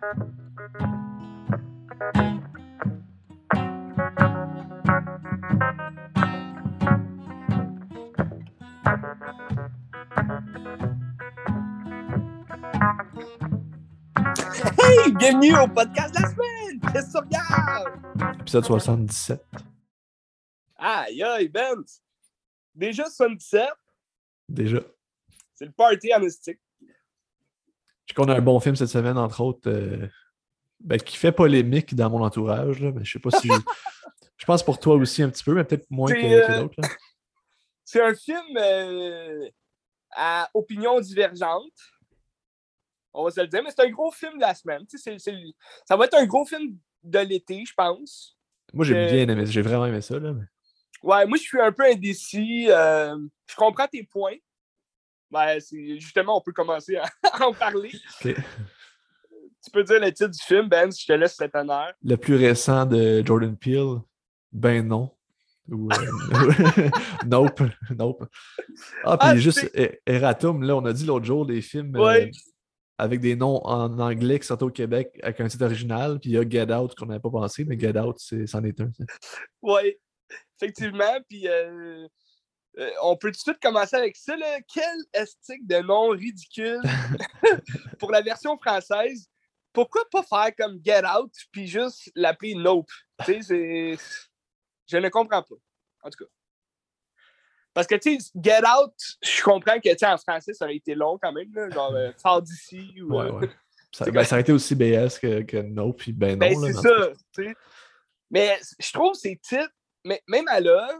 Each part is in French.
Hey, bienvenue au podcast de la semaine! Qu'est-ce que tu regardes? Épisode 77. Aïe, aïe, Ben! Déjà 77, Déjà. c'est le party en mystique. Je sais qu'on a un bon film cette semaine, entre autres, euh, ben, qui fait polémique dans mon entourage, là, mais je sais pas si. je pense pour toi aussi un petit peu, mais peut-être moins que, que euh, d'autres. C'est un film euh, à opinion divergente. On va se le dire, mais c'est un gros film de la semaine. Tu sais, c'est- c'est- ça va être un gros film de l'été, je pense. Moi, j'ai euh, bien aimé, j'ai vraiment aimé ça. Là, mais- Ouais, moi, je suis un peu indécis. euh, je comprends tes points. Ben, justement, on peut commencer à en parler. Ok. Tu peux dire le titre du film, Ben, si je te laisse cet honneur. Le plus récent de Jordan Peele, ben non. Ou, euh, nope, nope. Ah, puis Ah, juste E- Eratum, là, on a dit l'autre jour des films euh, avec des noms en anglais qui sortent au Québec avec un titre original, puis il y a Get Out qu'on n'avait pas pensé, mais Get Out, c'est- c'en est un. ça. Oui, effectivement. Puis, euh, euh, on peut tout de suite commencer avec ça. Là. Quel estique de nom ridicule pour la version française? Pourquoi pas faire comme Get Out puis juste l'appeler Nope? Je ne comprends pas. En tout cas. Parce que, tu sais, Get Out, je comprends que, tu en français, ça aurait été long quand même. Là, genre, euh, Sors d'ici. Ou, Ouais, euh, ouais. Ça, ben, que- ça a été aussi BS que, que non, puis ben non. Ben, là, c'est ça. Mais je trouve ces titres, mais, même à là,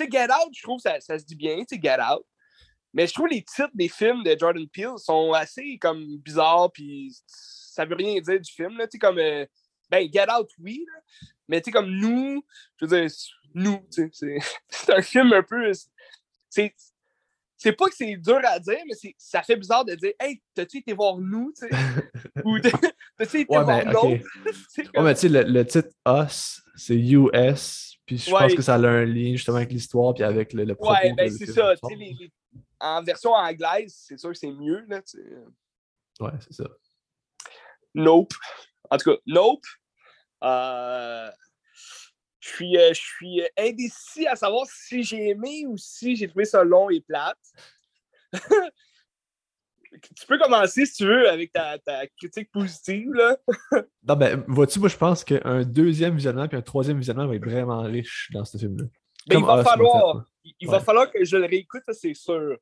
tu sais, Get Out, je trouve ça, ça se dit bien, tu sais, Get Out. Mais je trouve les titres des films de Jordan Peele sont assez comme bizarres, puis ça veut rien dire du film, là, comme, euh, ben, Get Out, oui, là, mais tu sais, comme nous, je veux dire, nous, tu sais, c'est- c'est un film un peu, c'est c'est pas que c'est dur à dire, mais ça fait bizarre de dire, hey, t'as-tu été voir nous, tu sais, ou t'as-tu été Ouais, voir mais, l'autre, ok. C'est Ouais, comme- mais tu sais, le, le titre Us, c'est US, puis je pense que ça a un lien justement avec l'histoire, puis avec le, le propos. Ouais, ben c'est ça. les- les- En version anglaise, c'est sûr que c'est mieux. Là. Ouais, c'est ça. nope. En tout cas, Nope. Euh, Je suis, euh, je suis indécis à savoir si j'ai aimé ou si j'ai trouvé ça long et plate. tu peux commencer si tu veux avec ta, ta critique positive. Là. Non, ben, vois-tu, moi, je pense qu'un deuxième visionnement puis un troisième visionnement va être vraiment riche dans ce film-là. Mais Ben, il va Us falloir. fait, Il va falloir que je le réécoute, c'est sûr.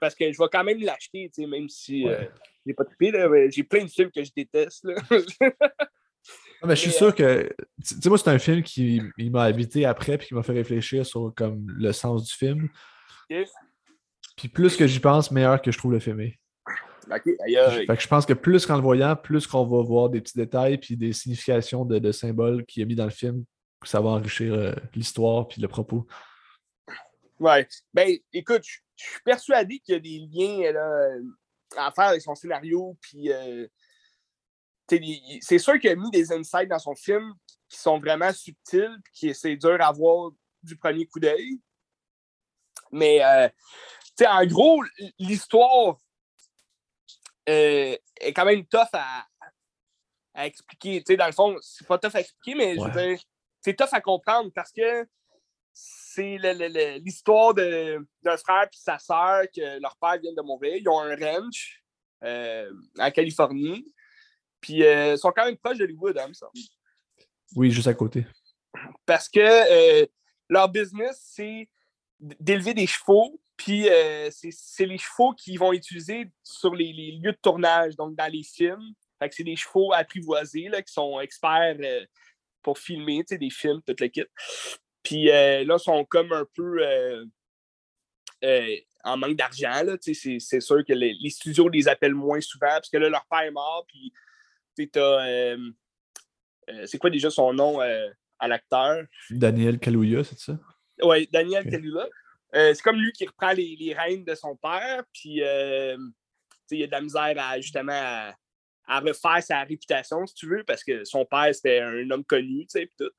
Parce que je vais quand même l'acheter, tu sais, même si Ouais. euh, j'ai pas mais J'ai plein de films que je déteste. Là. Ah, mais je suis Mais, sûr que. Tu sais, moi, c'est un film qui m'a habité après puis qui m'a fait réfléchir sur comme, le sens du film. Ok. Puis plus que j'y pense, meilleur que je trouve le film est. Ok, aïe, aïe. Fait que je pense que plus qu'en le voyant, plus qu'on va voir des petits détails puis des significations de, de symboles qui est mis dans le film, ça va enrichir euh, l'histoire puis le propos. Ouais. Ben, écoute, je suis persuadé qu'il y a des liens là, euh, à faire avec son scénario. Puis, euh, c'est sûr qu'il a mis des insights dans son film qui sont vraiment subtils, puis qui c'est dur à voir du premier coup d'œil. Mais, euh, en gros, l'histoire euh, est quand même tough à, à expliquer. Dans le fond, c'est pas tough à expliquer, mais je veux dire, c'est tough à comprendre parce que c'est le- le- le- l'histoire de- d'un frère et sa sœur que leur père vient de mourir. Ils ont un ranch euh, en Californie. Puis euh, ils sont quand même proches d'Hollywood, hein, semble. Oui, juste à côté. Parce que euh, leur business, c'est d'élever des chevaux. Puis euh, c'est les chevaux qu'ils vont utiliser sur les, les lieux de tournage, donc dans les films. Fait que c'est des chevaux apprivoisés là, qui sont experts euh, pour filmer tu sais, des films, toute l'équipe. Puis euh, là, ils sont comme un peu euh, en manque d'argent. là, tu sais, C'est sûr que les, les studios les appellent moins souvent parce que là, leur père est mort. Puis tu sais, t'as, c'est quoi déjà son nom à l'acteur? Daniel Kaluuya, c'est ça? Oui, Daniel Ok. Kaluuya. Euh, c'est comme lui qui reprend les, les rênes de son père, puis euh, il a de la misère à justement à, refaire sa réputation, si tu veux, parce que son père, c'était un homme connu, tu sais, puis tout.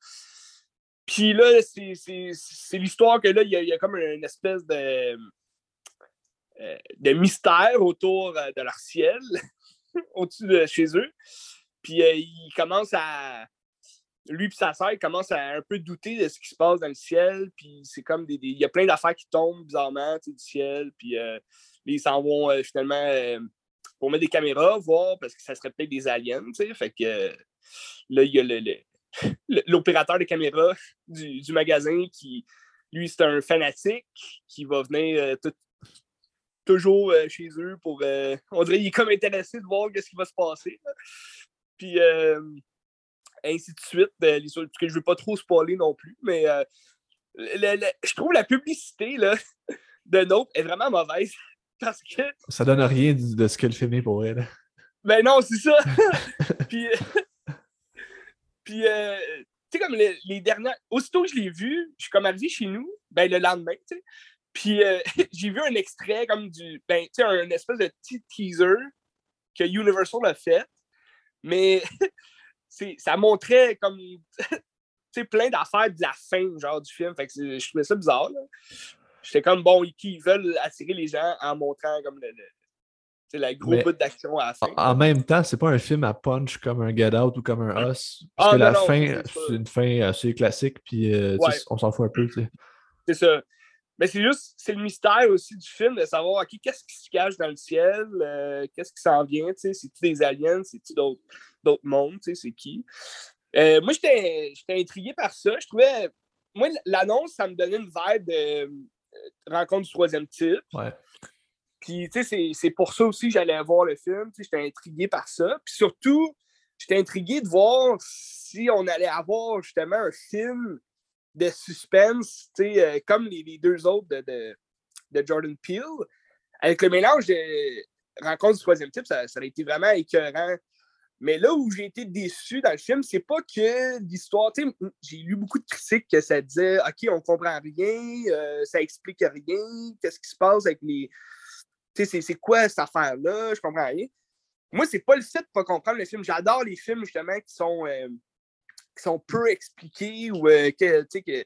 Puis là, c'est- l'histoire que là, il y, a, comme une espèce de, euh, de mystère autour euh, de leur ciel. au-dessus de chez eux. Puis il commence à. Lui et sa sœur, commencent à un peu douter de ce qui se passe dans le ciel. Puis c'est comme des. Il y a plein d'affaires qui tombent bizarrement du ciel. Puis euh, ils s'en vont finalement pour mettre des caméras, voir, parce que ça serait peut-être des aliens. Fait que là, il y a l'opérateur de caméra du, du, magasin qui, lui, c'est un fanatique qui va venir toujours chez eux pour. on dirait qu'il est comme intéressé de voir ce qui va se passer. Puis ainsi de suite. Ben, je ne veux pas trop spoiler non plus, mais je trouve la publicité là, de Nope est vraiment mauvaise. Parce que. Ça donne rien de ce que le film est pour elle. Ben non, c'est ça. puis, puis tu sais, comme les, dernières. Aussitôt que je l'ai vu, je suis comme arrivé chez nous, ben le lendemain, tu sais. Puis j'ai vu un extrait comme du. Ben, tu sais, un espèce de petit teaser que Universal a fait. Mais ça montrait comme plein d'affaires de la fin genre, du film. Fait que je trouvais ça bizarre. J'étais comme bon, ils veulent attirer les gens en montrant comme le, la gros bout d'action à la fin. En, même temps, c'est pas un film à punch comme un Get Out ou comme un Us. Parce ah, que la fin, c'est une fin assez classique, puis euh, on s'en fout un peu. C'est ça. Mais c'est juste, c'est le mystère aussi du film de savoir, OK, qu'est-ce qui se cache dans le ciel, euh, qu'est-ce qui s'en vient, c'est-tu des aliens, c'est-tu d'autres d'autres mondes, tu sais, c'est qui? Euh, moi, j'étais intrigué par ça. Je trouvais. Moi, l'annonce, ça me donnait une vibe de euh, rencontre du troisième type. Ouais. Puis, tu sais, c'est pour ça aussi que j'allais voir le film. Tu sais, j'étais intrigué par ça. Puis surtout, j'étais intrigué de voir si on allait avoir justement un film de suspense, euh, comme les, deux autres de, de, Jordan Peele. Avec le mélange de rencontre du troisième type, ça, a été vraiment écœurant. Mais là où j'ai été déçu dans le film, c'est pas que l'histoire. J'ai lu beaucoup de critiques que ça disait OK, on comprend rien, euh, ça explique rien, qu'est-ce qui se passe avec les. C'est quoi cette affaire-là, je comprends rien. Moi, c'est pas le fait de pas comprendre le film. J'adore les films, justement, qui sont, euh, qui sont peu expliqués ou euh, que, que.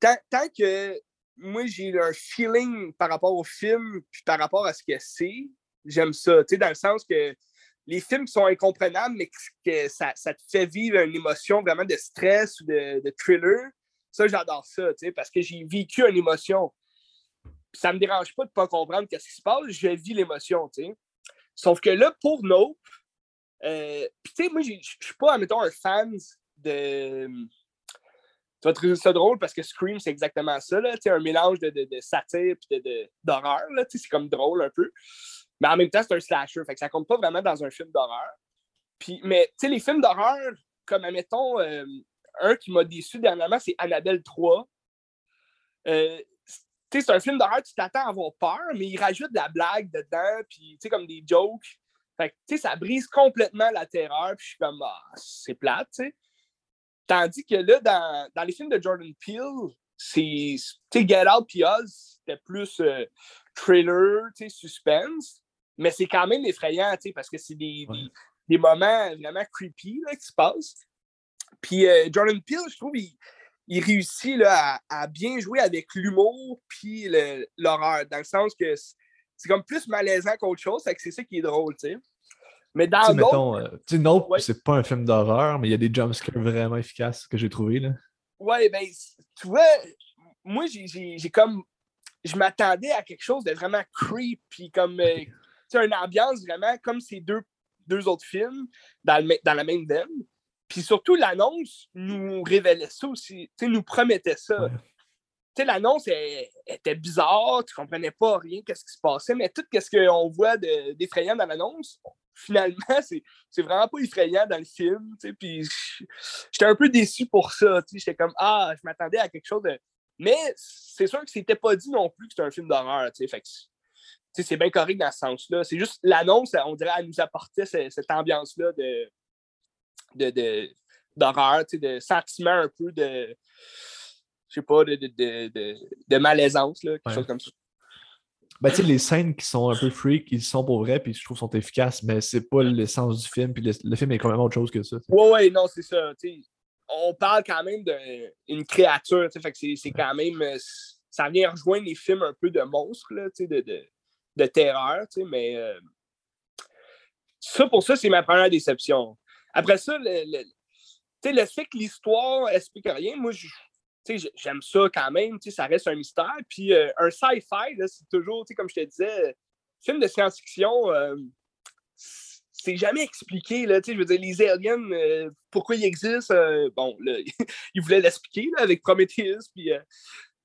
Tant, que moi, j'ai un feeling par rapport au film puis par rapport à ce que c'est, j'aime ça. Dans le sens que les films sont incomprenables, mais que ça, te fait vivre une émotion vraiment de stress ou de, thriller, ça, j'adore ça, parce que j'ai vécu une émotion. Ça me dérange pas de ne pas comprendre ce qui se passe, je vis l'émotion, Sauf que là, pour Nope, euh, moi, je suis pas, admettons, un fan Tu vas trouver ça drôle parce que Scream, c'est exactement ça, là, un mélange de, de, satire et d'horreur, c'est comme drôle un peu. Mais en même temps, c'est un slasher. Fait que ça compte pas vraiment dans un film d'horreur. Puis, mais, tu sais, les films d'horreur, comme, admettons, euh, un qui m'a déçu dernièrement, c'est Annabelle 3. Euh, c'est un film d'horreur, tu t'attends à avoir peur, mais il rajoute de la blague dedans, puis, comme des jokes. Fait que, ça brise complètement la terreur, puis je suis comme, ah, c'est plate, tu sais. Tandis que là, dans, dans, les films de Jordan Peele, c'est, Get Out puis Oz, c'était plus euh, thriller, suspense. Mais c'est quand même effrayant, parce que c'est des, des, moments vraiment creepy là, qui se passent. Puis euh, Jordan Peele, je trouve, il, il réussit là, à, bien jouer avec l'humour puis l'horreur, dans le sens que c'est comme plus malaisant qu'autre chose, c'est ça qui est drôle, tu sais. Mais dans euh, tu sais, Nope, c'est pas un film d'horreur, mais il y a des jumpscares vraiment efficaces que j'ai trouvé là. Ouais, ben, tu vois, moi, j'ai comme. Je m'attendais à quelque chose de vraiment creepy, comme. Euh, c'est une ambiance vraiment comme ces deux, deux autres films dans, dans la même veine. Puis surtout, l'annonce nous révélait ça aussi, nous promettait ça. L'annonce était bizarre, tu comprenais pas rien, qu'est-ce qui se passait, mais tout ce qu'on voit d'effrayant dans l'annonce, finalement, c'est vraiment pas effrayant dans le film. Puis j'étais un peu déçu pour ça. J'étais comme, ah, je m'attendais à quelque chose de. Mais c'est sûr que c'était pas dit non plus que c'était un film d'horreur. Fait c'est bien correct dans ce sens-là. C'est juste l'annonce, on dirait, elle nous apportait cette, ambiance-là de, de, d'horreur, de sentiment un peu de, je sais pas, de, de, de, malaisance, là, quelque chose comme ça. Ben, tu sais, les scènes qui sont un peu freak, ils sont pour vrai, puis je trouve sont efficaces, mais c'est pas l'essence du film, puis le, film est quand même autre chose que ça. Ouais, ouais, non, c'est ça. on parle quand même d'une créature, fait que c'est quand même. Euh, ça vient rejoindre les films un peu de monstres, là, de, de, de terreur, mais. Euh, ça, pour ça, c'est ma première déception. Après ça, le, le, le fait que l'histoire explique rien, moi, j'aime ça quand même, ça reste un mystère. Puis euh, un sci-fi, c'est toujours, comme je te disais, film de science-fiction, euh, c'est jamais expliqué. Là, je veux dire, les aliens, euh, pourquoi ils existent, bon, là, ils voulaient l'expliquer avec Prometheus puis,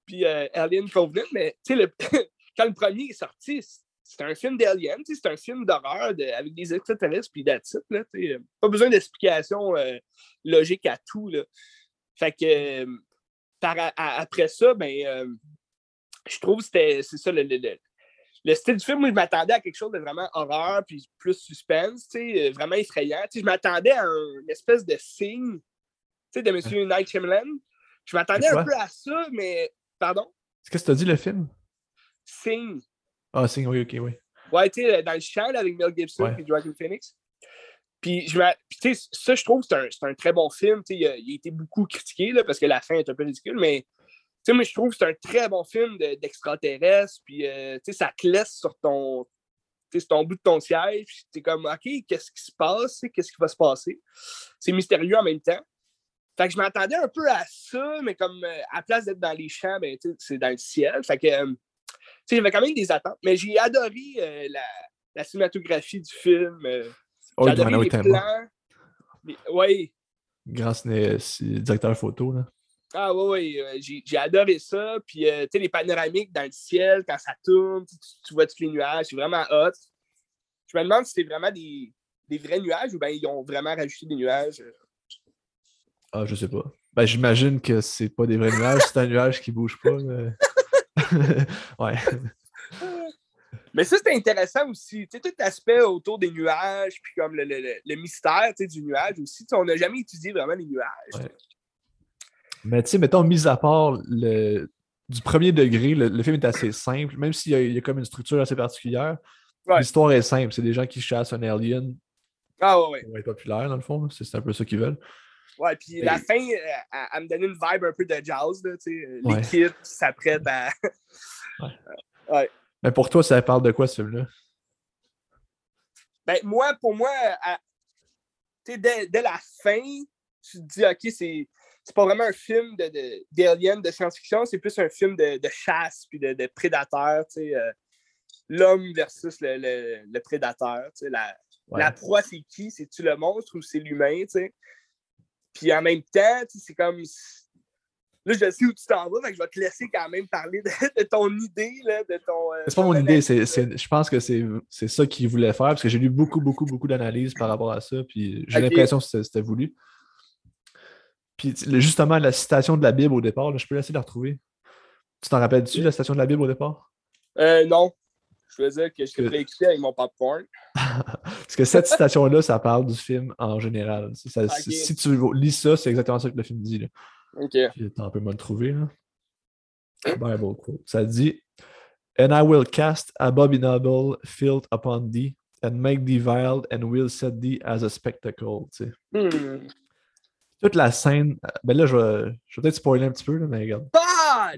puis Alien Covenant, mais quand le premier est sorti, c'est un film d'Alien, c'est un film d'horreur avec des extraterrestres puis Là, pas besoin d'explication logique à tout. Là. Fait que après ça, ben, euh, je trouve que c'était c'est ça le, le, style du film. Moi, je m'attendais à quelque chose de vraiment horreur puis plus suspense, euh, vraiment effrayant. je m'attendais à une espèce de signe de M. Night Shyamalan. Je m'attendais un peu à ça, mais pardon? Qu'est-ce que tu as dit le film? Sing. Ah, Sing, oui, ok, oui. Ouais, tu sais, dans le champ avec Mel Gibson et Dragon Phoenix. Puis, je puis ça, je trouve que c'est un, un, très bon film. Il a, il a, été beaucoup critiqué là, parce que la fin est un peu ridicule, mais moi, je trouve que c'est un très bon film d'extraterrestres. puis, euh, ça te laisse sur ton, ton bout de ton siège. Tu es comme, OK, qu'est-ce qui se passe? Qu'est-ce qui va se passer? C'est mystérieux en même temps. Fait que je m'attendais un peu à ça, mais comme euh, à place d'être dans les champs, ben, c'est dans le ciel. Fait que, euh, j'avais quand même des attentes. Mais j'ai adoré la, la, cinématographie du film. Oh, il doit plans. Oui. Grâce directeur photo, là. Ah oui, oui, j'ai adoré ça. Puis, euh, tu sais, les panoramiques dans le ciel, quand ça tourne, tu, vois tous les nuages, c'est vraiment hot. Je me demande si c'est vraiment des, des, vrais nuages ou bien ils ont vraiment rajouté des nuages. Ah, je sais pas. Ben, j'imagine que c'est pas des vrais nuages, c'est un nuage qui bouge pas. ouais. Mais ça, c'était intéressant aussi. Tu sais, tout l'aspect autour des nuages, puis comme le, le, le mystère du nuage aussi. on n'a jamais étudié vraiment les nuages. Mais tu sais, mettons, mis à part le, du premier degré, le, film est assez simple, même s'il y, a comme une structure assez particulière. L'histoire est simple. C'est des gens qui chassent un alien. Ah ouais, ouais. Pour être populaire, dans le fond. C'est un peu ça qu'ils veulent. Ouais, puis la fin, euh, elle, me donnait une vibe un peu de jazz, là, tu sais. Les kids s'apprêtent à. ouais. Mais pour toi, ça parle de quoi, ce film-là? Ben, moi, pour moi, dès, dès, la fin, tu te dis, OK, c'est, c'est pas vraiment un film d'alien, de, de, science-fiction, c'est plus un film de, de chasse puis de, de prédateur, tu sais. Euh, l'homme versus le, le, le prédateur, tu sais. La, la proie, c'est qui? C'est-tu le monstre ou c'est l'humain, tu sais? Puis en même temps, c'est comme Là, je sais où tu t'en vas, mais je vais te laisser quand même parler de, ton idée, là, de ton. Euh, c'est pas mon idée, c'est, je pense que c'est, ça qu'il voulait faire, parce que j'ai lu beaucoup, beaucoup, beaucoup d'analyses par rapport à ça, puis j'ai l'impression que c'était, voulu. Puis justement, la citation de la Bible au départ, je peux essayer de la retrouver. Tu t'en rappelles-tu, la citation de la Bible au départ? Euh, non. Je veux dire que je t'ai réécrit avec mon popcorn. Parce que cette citation-là, ça parle du film en général. Si tu lis ça, c'est exactement ça que le film dit. Là. OK. T'as un peu mal trouvé, là. Bible quote. Ça dit And I will cast abominable filth upon thee, and make thee vile, and will set thee as a spectacle. Tu sais. Hmm. Toute la scène. Ben là, je vais, je vais peut-être spoiler un petit peu, là, mais regarde.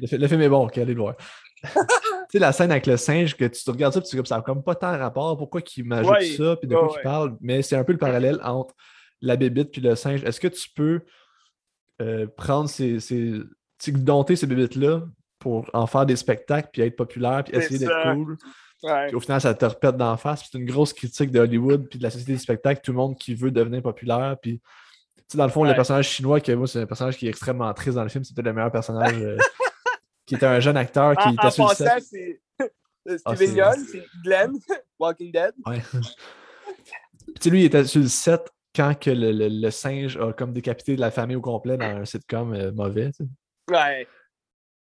Le, film est bon, ok, allez le voir. tu sais, la scène avec le singe, que tu te regardes ça, puis tu dis ça n'a comme pas tant rapport. Pourquoi qu'il m'ajoute ça, puis de quoi il parle. Mais c'est un peu le parallèle entre la bébite puis le singe. Est-ce que tu peux euh, prendre ces, ces dompter ces bébites-là pour en faire des spectacles, puis être populaire, puis essayer d'être cool. Puis au final, ça te repète d'en face. C'est une grosse critique de Hollywood, puis de la société du spectacle, tout le monde qui veut devenir populaire. Puis, dans le fond, le personnage chinois, que moi, c'est un personnage qui est extrêmement triste dans le film, c'était le meilleur personnage, euh, qui était un jeune acteur qui était sur le set. c'est ah, Steven Yeun, c'est Glenn, Walking Dead. Ouais. puis lui, il était sur le set quand que le, singe a comme décapité la famille au complet dans un sitcom euh, mauvais. Ouais.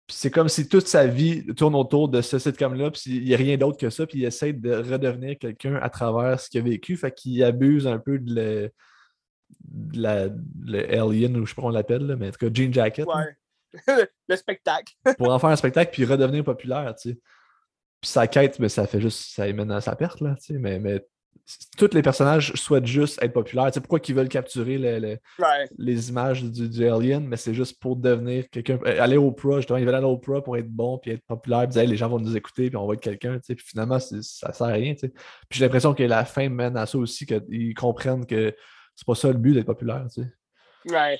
C'est comme si toute sa vie tourne autour de ce sitcom-là, puis il n'y a rien d'autre que ça, puis il essaie de redevenir quelqu'un à travers ce qu'il a vécu, fait qu'il abuse un peu de le, la, le alien, ou je sais pas comment on l'appelle, mais en tout cas, Jean Jacket. Ouais. le spectacle. pour en faire un spectacle, puis redevenir populaire, tu sais. Puis sa quête, mais ça fait juste, ça mène à sa perte, là, tu sais, mais, mais tous les personnages souhaitent juste être populaires. Tu sais, pourquoi ils veulent capturer les images du, Alien, mais c'est juste pour devenir quelqu'un. Euh, aller au pro, justement, ils veulent aller au pro pour être bon puis être populaire, puis les gens vont nous écouter, puis on va être quelqu'un. Tu sais, puis finalement, ça sert à rien. Tu sais. Puis j'ai l'impression que la fin mène à ça aussi, qu'ils comprennent que c'est pas ça le but d'être populaire. Ouais.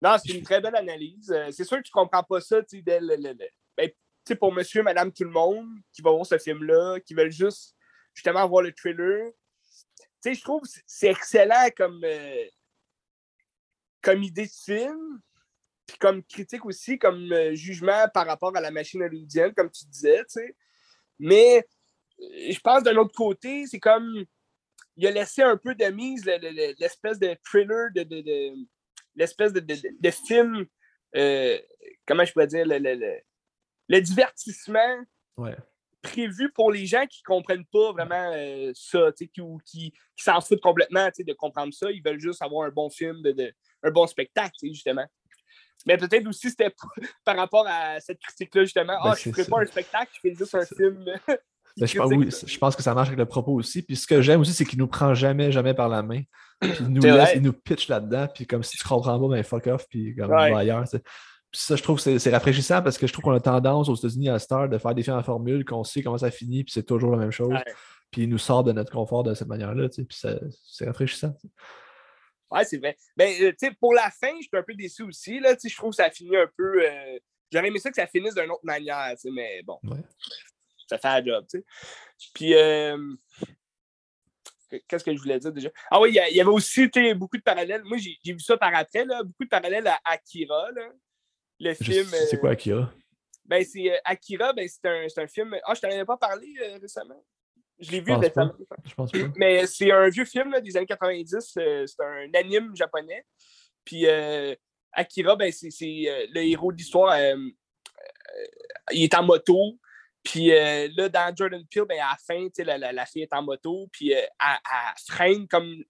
Non, c'est une très belle analyse. Euh, c'est sûr que tu comprends pas ça, tu sais, ben, pour monsieur, madame, tout le monde qui va voir ce film-là, qui veulent juste justement voir le trailer. Tu sais, je trouve que c'est excellent comme, euh, comme idée de film, puis comme critique aussi, comme euh, jugement par rapport à la machine hollywoodienne, comme tu disais, tu sais. Mais euh, je pense d'un autre côté, c'est comme il a laissé un peu de mise l'espèce de thriller, de, l'espèce de, film, comment je pourrais dire, le, divertissement ouais prévu pour les gens qui ne comprennent pas vraiment euh, ça, qui, qui, s'en foutent complètement de comprendre ça. Ils veulent juste avoir un bon film, de, un bon spectacle, justement. Mais peut-être aussi c'était par rapport à cette critique-là, justement. Ben, ah, je ne ferai pas un spectacle, je fais juste un film. Ben, je, pense, oui, je pense que ça marche avec le propos aussi. Puis ce que j'aime aussi, c'est qu'il nous prend jamais, jamais par la main. Puis il nous laisse, il nous pitch là-dedans. Puis comme si tu comprends pas, ben fuck off, puis comme ouais. ailleurs ça, je trouve que c'est rafraîchissant parce que je trouve qu'on a tendance aux États-Unis à Star de faire des films en formule, qu'on sait comment ça finit, puis c'est toujours la même chose. Puis il nous sort de notre confort de cette manière-là, puis c'est rafraîchissant. Ouais, c'est vrai. Ben, euh, pour la fin, je suis un peu déçu aussi. Là, je trouve que ça finit un peu. Euh, j'aurais aimé ça que ça finisse d'une autre manière, mais bon. Ça fait la job. sais. Puis, euh, qu'est-ce que je voulais dire déjà? Ah oui, il y, avait aussi beaucoup de parallèles. Moi, j'ai vu ça par après, là, beaucoup de parallèles à Akira. Là le film. C'est quoi euh, Akira? Ben, c'est euh, Akira, ben, c'est un, un, film. Ah, je t'en avais pas parlé euh, récemment? Je l'ai vu récemment. Je pense pas. Mais c'est un vieux film là, des années 90. c'est un anime japonais. Puis Akira, ben, c'est le héros de l'histoire. il est en moto. Puis là, dans Jordan Peele, ben, à la fin, la, la, la, fille est en moto. Puis elle, elle freine comme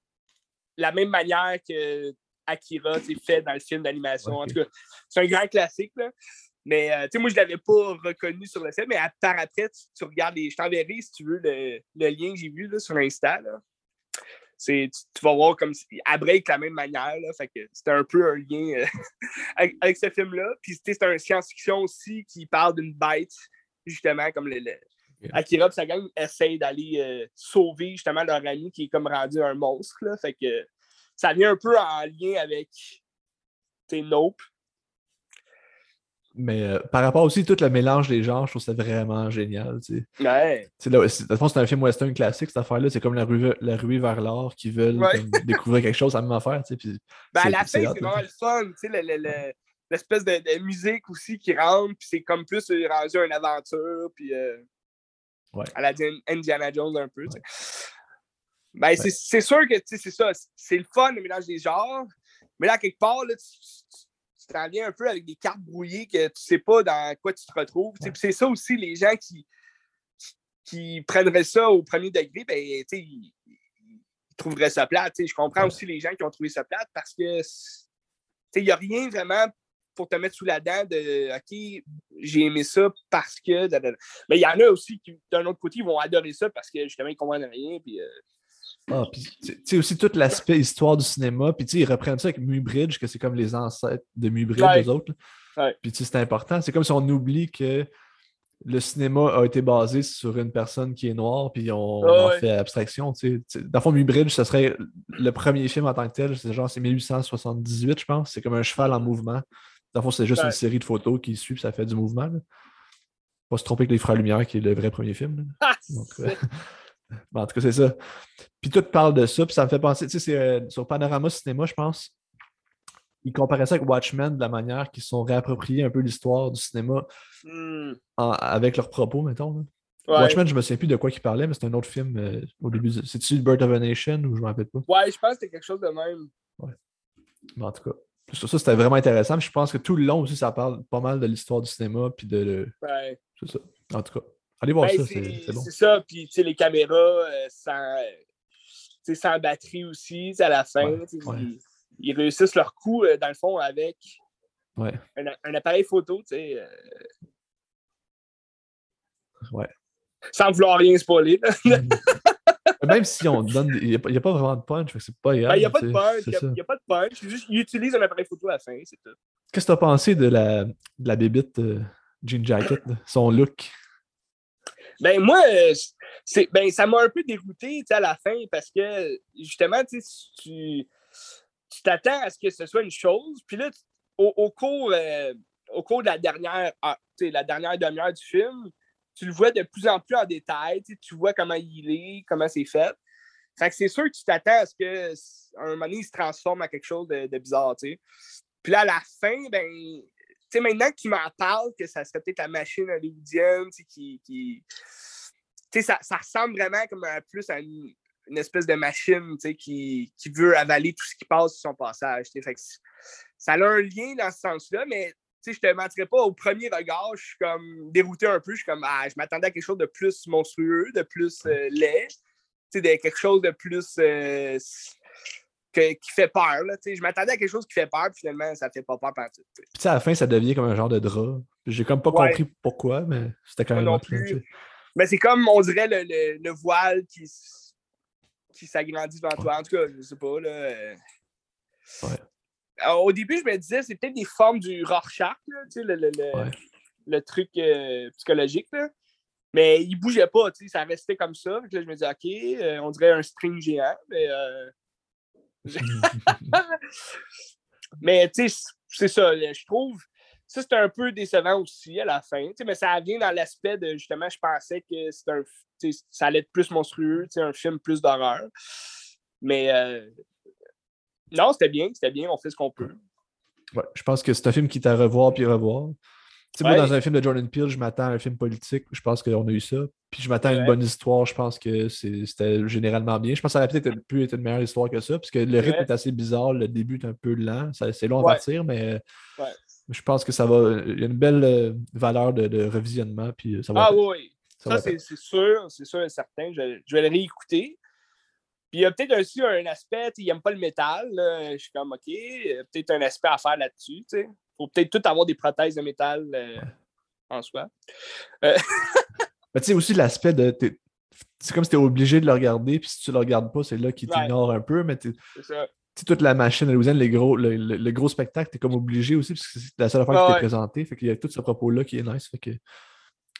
la même manière que Akira fait dans le film d'animation. En tout cas, c'est un grand classique. Là. Mais euh, tu sais, moi, je ne l'avais pas reconnu sur le film, mais par après, tu, regardes les. Je t'enverrai si tu veux le, lien que j'ai vu là, sur Insta. Là. Tu, tu, vas voir comme elle break de la même manière. Là, fait que c'était un peu un lien euh, avec, ce film-là. Puis c'est un science-fiction aussi qui parle d'une bête, justement, comme le, Akira et sa gang essayent d'aller euh, sauver justement leur ami qui est comme rendu un monstre. Là, fait que ça vient un peu en lien avec tes Nope. Mais euh, par rapport aussi tout le mélange des genres, je trouve ça vraiment génial. Tu sais. Ouais. c'est un film western classique, cette affaire-là. C'est comme la rue, la rue vers l'or qui veulent découvrir quelque chose, à même affaire. Tu sais, puis ben, à la fin, c'est vraiment le fun. Tu sais, l'espèce de, musique aussi qui rentre, puis c'est comme plus euh, rendu une aventure, puis euh, ouais. à la Indiana Jones un peu. Ben, c'est sûr que c'est ça. C'est le fun, le mélange des genres. Mais là, quelque part, là, tu, t'en viens un peu avec des cartes brouillées que tu sais pas dans quoi tu te retrouves. C'est ça aussi, les gens qui, qui prendraient ça au premier degré, ben, ils, ils, trouveraient ça plate. Je comprends aussi les gens qui ont trouvé ça plate parce que il n'y a rien vraiment pour te mettre sous la dent de OK, j'ai aimé ça parce que. Mais il y en a aussi qui, d'un autre côté, ils vont adorer ça parce que justement, ils comprennent rien. Puis, euh, ah, puis tu sais aussi tout l'aspect histoire du cinéma, puis tu sais, ils reprennent ça avec Mubridge, que c'est comme les ancêtres de Mubridge, les autres. Puis tu sais, c'est important. C'est comme si on oublie que le cinéma a été basé sur une personne qui est noire, puis on, en fait abstraction. Tu sais. Dans le fond, Mubridge, ce serait le premier film en tant que tel. C'est genre, c'est 1878, je pense. C'est comme un cheval en mouvement. Dans le fond, c'est juste une série de photos qui suit, puis ça fait du mouvement. Là. Pas se tromper avec Les Frères Lumière, qui est le vrai premier film. Ah, en tout cas, c'est ça. Puis tout parle de ça, puis ça me fait penser, tu sais, c'est euh, sur Panorama Cinéma, je pense, ils comparaient ça avec Watchmen de la manière qu'ils se sont réappropriés un peu l'histoire du cinéma hmm. avec leurs propos, mettons. Watchmen, je me souviens plus de quoi ils parlaient, mais c'est un autre film euh, au début. C'est-tu Birth of a Nation ou je ne me rappelle pas? Ouais, je pense que c'était quelque chose de même. Ouais. Mais en tout cas, ça, c'était vraiment intéressant. Je pense que tout le long aussi, ça parle pas mal de l'histoire du cinéma. Puis de, Ouais. C'est ça. En tout cas. Allez voir ben, ça, c'est bon. C'est ça, puis les caméras euh, sans, sans, batterie aussi, à la fin. Ils, réussissent leur coup, euh, dans le fond, avec un, un, appareil photo, tu sais. Euh, ouais. Sans vouloir rien spoiler. Même si on donne. Il n'y a, pas vraiment de punch, c'est pas grave. Ben, il n'y a pas de punch. Il n'y a, pas de punch. Juste, il utilise un appareil photo à la fin, c'est tout. Qu'est-ce que tu as pensé de la, de la bébite euh, Jean Jacket, son look? Ben, moi, euh, c'est, ben, ça m'a un peu dégoûté à la fin parce que, justement, tu, tu t'attends à ce que ce soit une chose. Puis là, au, cours, euh, au cours de la dernière, la dernière demi-heure du film, tu le vois de plus en plus en détail. Tu vois comment il est, comment c'est fait. Fait que c'est sûr que tu t'attends à ce qu'à un moment donné, il se transforme en quelque chose de, bizarre. Puis là, à la fin, ben, sais, maintenant qu'il m'en parle, que ça serait peut-être la machine hollywoodienne, qui. qui ça, ça ressemble vraiment comme plus à une, espèce de machine qui, qui veut avaler tout ce qui passe sur son passage. Fait ça a un lien dans ce sens-là, mais je te mentirais pas, au premier regard, je suis comme dérouté un peu. Je suis comme, ah, je m'attendais à quelque chose de plus monstrueux, de plus euh, laid, de quelque chose de plus. Euh, qui fait peur. Là, je m'attendais à quelque chose qui fait peur, puis finalement, ça fait pas peur par tout. Puis à la fin, ça devient comme un genre de drap. J'ai comme pas compris pourquoi, mais c'était quand même. Non plus. Mais c'est comme, on dirait, le, le, voile qui, qui s'agrandit devant toi. En tout cas, je sais pas. Là, euh. ouais. au début, je me disais, c'est peut-être des formes du Rorschach, là, le, le, le, truc euh, psychologique. Là. Mais il bougeait pas, ça restait comme ça. Là, je me disais, OK, euh, on dirait un string géant, mais mais tu sais, c'est ça, je trouve. Ça, c'était un peu décevant aussi à la fin. Mais ça vient dans l'aspect de justement, je pensais que un, ça allait être plus monstrueux, un film plus d'horreur. Mais euh, non, c'était bien, c'était bien, on fait ce qu'on peut. Ouais, je pense que c'est un film qui t'a à revoir puis revoir moi, dans un film de Jordan Peele, je m'attends à un film politique. Je pense qu'on a eu ça. Puis je m'attends à une bonne histoire. Je pense que c'était généralement bien. Je pense que ça aurait peut-être pu être une meilleure histoire que ça, parce que le rythme est assez bizarre. Le début est un peu lent. C'est long à partir, mais je pense que ça va. Il y a une belle euh, valeur de, revisionnement. Puis ça va ah oui, ça, c'est sûr. C'est sûr et certain. Je, je, vais le réécouter. Puis il y a peut-être aussi un aspect, il n'aime pas le métal. Je suis comme, OK, peut-être un aspect à faire là-dessus faut peut-être tout avoir des prothèses de métal euh, en soi. Euh, tu sais, aussi l'aspect de. C'est comme si tu es obligé de le regarder, puis si tu le regardes pas, c'est là qu'il t'ignore un peu, mais toute la machine les gros, le, gros spectacle, tu es comme obligé aussi, parce que c'est la seule fois que tu t'es présenté. Fait qu'il y a tout ce propos-là qui est nice. Fait que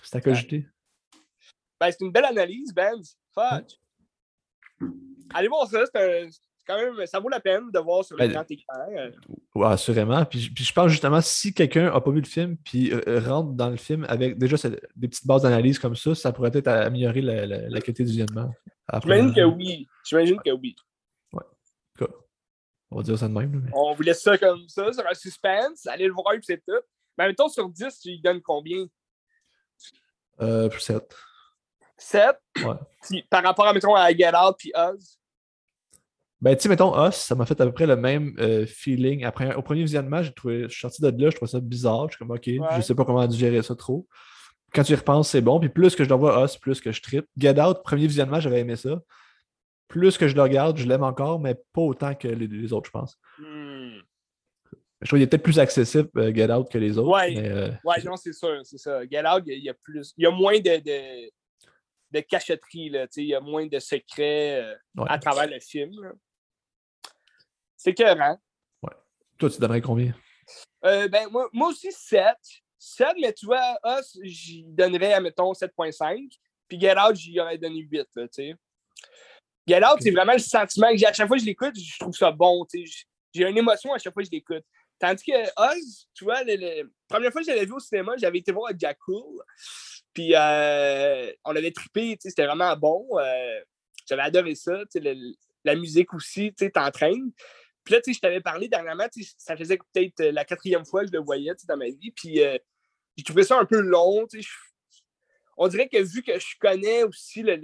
c'est à cogiter. Ben, c'est une belle analyse, Ben. Fuck. Allez voir ça, c'est un, quand même, ça vaut la peine de voir sur le grand écran. Euh. Oui, assurément. Puis, je pense justement, si quelqu'un n'a pas vu le film, puis euh, rentre dans le film avec déjà des petites bases d'analyse comme ça, ça pourrait peut-être améliorer la, qualité du visionnement. J'imagine que oui. J'imagine que oui. Ouais. On va dire ça de même. On vous laisse ça comme ça, sur un suspense. Allez le voir, et c'est tout. Mais mettons, sur 10, tu lui donnes combien? Euh, 7. 7? Ouais. par rapport à, mettons, à Get Out puis Oz? Ben, tu sais, mettons, Us, ça m'a fait à peu près le même euh, feeling. Après, au premier visionnement, j'ai trouvé, je suis sorti de là, je trouvais ça bizarre. Je suis comme, OK, je sais pas comment digérer ça trop. Quand tu y repenses, c'est bon. Puis plus que je le vois Us, plus que je tripe. Get Out, premier visionnement, j'avais aimé ça. Plus que je le regarde, je l'aime encore, mais pas autant que les, autres, je pense. Hmm. Je trouve qu'il est peut-être plus accessible, euh, Get Out, que les autres. Ouais, euh, ouais non, c'est sûr, c'est ça. Get Out, il y, a plus. Il y a moins de, de, de cachotterie, là, il y a moins de secrets à travers le film. C'est écœurant. Ouais. Toi, tu donnerais combien? Euh, ben, moi, moi aussi, 7. 7, mais tu vois, Us, j'y donnerais, mettons, 7.5. Puis Get Out, j'y aurais donné 8, tu sais. Get Out, c'est vraiment le sentiment que j'ai. À chaque fois que je l'écoute, je trouve ça bon, tu sais. J'ai une émotion à chaque fois que je l'écoute. Tandis que Oz, tu vois, la première fois que je l'avais vu au cinéma, j'avais été voir Jack Cool. Puis euh, on avait trippé, c'était vraiment bon. Euh, j'avais adoré ça. la musique aussi, tu t'entraînes. Puis là, je t'avais parlé dernièrement, ça faisait peut-être euh, la quatrième fois que je le voyais dans ma vie. Puis j'ai trouvé ça un peu long. On dirait que vu que je connais aussi le.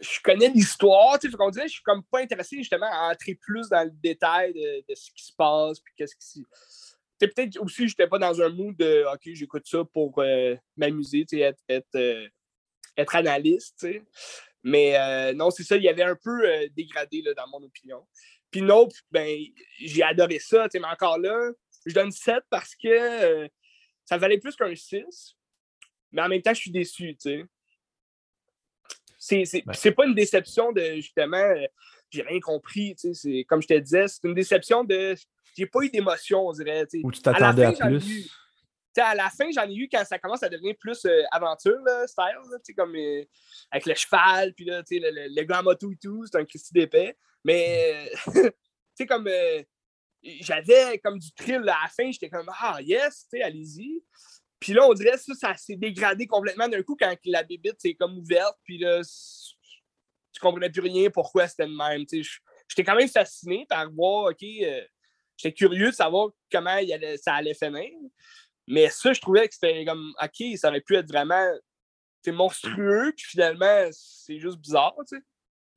je connais l'histoire, tu sais, on dirait je suis comme pas intéressé justement à entrer plus dans le détail de, ce qui se passe, puis qu'est-ce qui peut-être aussi, j'étais pas dans un mood de OK, j'écoute ça pour euh, m'amuser, être, être, être, analyste. sais. Mais euh, non, c'est ça, il y avait un peu euh, dégradé là, dans mon opinion. Puis Nope, ben, j'ai adoré ça, mais encore là, je donne 7 parce que euh, ça valait plus qu'un 6. Mais en même temps, je suis déçu, tu sais. c'est ben. pas une déception de justement, euh, j'ai rien compris. Comme je te disais, c'est une déception de. J'ai pas eu d'émotion, on dirait. Ou tu t'attendais à, plus? à la fin, j'en ai eu quand ça commence à devenir plus euh, aventure, là, style, comme euh, avec le cheval, puis là, le, le, le grand moto et tout, c'est un Christy d'épais. Mais, tu sais, comme j'avais comme du thrill à la fin, j'étais comme Ah yes, allez-y. Puis là, on dirait que ça, ça s'est dégradé complètement d'un coup quand la bébite s'est comme ouverte, puis là, tu comprenais plus rien pourquoi c'était le même. J'étais quand même fasciné par voir, OK, euh, j'étais curieux de savoir comment ça allait finir. Mais ça, je trouvais que c'était comme, OK, ça aurait pu être vraiment monstrueux, puis finalement, c'est juste bizarre, tu sais.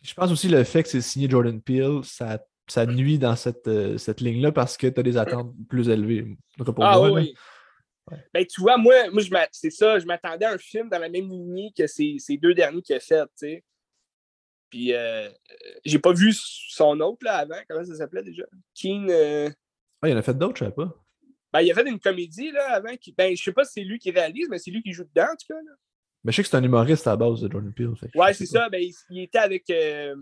Je pense aussi le fait que c'est signé Jordan Peele, ça, ça nuit dans cette, euh, cette ligne-là parce que tu as des attentes plus élevées. ah oui. Ben, tu vois, moi, moi c'est ça, je m'attendais à un film dans la même lignée que ces, ces deux derniers qu'il a fait. Puis, euh, j'ai pas vu son autre, là, avant. Comment ça s'appelait déjà? Keen. Euh, ah, il en a fait d'autres, je sais pas. Ben, il a fait une comédie, là, avant. Qui... Ben, je sais pas si c'est lui qui réalise, mais c'est lui qui joue dedans, en tout cas, là. Mais je sais que c'est un humoriste à la base de Jordan Peele. Fait ouais, c'est ça. Ben, il, était avec euh,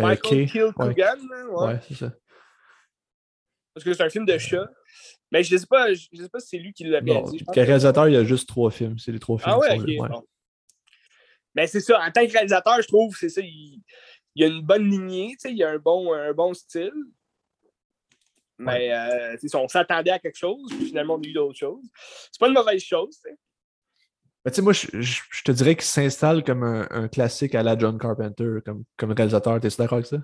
Michael Kill ouais. ouais, ouais c'est ça. Parce que c'est un film de chat. Mais je ne sais, pas, je sais pas si c'est lui qui l'a bien dit. Le réalisateur, il y a juste trois films. C'est les trois films. Ah ouais, ok. Mais c'est ça, en tant que réalisateur, je trouve, c'est ça, il, il y a une bonne lignée, il y a un bon, un bon style. Mais euh, on s'attendait à quelque chose, puis finalement, on a eu d'autres choses. C'est pas une mauvaise chose, tu sais. Mais tu sais, moi, je, je, te dirais qu'il s'installe comme un, un, classique à la John Carpenter, comme, comme réalisateur. T'es-tu d'accord avec ça?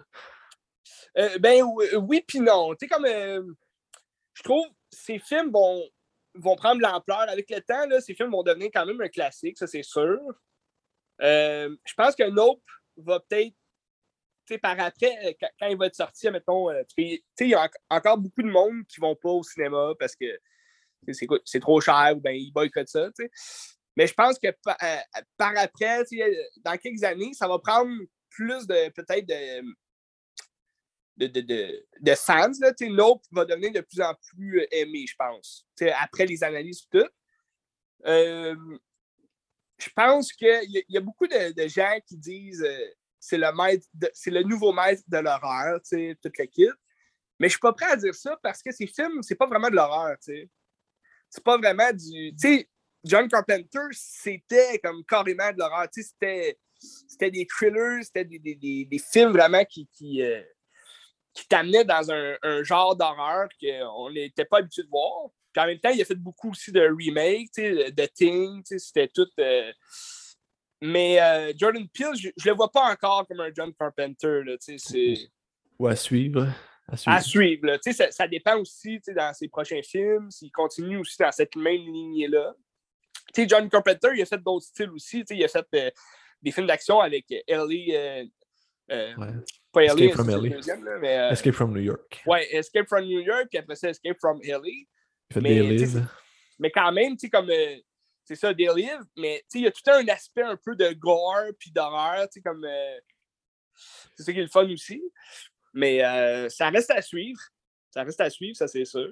Euh, ben oui, puis non. Tu sais, comme. Euh, je trouve ces films vont, vont prendre l'ampleur. Avec le temps, là, ces films vont devenir quand même un classique, ça c'est sûr. Euh, je pense que Nope va peut-être, par après, quand, il va être sorti, mettons, il y a encore beaucoup de monde qui ne vont pas au cinéma parce que c'est trop cher ou bien ils boycottent ça. Mais je pense que par après, dans quelques années, ça va prendre plus de peut-être de de, de, de, fans. Là, Nope va devenir de plus en plus euh, aimé, je pense. après les analyses et tout. Euh, je pense qu'il y, y, a beaucoup de, gens qui disent euh, c'est le le nouveau maître de l'horreur, toute l'équipe. Mais je suis pas prêt à dire ça parce que ces films, c'est pas vraiment de l'horreur. C'est pas vraiment du. sais John Carpenter, c'était comme carrément de l'horreur. C'était des thrillers, c'était des, des, des, films vraiment qui, qui, qui t'amenait dans un, genre d'horreur qu'on n'était pas habitué de voir. Puis en même temps, il a fait beaucoup aussi de remakes, de Thing, c'était tout. Euh, mais euh, Jordan Peele, je, ne le vois pas encore comme un John Carpenter. Là, Ou à suivre. À suivre. ça, ça, dépend aussi dans ses prochains films, s'il continue aussi dans cette même lignée-là. John Carpenter, il a fait d'autres styles aussi. Il a fait euh, des films d'action avec Ellie. Pas Escape from LA. mais, Escape from New York. Ouais, Escape from New York, puis après ça, Escape from LA. Il fait mais, des lives. Mais quand même, tu sais, comme. Euh, c'est ça, des lives, mais il y a tout un aspect un peu de gore puis d'horreur, tu sais, comme. Euh, c'est ça qui est le fun aussi. Mais ça reste à suivre. Ça reste à suivre, ça, c'est sûr.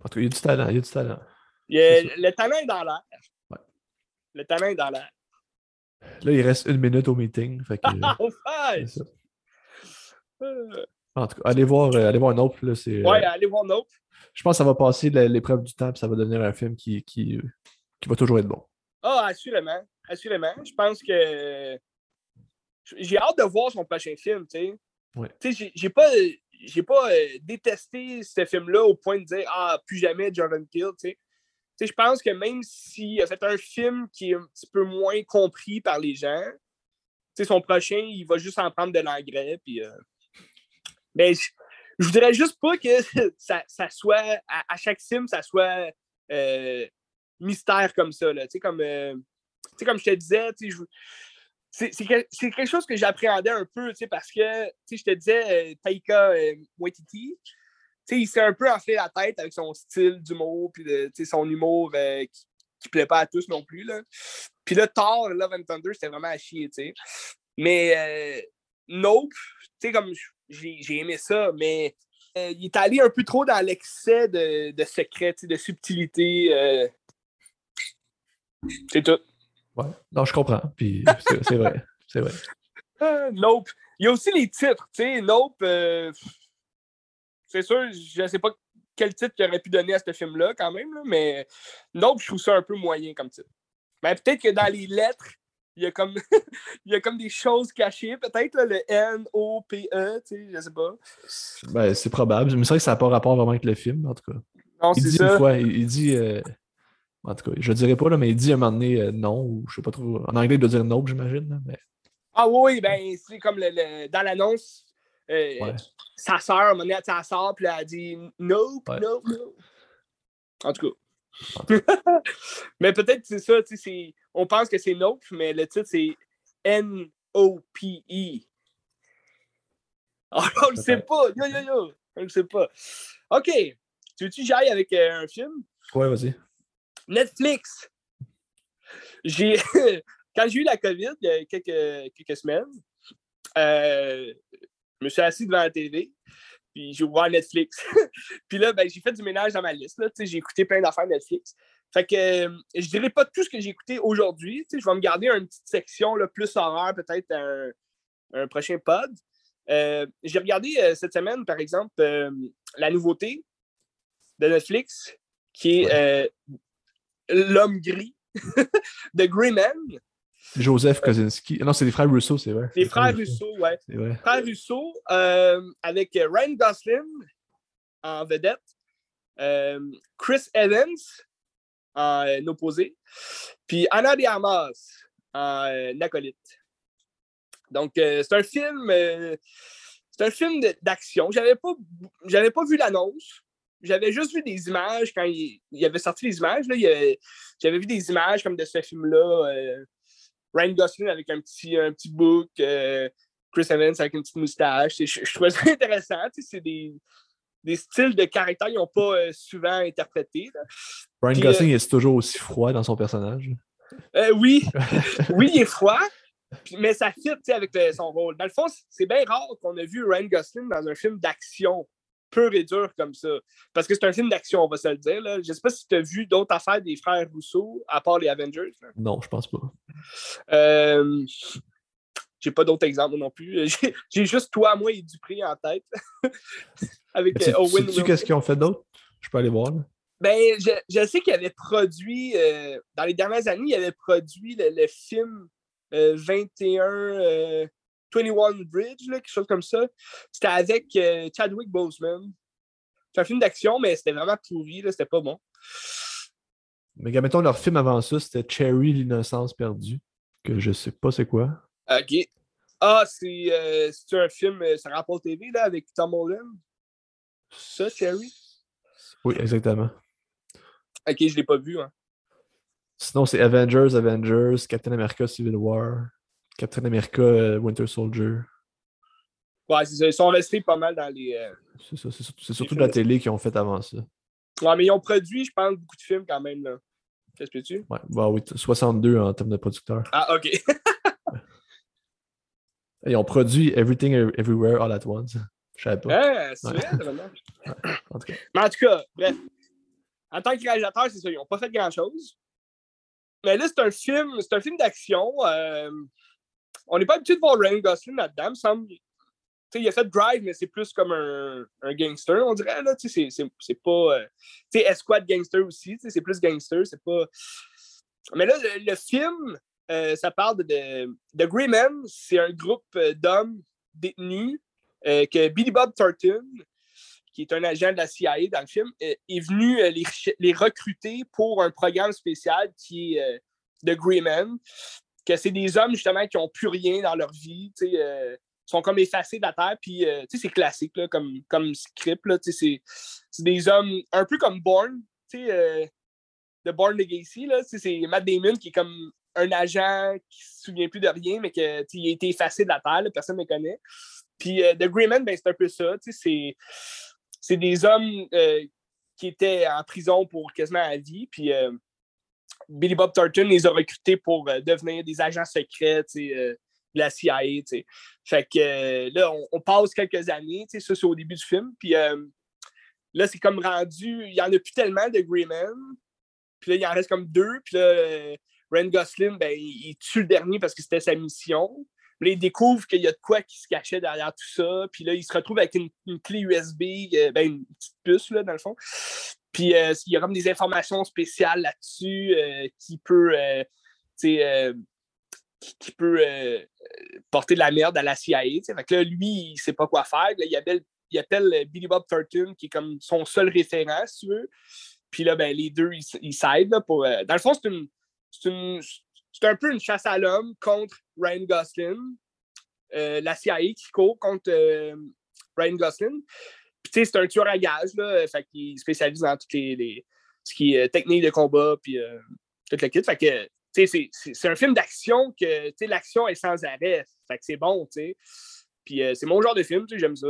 En tout cas, il y a du talent. Il y a du talent. le talent est dans l'air. Ouais. Le talent est dans l'air. Là, il reste une minute au meeting. Fait que, en tout cas, allez voir, euh, allez voir Nope. Là, ouais, allez voir Nope. Je pense que ça va passer l'épreuve du temps et ça va devenir un film qui, qui, qui va toujours être bon. Ah, assurément. Assurément. Je pense que j'ai hâte de voir son prochain film, tu sais. Ouais. Tu sais, j'ai pas, j'ai pas euh, détesté ce film-là au point de dire Ah, plus jamais Jordan Peele, tu sais je pense que même s'il a fait un film qui est un petit peu moins compris par les gens, son prochain, il va juste en prendre de l'engrais. Puis, euh, Mais je, voudrais juste pas que ça, soit, à, chaque film, ça soit euh, mystère comme ça. Là. Comme, euh, comme je te disais, c'est quelque chose que j'appréhendais un peu parce que je te disais, Taika Waititi, il s'est un peu enflé la tête avec son style d'humour, puis son humour euh, qui, ne plaît pas à tous non plus. Là. Puis là, Thor, Love and Thunder, c'était vraiment à chier, sais. Mais euh, Nope, comme j'ai aimé ça, mais euh, il est allé un peu trop dans l'excès de, de secret, de subtilité. C'est tout. Ouais, non, je comprends. Puis c'est vrai. C'est vrai. nope. Il y a aussi les titres, tu sais. Nope. Euh, c'est sûr, je ne sais pas quel titre qu'il aurait pu donner à ce film-là, quand même, mais Nope, je trouve ça un peu moyen comme titre. Mais peut-être que dans les lettres, il y a comme, il y a comme des choses cachées, peut-être, le N-O-P-E, tu sais, je sais pas. Ben, c'est probable, mais c'est vrai que ça n'a pas rapport vraiment avec le film, en tout cas. Non, il dit ça. une fois, il, dit. Euh, en tout cas, je dirais pas, là, mais il dit à un moment donné euh, non, ou je sais pas trop. En anglais, il doit dire nope, j'imagine. Mais... Ah oui, ben, c'est comme le, dans l'annonce, euh, sa sœur, à un moment donné, elle sort, puis elle a dit nope, nope, nope. En tout cas. mais peut-être c'est ça, tu sais, on pense que c'est Nope, mais le titre c'est N-O-P-E. Ah, on le sait pas, yo yo yo, on le sait pas. OK, tu veux-tu que j'aille avec euh, un film? Ouais, vas-y. Netflix. J'ai quand j'ai eu la COVID il y a quelques, quelques semaines, euh, je me suis assis devant la télé, puis j'ai ouvert Netflix. puis là, ben, j'ai fait du ménage dans ma liste. J'ai écouté plein d'affaires Netflix. Fait que euh, je dirais pas tout ce que j'ai écouté aujourd'hui. Je vais me garder une petite section là, plus horreur, peut-être un, un, prochain pod. Euh, j'ai regardé euh, cette semaine, par exemple, la nouveauté de Netflix, qui est L'homme gris de Grey Man. Joseph Kosinski. Non, c'est les frères Russo, c'est vrai. Les frères Russo, ouais. C'est vrai. Frères Russo, avec Ryan Gosling en vedette, Chris Evans en euh, puis Anna de Armas en acolyte. Donc, c'est un film. c'est un film d'action. J'avais pas, pas vu l'annonce. J'avais juste vu des images quand il, il avait sorti les images. J'avais vu des images comme de ce film-là Ryan Gosling avec un petit, un petit book, euh, Chris Evans avec une petite moustache. Je, je trouvais ça intéressant. C'est des, des, styles de caractère qu'ils n'ont pas euh, souvent interprétés. Ryan Gosling euh, est toujours aussi froid dans son personnage. oui, oui, il est froid, mais ça fit avec son rôle. Dans le fond, c'est bien rare qu'on a vu Ryan Gosling dans un film d'action pur et dur comme ça. Parce que c'est un film d'action, on va se le dire. Là. Je ne sais pas si tu as vu d'autres affaires des frères Rousseau, à part les Avengers. Non, je pense pas. Euh, j'ai pas d'autres exemples non plus. J'ai juste toi, moi et Dupré en tête. Avec tu, euh, Sais-tu qu'est-ce qu'ils ont fait d'autre? Je peux aller voir. Ben, je, sais qu'il avait produit, euh, dans les dernières années, il avait produit le, film 21, 21 Bridge, quelque chose comme ça. C'était avec euh, Chadwick Boseman. C'est un film d'action, mais c'était vraiment pourri, c'était pas bon. Mais mettons, leur film avant ça, c'était Cherry, l'innocence perdue, que je sais pas c'est quoi. Ok. Ah, c'est euh, un film, ça euh, rapport TV, là, avec Tom Holland? Ça, Cherry? Oui, exactement. Ok, je l'ai pas vu, hein. Sinon, c'est Avengers, Avengers, Captain America Civil War. Captain America, euh, Winter Soldier. Ouais, c'est ça. Ils sont restés pas mal dans les. Euh, c'est ça. C'est surtout de la télé qu'ils ont fait avant ça. Ouais, mais ils ont produit, je pense, beaucoup de films quand même. Là. Qu'est-ce que tu Ouais, bah oui, 62 en termes de producteurs. Ah, ok. ils ont produit Everything Everywhere All at Once. Je savais pas. Ah, c'est vrai, vraiment. en tout cas. Mais en tout cas, bref. En tant que réalisateur, c'est ça. Ils n'ont pas fait grand-chose. Mais là, c'est un film, c'est un film d'action. Euh, on n'est pas habitué de voir Ryan Gosling là-dedans, me semble. il a fait Drive, mais c'est plus comme un, un, gangster, on dirait. Là, c'est, c'est, pas. Euh, tu sais, Esquad Gangster aussi, c'est plus gangster, c'est pas. Mais là, le, film, euh, ça parle de, de Grey Men. C'est un groupe euh, d'hommes détenus que Billy Bob Thornton, qui est un agent de la CIA dans le film, est venu les, recruter pour un programme spécial qui est de Grey Men que c'est des hommes justement qui n'ont plus rien dans leur vie, tu euh, sont comme effacés de la terre, puis euh, c'est classique là, comme, comme script, là, c'est des hommes un peu comme Bourne, euh, de Bourne Legacy, c'est Matt Damon qui est comme un agent qui ne se souvient plus de rien, mais qui a été effacé de la terre, personne ne le connaît. Puis The Greyman, ben, c'est un peu ça, c'est des hommes qui étaient en prison pour quasiment à vie, puis Billy Bob Thornton les a recrutés pour euh, devenir des agents secrets euh, de la CIA. Fait que euh, là, on, passe quelques années, ça c'est au début du film. Puis là, c'est comme rendu, il n'y en a plus tellement de Greyman. Puis là, il en reste comme deux. Puis là, Ryan Gosling, ben, il, tue le dernier parce que c'était sa mission. Là, il découvre qu'il y a de quoi qui se cachait derrière tout ça. Puis là, il se retrouve avec une, clé USB, euh, ben, une petite puce, là, dans le fond. Puis euh, il y a comme des informations spéciales là-dessus euh, qui peut, qui, peut porter de la merde à la CIA. Là, lui, il ne sait pas quoi faire. il, appelle, il appelle Billy Bob Thornton, qui est comme son seul référent, si tu veux. Puis là, ben, les deux, ils s'aident. Pour, dans le fond, c'est une, c'est un peu une chasse à l'homme contre Ryan Gosling. Euh, la CIA qui court contre euh, Ryan Gosling. Puis, tu sais, c'est un tueur à gage, là. Fait qu'il spécialise dans toutes les, ce qui est technique de combat, puis euh, toute la kit. Fait que, tu sais, c'est un film d'action que, tu sais, l'action est sans arrêt. Fait que c'est bon, tu sais. Puis c'est mon genre de film, tu sais, j'aime ça.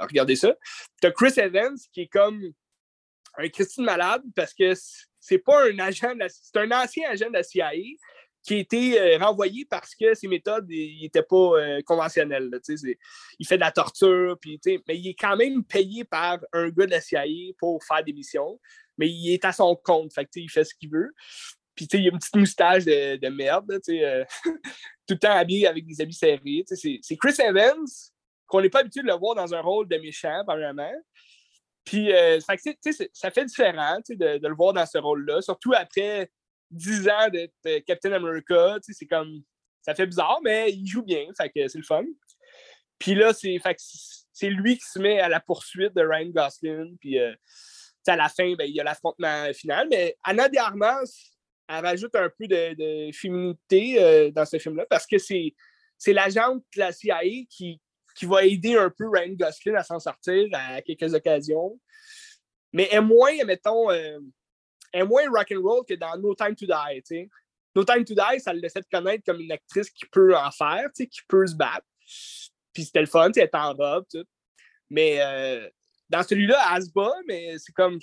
Regardez ça. T'as Chris Evans qui est comme un Christine malade parce que c'est pas un agent, c'est un ancien agent de la CIA qui a été euh, renvoyé parce que ses méthodes n'étaient pas euh, conventionnelles. il fait de la torture, mais il est quand même payé par un gars de la CIA pour faire des missions, mais il est à son compte, fait il fait ce qu'il veut. Puis il a une petite moustache de, merde, euh, tout le temps habillé avec des habits serrés. C'est Chris Evans, qu'on n'est pas habitué de le voir dans un rôle de méchant, apparemment. Puis, euh, ça, ça fait différent de, de, le voir dans ce rôle-là, surtout après 10 ans d'être euh, Captain America. C'est comme. Ça fait bizarre, mais il joue bien, fait que c'est le fun. Puis là, c'est lui qui se met à la poursuite de Ryan Gosling. Puis euh, à la fin, ben, il y a l'affrontement final. Mais Anna de Armas, elle rajoute un peu de, féminité dans ce film-là parce que c'est l'agente de la CIA qui, qui va aider un peu Ryan Gosling à s'en sortir à quelques occasions. Mais est moins, mettons, euh, est moins rock'n'roll que dans No Time to Die. No Time to Die, ça le laissait connaître comme une actrice qui peut en faire, qui peut se battre. Puis c'était le fun, elle est en robe. Mais euh, dans celui-là, elle se bat, mais c'est comme.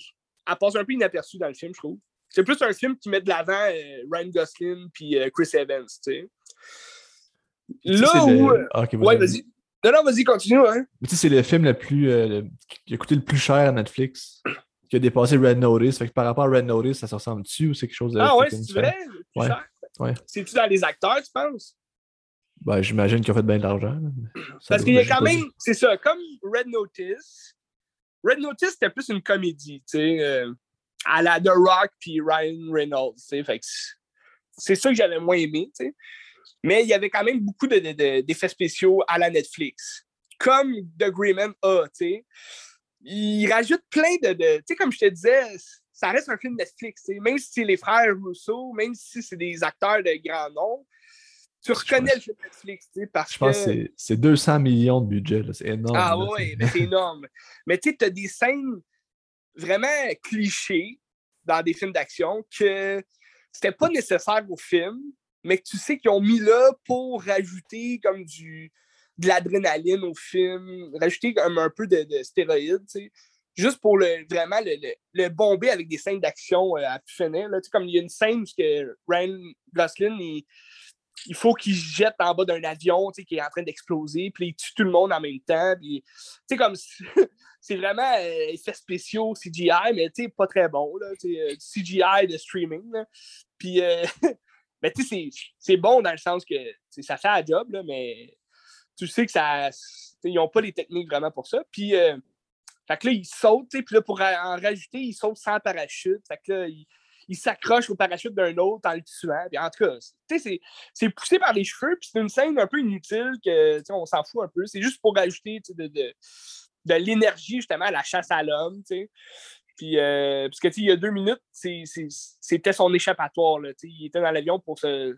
Elle passe un peu inaperçue dans le film, je trouve. C'est plus un film qui met de l'avant euh, Ryan Gosling puis Chris Evans. Là où. Ah, ouais, vas-y. Non, non, vas-y, continue. Hein. Tu sais, c'est le film le plus, euh, qui a coûté le plus cher à Netflix, qui a dépassé Red Notice. Fait que par rapport à Red Notice, ça se ressemble dessus ou c'est quelque chose de. Ah ouais, c'est vrai? Ouais. ouais. C'est-tu dans les acteurs, tu penses? Ben, j'imagine qu'ils ont fait bien de l'argent. Parce qu'il y a quand même, c'est ça, comme Red Notice. Red Notice, c'était plus une comédie, tu sais, euh, à la The Rock puis Ryan Reynolds, tu sais. Fait que c'est ça que j'avais moins aimé, tu sais. Mais il y avait quand même beaucoup d'effets spéciaux à la Netflix. Comme The Greyman a, tu sais. Il rajoute plein de. tu sais, comme je te disais, ça reste un film Netflix. Même si c'est les frères Rousseau, même si c'est des acteurs de grand nom, tu reconnais le film Netflix. Parce je pense que c'est 200 millions de budget. C'est énorme. Ah oui, c'est énorme. Mais tu sais, as des scènes vraiment clichés dans des films d'action que c'était pas nécessaire au film, mais que tu sais qu'ils ont mis là pour rajouter comme du, de l'adrénaline au film, rajouter comme un peu de, stéroïdes, tu sais, juste pour le, vraiment le, le, bomber avec des scènes d'action euh, à pu finir. Là, tu sais, comme il y a une scène où Ryan Gosling, il, il faut qu'il jette en bas d'un avion tu sais, qui est en train d'exploser, puis il tue tout le monde en même temps. Puis, comme c'est vraiment euh, effets spéciaux, CGI, mais pas très bon. Là, euh, CGI de streaming. Puis, euh, Mais tu sais, c'est bon dans le sens que ça fait un job, là, mais tu sais que ça. Ils n'ont pas les techniques vraiment pour ça. Puis, euh, fait que là, ils sautent, puis là, pour en rajouter, ils sautent sans parachute. Fait que ils s'accrochent au parachute d'un autre en le tuant. Puis en tout cas, c'est poussé par les cheveux, puis c'est une scène un peu inutile que on s'en fout un peu. C'est juste pour rajouter de, de, de l'énergie justement à la chasse à l'homme. Puis, euh, parce que, il y a deux minutes, c'était son échappatoire. Là, il était dans l'avion pour se,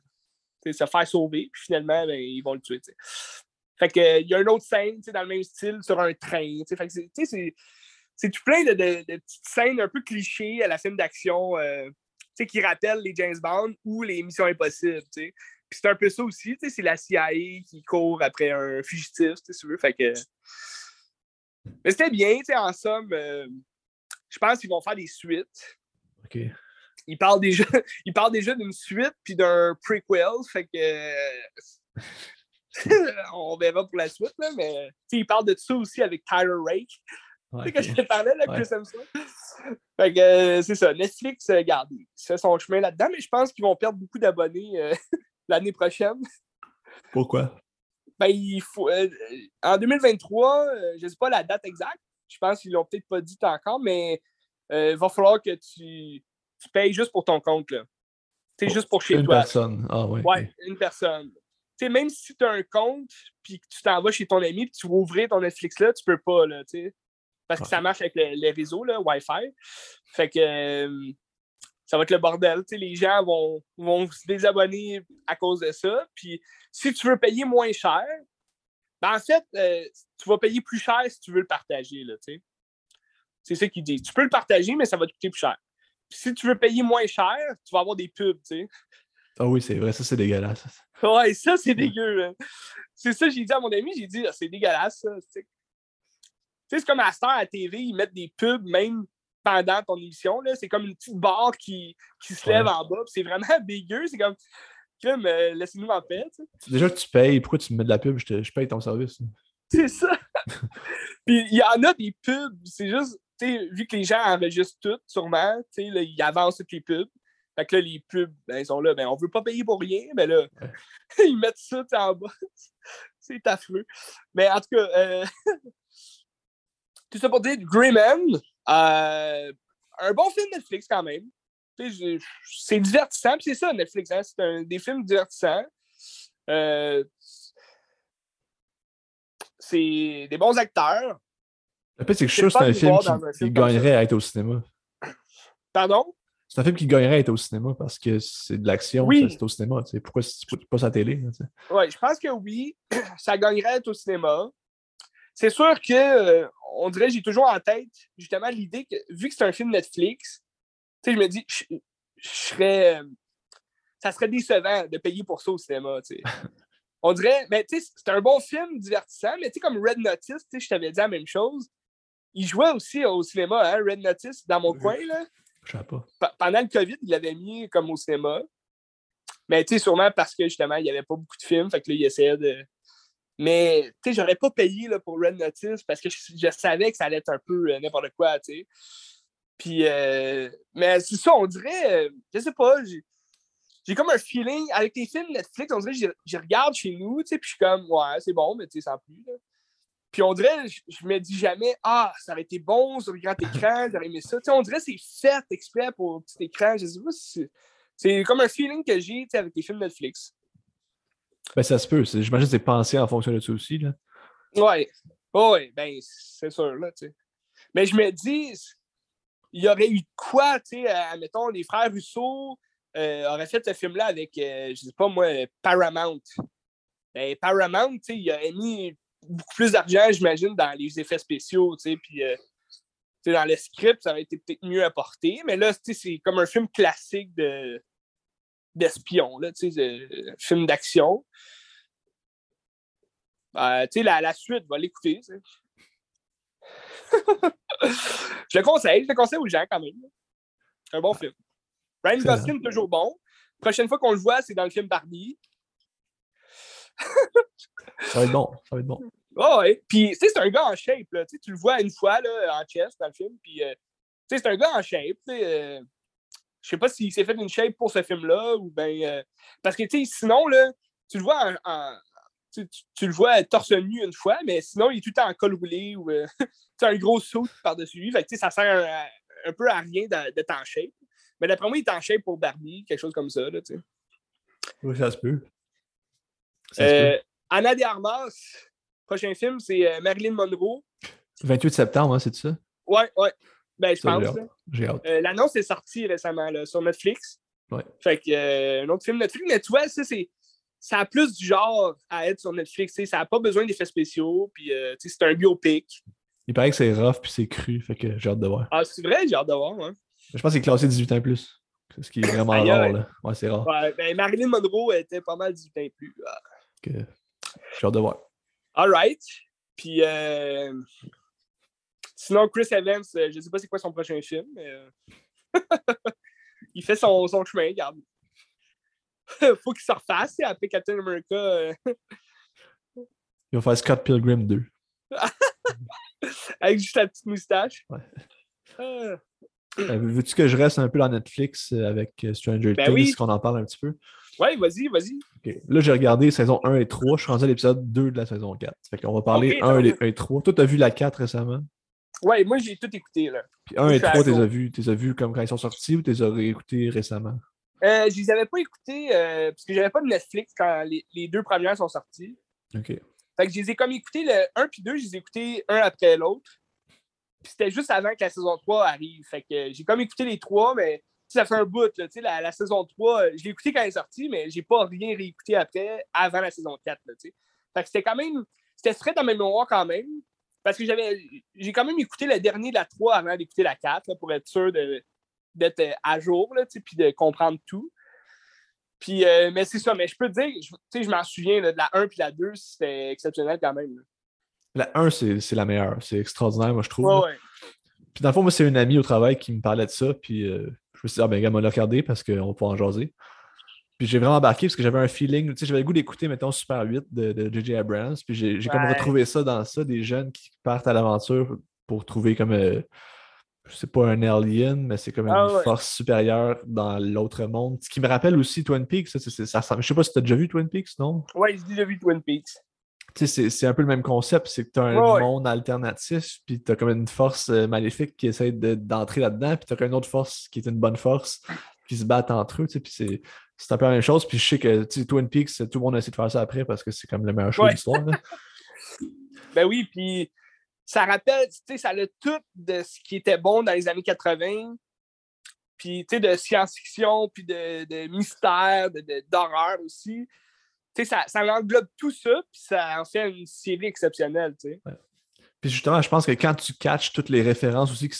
faire sauver. Puis finalement, ben, ils vont le tuer. Fait que, il y a une autre scène dans le même style sur un train. Fait que c'est tout plein de, petites scènes un peu clichés à la film d'action euh, qui rappellent les James Bond ou les Missions Impossibles. Puis c'est un peu ça aussi. C'est la CIA qui court après un fugitif, si tu veux. Fait que... Mais c'était bien, en somme. Euh, je pense qu'ils vont faire des suites. OK. Ils parlent déjà, ils parlent déjà d'une suite puis d'un prequel. Fait que. on verra pour la suite, là, mais ils parlent de ça aussi avec Tyler Rake. tu sais, que je te parlais, là, Chris Hemsworth. Fait que euh, c'est ça. Netflix, euh, garde, il fait son chemin là-dedans, mais je pense qu'ils vont perdre beaucoup d'abonnés euh, l'année prochaine. Pourquoi? Ben, il faut. en 2023, je ne sais pas la date exacte. Je pense qu'ils l'ont peut-être pas dit encore, mais il va falloir que tu, tu payes juste pour ton compte. C'est juste pour chez une toi. Une personne. Ah, ouais. Ouais, une personne. même si tu as un compte, puis que tu t'en vas chez ton ami, puis tu vas ouvrir ton Netflix là, tu peux pas, là, tu sais. Parce que ça marche avec les réseaux, là, Wi-Fi. Fait que euh, ça va être le bordel. les gens vont, vont se désabonner à cause de ça. Puis si tu veux payer moins cher, ben en fait, euh, tu vas payer plus cher si tu veux le partager. Là, c'est ça qu'il dit. Tu peux le partager, mais ça va te coûter plus cher. si tu veux payer moins cher, tu vas avoir des pubs. sais. Ah oui, c'est vrai, ça c'est dégueulasse. Ouais, ça c'est dégueu. C'est ça que j'ai dit à mon ami, j'ai dit, ah, c'est dégueulasse. Ça sais, c'est comme à Star à la TV, ils mettent des pubs même pendant ton émission. C'est comme une petite barre qui, qui se lève en bas. C'est vraiment bégueux. C'est comme, euh, laissez-nous en paix. Déjà que tu payes, pourquoi tu me mets de la pub? Je, je paye ton service. C'est ça. Puis il y en a des pubs. C'est juste, vu que les gens enregistrent tout, sûrement, là, ils avancent toutes les pubs. Fait que là, les pubs, ben, ils sont là, ben, on veut pas payer pour rien, mais là, ils mettent ça en bas. c'est affreux. Mais en tout cas, euh, tout ça pour dire, Greyman, euh, un bon film Netflix quand même. C'est divertissant, c'est ça Netflix, hein? c'est un, des films divertissants. Euh, c'est des bons acteurs. Le c'est que je suis sûr que c'est un film qui, gagnerait à être au cinéma. Pardon? C'est un film qui gagnerait à être au cinéma parce que c'est de l'action, oui. c'est au cinéma. Pourquoi c'est pas sa télé? Oui, je pense que oui, ça gagnerait à être au cinéma c'est sûr que euh, on dirait j'ai toujours en tête justement l'idée que vu que c'est un film Netflix, je me dis je, serais euh, ça serait décevant de payer pour ça au cinéma, On dirait mais tu sais c'est un bon film divertissant, mais tu sais comme Red Notice, je t'avais dit la même chose. Il jouait aussi au cinéma, hein, Red Notice, dans mon coin. Là. Je sais pas. pendant le COVID, il l'avait mis comme au cinéma. Mais tu sais, sûrement parce que justement, il n'y avait pas beaucoup de films. Fait que là, il essayait de, mais, tu sais, j'aurais pas payé là, pour Red Notice parce que je, savais que ça allait être un peu euh, n'importe quoi, tu sais. Puis, euh, mais c'est ça, on dirait, euh, je sais pas, j'ai comme un feeling, avec les films Netflix, on dirait que je regarde chez nous, tu sais, puis je suis comme, ouais, c'est bon, mais tu sais, sans plus, là. Puis on dirait, je, me dis jamais, ah, ça aurait été bon sur le grand écran, j'aurais aimé ça. Tu sais, on dirait que c'est fait exprès pour le petit écran, je sais pas c'est comme un feeling que j'ai, tu sais, avec les films Netflix. Ben, ça se peut. J'imagine que c'est pensé en fonction de ça aussi. Là. Oui. Oui, ben, c'est sûr. Là, sais. Mais je me dis, il y aurait eu quoi, tu sais, mettons, les frères Russo euh, auraient fait ce film-là avec, euh, je sais pas moi, Paramount. Ben, Paramount, tu sais, il aurait mis beaucoup plus d'argent, j'imagine, dans les effets spéciaux, tu sais, puis euh, dans le script, ça aurait été peut-être mieux apporté. Mais là, c'est comme un film classique de, d'espion, là, tu sais, film d'action. Tu sais, la, la, suite, va l'écouter. Je le conseille, je le conseille aux gens quand même. Un bon film. Ryan Gosling, toujours bon. Prochaine fois qu'on le voit, c'est dans le film Barbie. ça va être bon, ça va être bon. Oh, ouais. Puis, tu sais, c'est un gars en shape, là. Tu, tu le vois une fois, là, en chest dans le film. Puis, euh, tu sais, c'est un gars en shape, tu sais. Euh, je sais pas s'il s'est fait une shape pour ce film-là ou. Euh, parce que, tu sais, sinon, là, tu le vois en. Tu, le vois torse nu une fois, mais sinon, il est tout le temps en col roulé ou euh, tu as un gros saut par-dessus lui. Fait que, ça sert un, peu à rien d'être en shape. Mais d'après moi, il est en shape pour Barbie, quelque chose comme ça. Là, sais. oui, ça se peut. Euh, Anna de Armas, prochain film, c'est Marilyn Monroe. 28 septembre, hein, c'est ça? Ouais, ouais. Ben, je pense. J'ai hâte. Euh, l'annonce est sortie récemment là, sur Netflix. Ouais. Fait que, euh, un autre film Netflix, mais tu vois, ça, c'est. Ça a plus du genre à être sur Netflix. Ça n'a pas besoin d'effets spéciaux. Puis, euh, c'est un biopic. Il paraît que c'est rough puis c'est cru. Fait que j'ai hâte de voir. Ah, c'est vrai? J'ai hâte de voir. Hein. Je pense qu'il est classé 18 ans plus. Ce qui est vraiment rare. Là. Ouais, c'est rare. Ouais, ben, Marilyn Monroe était pas mal 18 ans plus. Ah. J'ai hâte de voir. All right. Puis, euh, Sinon, Chris Evans, euh, je ne sais pas c'est quoi son prochain film, mais il fait son, son chemin, regarde. Faut qu'il se refasse après Captain America. Euh. Il va faire Scott Pilgrim 2. Avec juste la petite moustache. Ouais. Euh, veux-tu que je reste un peu dans Netflix avec Stranger ben Things, oui. qu'on en parle un petit peu? Ouais, vas-y, vas-y. Là, j'ai regardé saison 1 et 3. Je suis rendu à l'épisode 2 de la saison 4. Fait qu'on va parler 1 et 3. Toi, t'as vu la 4 récemment? Ouais, moi, j'ai tout écouté, là. Puis 1 et 3, t'es as vu, as vu comme quand ils sont sortis ou t'es as réécoutés récemment? Euh, je les avais pas écoutés euh, parce que j'avais pas de Netflix quand les, les, deux premières sont sorties. OK. Fait que je les ai comme écoutés, le 1 puis 2, je les ai écoutés un après l'autre. Puis c'était juste avant que la saison 3 arrive. Fait que j'ai comme écouté les trois, mais ça fait un bout. Là, la, la saison 3, euh, je l'ai écouté quand elle est sortie, mais j'ai pas rien réécouté après, avant la saison 4. Là, fait que c'était quand même. C'était frais dans ma mémoire quand même. Parce que j'avais. J'ai quand même écouté le dernier de la 3 avant d'écouter la 4 là, pour être sûr d'être à jour, là, puis de comprendre tout. Puis, euh, mais c'est ça, mais je peux te dire, je, je m'en souviens de la 1 puis la 2, c'était exceptionnel quand même. Là. La 1, c'est la meilleure. C'est extraordinaire, moi, je trouve. Ouais, ouais. Puis dans le fond, moi, c'est une amie au travail qui me parlait de ça. Puis euh, je me suis dit, ah ben, gars, on l'a regardé parce qu'on va pouvoir en jaser. Puis j'ai vraiment embarqué parce que j'avais un feeling, tu sais, j'avais le goût d'écouter, mettons, Super 8 de J.J. Abrams. Puis j'ai ouais. comme retrouvé ça dans ça, des jeunes qui partent à l'aventure pour trouver comme, euh, sais pas un alien, mais c'est comme une ah, ouais. force supérieure dans l'autre monde. Ce qui me rappelle aussi Twin Peaks. Ça, ça, ça, je sais pas si tu as déjà vu Twin Peaks, non? Ouais, j'ai déjà vu Twin Peaks c'est un peu le même concept, c'est que tu as un ouais. monde alternatif, puis tu as comme une force euh, maléfique qui essaie d'entrer là-dedans, puis tu as une autre force qui est une bonne force, qui se battent entre eux, puis c'est un peu la même chose. Puis je sais que Twin Peaks, tout le monde a essayé de faire ça après parce que c'est comme le meilleur show ouais. de l'histoire. ben oui, puis ça rappelle, tu sais, ça a tout de ce qui était bon dans les années 80, puis tu sais, de science-fiction, puis de, de mystère, d'horreur de, aussi ça, ça englobe tout ça, puis ça en fait une série exceptionnelle. Ouais. Puis justement, je pense que quand tu catches toutes les références aussi, que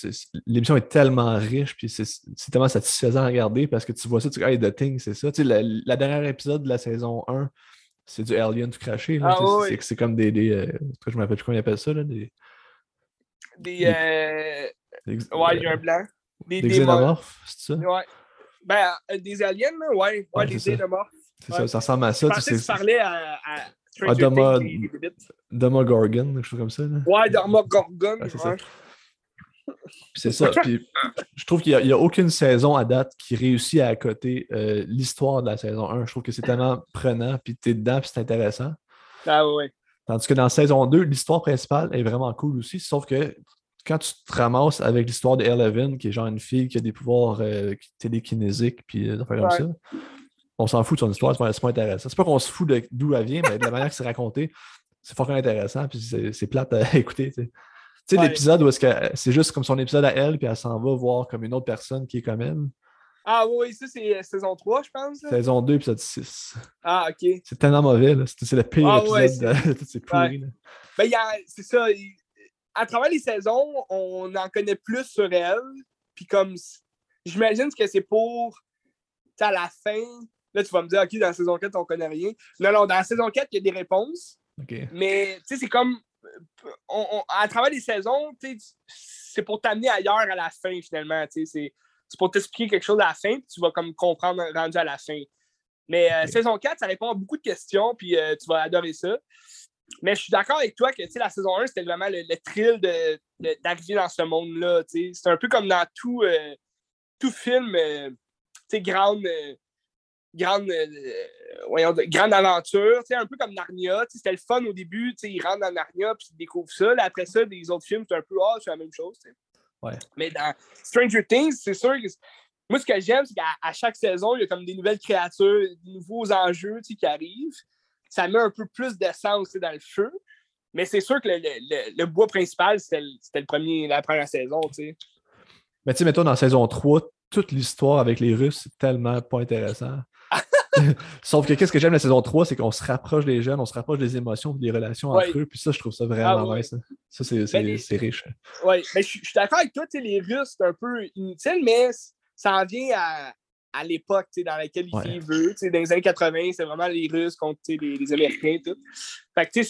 l'émission est tellement riche, puis c'est tellement satisfaisant à regarder parce que tu vois ça, tu dis, hey, The Thing, c'est ça. Tu sais, la, la dernière épisode de la saison 1, c'est du Alien tout craché. Ah, oui. C'est comme des. des euh, je plus comment ils appellent ça. Là, des, des, euh... ouais, il y a un blanc. Des, des xénomorphes, c'est ça? Ouais. Ben, euh, des aliens, là, ouais. Ouais, des xénomorphes. C'est ça, ça ressemble à ça. Je pensais que tu parlais à, à ah, Doma, quelque chose comme ça. Là. Ouais, Doma Gorgon. Ouais, c'est ouais. ça. ça. Puis, je trouve qu'il n'y a, a, aucune saison à date qui réussit à accoter euh, l'histoire de la saison 1. Je trouve que c'est tellement prenant, puis tu es dedans, puis c'est intéressant. Ah ouais. Tandis que dans saison 2, l'histoire principale est vraiment cool aussi, sauf que quand tu te ramasses avec l'histoire de Eleven, qui est genre une fille qui a des pouvoirs euh, télékinésiques, puis euh, des affaires comme ça, on s'en fout de son histoire, c'est pas intéressant. C'est pas qu'on se fout d'où elle vient, mais de la manière que c'est raconté, c'est fort intéressant, puis c'est plate à écouter. Tu sais, ouais. l'épisode où est-ce que c'est juste comme son épisode à elle, puis elle s'en va voir comme une autre personne qui est comme elle. Ah oui, ça c'est saison 3, je pense. Là. Saison 2, épisode 6. Ah, ok. C'est tellement mauvais, C'est le pire ah, épisode ouais, de toutes ces pourris. Ben, c'est ça. À travers les saisons, on en connaît plus sur elle. Puis comme, j'imagine que c'est pour, à la fin, Là, tu vas me dire, OK, dans la saison 4, on connaît rien. Non, non, dans la saison 4, il y a des réponses. Okay. Mais, tu sais, c'est comme. On, on, à travers les saisons, c'est pour t'amener ailleurs à la fin, finalement. C'est pour t'expliquer quelque chose à la fin, puis tu vas comme comprendre rendu à la fin. Mais euh, Okay. saison 4, ça répond à beaucoup de questions, puis euh, tu vas adorer ça. Mais je suis d'accord avec toi que la saison 1, c'était vraiment le, le thrill d'arriver dans ce monde-là. C'est un peu comme dans tout, euh, tout film, grande grande, voyons, grande aventure, un peu comme Narnia. C'était le fun au début, ils rentrent dans Narnia puis ils découvrent ça. Là, après ça, des autres films, c'est un peu, ah, c'est la même chose. Ouais. Mais dans Stranger Things, c'est sûr que. Moi, ce que j'aime, c'est qu'à chaque saison, il y a comme des nouvelles créatures, des nouveaux enjeux qui arrivent. Ça met un peu plus d'essence dans le feu. Mais c'est sûr que le, le, le bois principal, c'était le, premier, la première saison. T'sais. Mais tu sais, mettons, dans saison 3, toute l'histoire avec les Russes, c'est tellement pas intéressant. Sauf que qu'est-ce que j'aime la saison 3, c'est qu'on se rapproche des jeunes, on se rapproche des émotions, des relations ouais. entre eux. Puis ça, je trouve ça vraiment ah, ouais. nice. Ça, c'est ben, les... riche. Oui, mais je suis d'accord avec toi, les Russes, c'est un peu inutile, mais ça en vient à, à l'époque dans laquelle il ouais. veut. Dans les années 80, c'est vraiment les Russes contre les, les, Américains. Tout. Fait que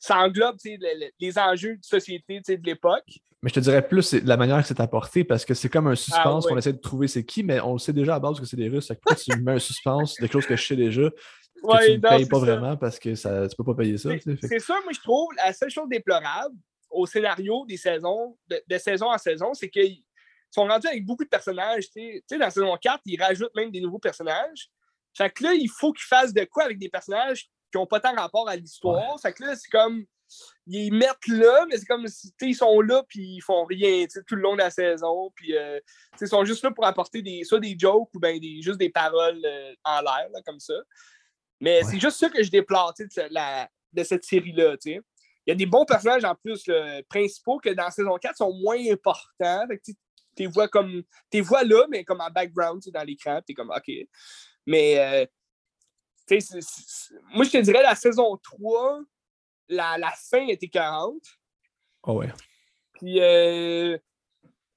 ça englobe le, les enjeux de société de l'époque. Mais je te dirais plus la manière que c'est apporté parce que c'est comme un suspense ah, ouais. qu'on essaie de trouver c'est qui, mais on le sait déjà à base que c'est des Russes. Fait que pourquoi tu mets un suspense quelque chose que je sais déjà que ouais, tu ne payes pas ça. vraiment parce que ça, tu peux pas payer ça. C'est ça, moi je trouve, la seule chose déplorable, au scénario des saisons, de, saison en saison, c'est qu'ils sont rendus avec beaucoup de personnages. Tu sais, dans la saison 4, ils rajoutent même des nouveaux personnages. Fait que là, il faut qu'ils fassent de quoi avec des personnages qui n'ont pas tant rapport à l'histoire. Fait que là, c'est comme. Ils mettent là, mais c'est comme si ils sont là puis ils font rien tout le long de la saison. Puis euh, ils sont juste là pour apporter des, soit des jokes ou ben des, juste des paroles euh, en l'air, comme ça. Mais c'est juste ça que je déplore de, la, de cette série-là. Il y a des bons personnages en plus principaux que dans la saison 4 sont moins importants. Tu vois comme. T'es vois là, mais comme en background dans l'écran, t'es comme OK. Mais euh, moi, je te dirais, la saison 3, la, la fin était 40. Oh ouais. Puis euh,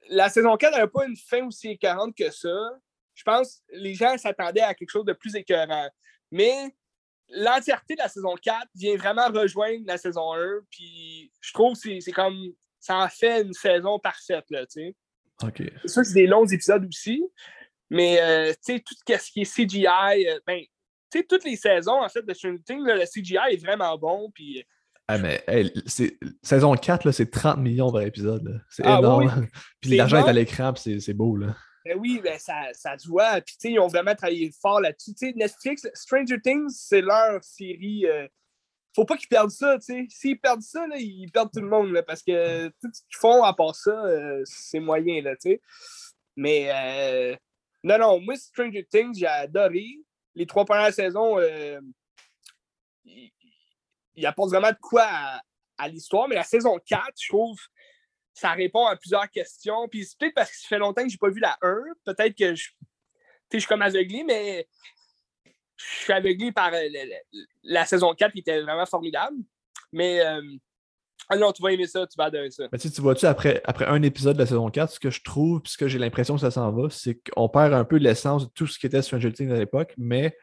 la saison 4 n'avait pas une fin aussi écœurante que ça. Je pense que les gens s'attendaient à quelque chose de plus écœurant. Mais l'entièreté de la saison 4 vient vraiment rejoindre la saison 1. Puis je trouve que c'est comme. Ça en fait une saison parfaite, là, tu sais. C'est sûr que c'est des longs épisodes aussi. Mais, euh, tu sais, tout ce qui est CGI, euh, ben, tu sais, toutes les saisons, en fait, de Stranger Things, le CGI est vraiment bon. Puis. Ah, mais saison 4, c'est 30 millions par épisode. C'est ah, énorme. puis l'argent est à l'écran, puis c'est beau. Là. Ben oui, ben ça, ça se voit. Puis, ils ont vraiment travaillé fort là-dessus. Netflix, Stranger Things, c'est leur série. Euh, faut pas qu'ils perdent ça, tu sais. S'ils perdent ça, là, ils perdent tout le monde, là, parce que tout ce qu'ils font à part ça, euh, c'est moyen, là, tu sais. Mais, euh, non, non, moi, Stranger Things, j'ai adoré. Les trois premières saisons, il, apporte vraiment de quoi à, l'histoire, mais la saison 4, je trouve, ça répond à plusieurs questions. Puis c'est peut-être parce que ça fait longtemps que je n'ai pas vu la 1. Peut-être que je, je suis comme aveuglé, mais je suis aveuglé par euh, la, saison 4 qui était vraiment formidable. Mais euh, ah non, tu vas aimer ça, tu vas adorer ça. Mais tu, tu vois-tu, après, après un épisode de la saison 4, ce que je trouve, puisque j'ai l'impression que ça s'en va, c'est qu'on perd un peu l'essence de tout ce qui était Stranger Things à l'époque, mais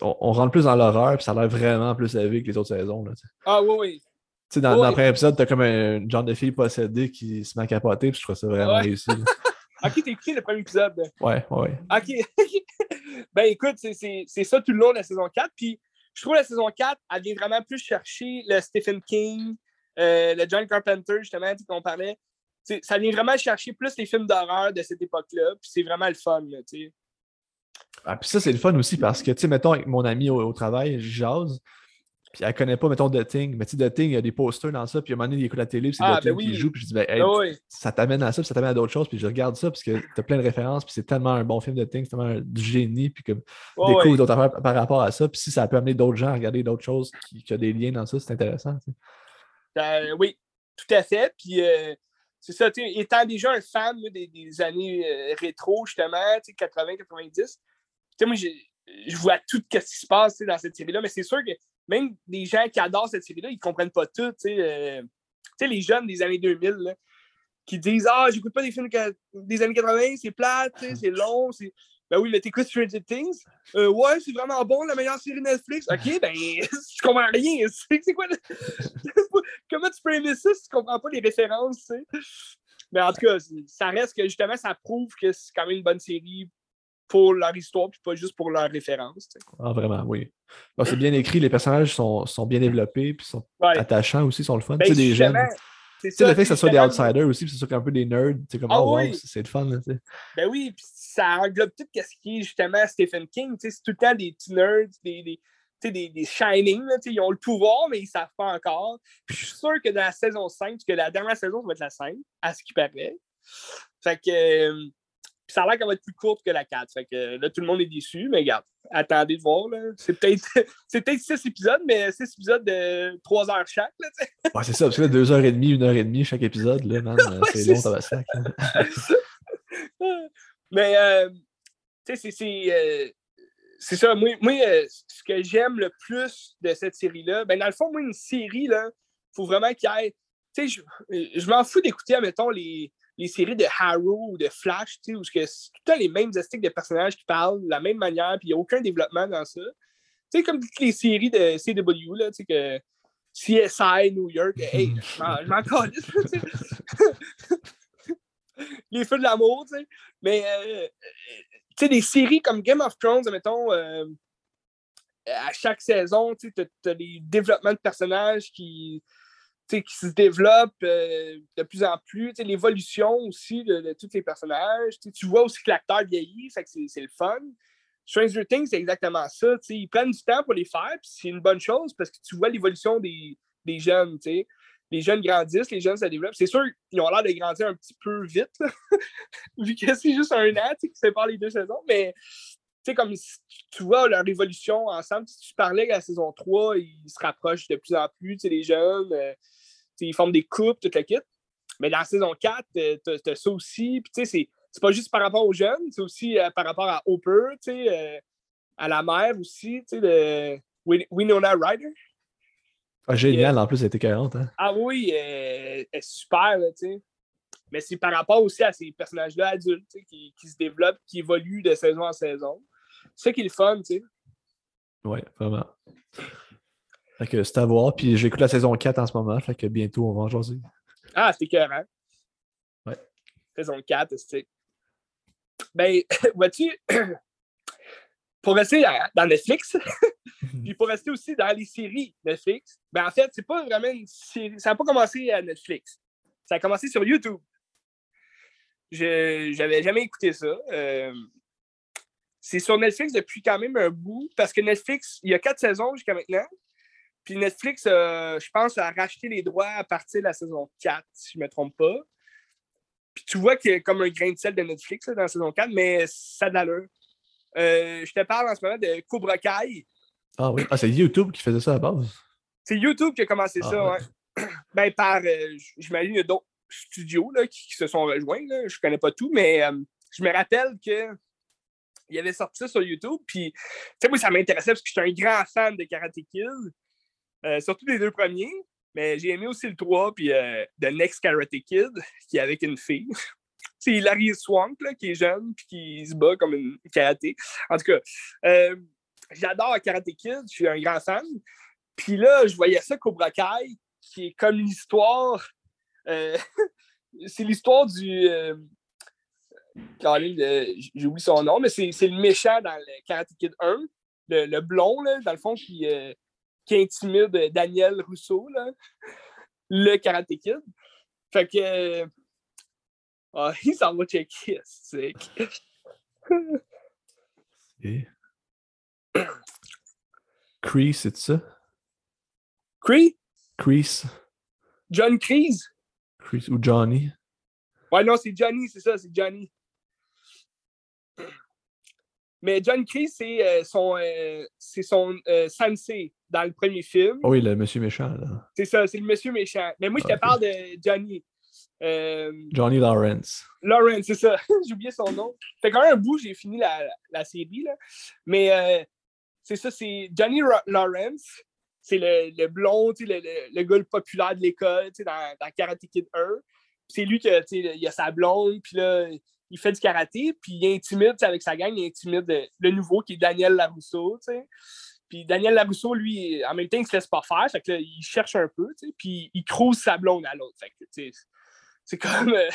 on, on, rentre plus dans l'horreur, puis ça a l'air vraiment plus élevé que les autres saisons. Là, ah oui, oui. Tu sais, dans, le premier épisode, t'as comme un genre de fille possédée qui se met à capoter, puis je trouve ça vraiment réussi. ok, t'as écouté le premier épisode? Ouais, ouais. Ok. ben écoute, c'est ça tout le long de la saison 4. Puis je trouve que la saison 4, elle vient vraiment plus chercher le Stephen King, euh, le John Carpenter, justement, qu'on parlait. ça vient vraiment chercher plus les films d'horreur de cette époque-là. Puis c'est vraiment le fun, tu sais. Ah, puis ça, c'est le fun aussi parce que, tu sais, mettons, avec mon ami au, au travail, jase. Puis elle connaît pas, mettons, The Thing. Mais tu sais, The Thing, il y a des posters dans ça. Puis à un moment donné, il écoute la télé, puis c'est ah, ben qui joue. Puis je dis, ben, hey, ben ça t'amène à ça, puis ça t'amène à d'autres choses. Puis je regarde ça, parce que t'as plein de références. Puis c'est tellement un bon film The Thing, c'est tellement du génie. Puis comme, découvre d'autres affaires par rapport à ça. Puis si ça peut amener d'autres gens à regarder d'autres choses qui, qui ont des liens dans ça, c'est intéressant. Ben, oui, tout à fait. Puis. Euh, c'est ça, étant déjà un fan des, des, années euh, rétro, justement, 80-90, moi, je vois tout ce qui se passe dans cette série-là, mais c'est sûr que même des gens qui adorent cette série-là, ils ne comprennent pas tout. Euh, tu sais, les jeunes des années 2000 qui disent Ah, j'écoute pas des films des années 80, c'est plate, c'est long. Ben oui, mais t'écoutes Stranger Things? Euh, ouais, c'est vraiment bon, la meilleure série Netflix. Ok, ben, je comprends rien. C'est quoi Comment tu peux aimer ça si tu comprends pas les références, tu sais? Mais en tout cas, ça reste que justement, ça prouve que c'est quand même une bonne série pour leur histoire, puis pas juste pour leur référence. Ah, vraiment, oui. c'est bien écrit, les personnages sont, sont bien développés, puis sont attachants aussi, sont le fun. Ben, tu sais, des jeunes. Tu sais, le fait que ce soit des outsiders aussi, puis ce soit un peu des nerds, c'est comme, ah, oh, c'est le fun. Là, ben oui, puis ça englobe tout ce qui est justement Stephen King. C'est tout le temps des petits nerds, des, des, des, des shining, là, ils ont le pouvoir, mais ils ne savent pas encore. Puis je suis sûr que dans la saison 5, parce que la dernière saison, ça va être la 5, à ce qui paraît. Fait que euh, puis ça a l'air qu'elle va être plus courte que la 4. Fait que là, tout le monde est déçu, mais regarde, attendez de voir. C'est peut-être peut 6 épisodes, mais 6 épisodes de 3 heures chaque. Là, ouais, c'est ça, parce que là, 2h30, 1h30 chaque épisode, là, man, c'est long, ça va sac. mais, euh, tu sais, c'est. Euh, c'est ça, moi, moi euh, ce que j'aime le plus de cette série-là, ben dans le fond, moi, une série, il faut vraiment qu'il y ait. Tu sais, je, je m'en fous d'écouter, admettons, les, les séries de Harrow ou de Flash, où c'est tout le temps les mêmes esthétiques de personnages qui parlent de la même manière, puis il n'y a aucun développement dans ça. Tu sais, comme toutes les séries de CW, là, tu sais, que CSI New York, hey, je m'en les feux de l'amour, tu sais. Mais, euh, tu sais, des séries comme Game of Thrones, mettons, euh, à chaque saison, tu as, as des développements de personnages qui qui se développe de plus en plus. L'évolution aussi de, tous les personnages. tu vois aussi que l'acteur vieillit, c'est le fun. Stranger Things, c'est exactement ça. Ils prennent du temps pour les faire, puis c'est une bonne chose parce que tu vois l'évolution des, des, jeunes. Les jeunes grandissent, les jeunes se développent. C'est sûr qu'ils ont l'air de grandir un petit peu vite, vu que c'est juste un an qui sépare les deux saisons. Mais comme tu vois leur évolution ensemble, si tu parlais que la saison 3, ils se rapprochent de plus en plus, les jeunes, euh, ils forment des coupes, toute la kit. Mais dans la saison 4, tu as, ça aussi. Puis, c'est c'est pas juste par rapport aux jeunes, c'est aussi euh, par rapport à Hopper, euh, à la mère aussi, de Winona Ryder. Ah, génial, en plus, elle était 40. Hein? Ah oui, elle, est super, tu Mais c'est par rapport aussi à ces personnages-là adultes qui, qui, se développent, qui évoluent de saison en saison. C'est ça qui est le fun, tu sais. Oui, vraiment. Fait que c'est à voir. Puis j'écoute la saison 4 en ce moment. Fait que bientôt, on va en jaser. Ah, c'est écœurant. Ouais. Saison 4, c'est ben, vois-tu, pour rester dans Netflix, puis pour rester aussi dans les séries Netflix, ben en fait, c'est pas vraiment une série. Ça n'a pas commencé à Netflix. Ça a commencé sur YouTube. Je n'avais jamais écouté ça. Euh, c'est sur Netflix depuis quand même un bout, parce que Netflix, il y a quatre saisons jusqu'à maintenant. Puis Netflix, euh, je pense, a racheté les droits à partir de la saison 4, si je ne me trompe pas. Puis tu vois qu'il y a comme un grain de sel de Netflix dans la saison 4, mais ça a de l'allure. Euh, je te parle en ce moment de Cobra Kai. Ah oui, ah, c'est YouTube qui faisait ça à base? C'est YouTube qui a commencé ah, ça, ouais. ben, par, euh, j'imagine, il y a d'autres studios là, qui, se sont rejoints. Là. Je connais pas tout, mais je me rappelle que il avait sorti ça sur YouTube. Puis, tu sais, moi, ça m'intéressait parce que j'étais un grand fan de Karate Kid. surtout les deux premiers. Mais j'ai aimé aussi le 3, puis euh, The Next Karate Kid, qui est avec une fille. C'est Hilary Swank, là, qui est jeune, puis qui se bat comme une karaté. En tout cas, euh, j'adore Karate Kid, je suis un grand fan. Puis là, je voyais ça Cobra Kai, qui est comme l'histoire. Euh, c'est l'histoire du. J'ai oublié son nom, mais c'est le méchant dans le Karate Kid 1, le, le blond, là, dans le fond, qui, qui intimide Daniel Rousseau, là, le Karate Kid. Fait que. Oh, il s'en va checker, c'est. Crease, c'est ça? Cree? Crease. John Crease? Crease ou Johnny? Ouais, non, c'est Johnny, c'est ça, c'est Johnny. Mais John Kreese, c'est euh, son, euh, c'est son euh, sensei dans le premier film. Oh oui, le monsieur méchant. là. C'est ça, c'est le monsieur méchant. Mais moi, je te parle de Johnny. Johnny Lawrence. Lawrence, c'est ça. J'ai oublié son nom. Fait quand même un bout, j'ai fini la, la, série. Là. Mais c'est ça, c'est Johnny Lawrence. C'est le, le blond, le, le, le, gars populaire de l'école dans, dans Karate Kid 1. C'est lui qui il a sa blonde, puis là, il fait du karaté, puis il intimide, avec sa gang, il intimide le nouveau qui est Daniel Larousseau, Puis Daniel Larousseau, lui, en même temps, il se laisse pas faire, fait que il cherche un peu, puis il crouse sa blonde à l'autre. c'est comme... Euh,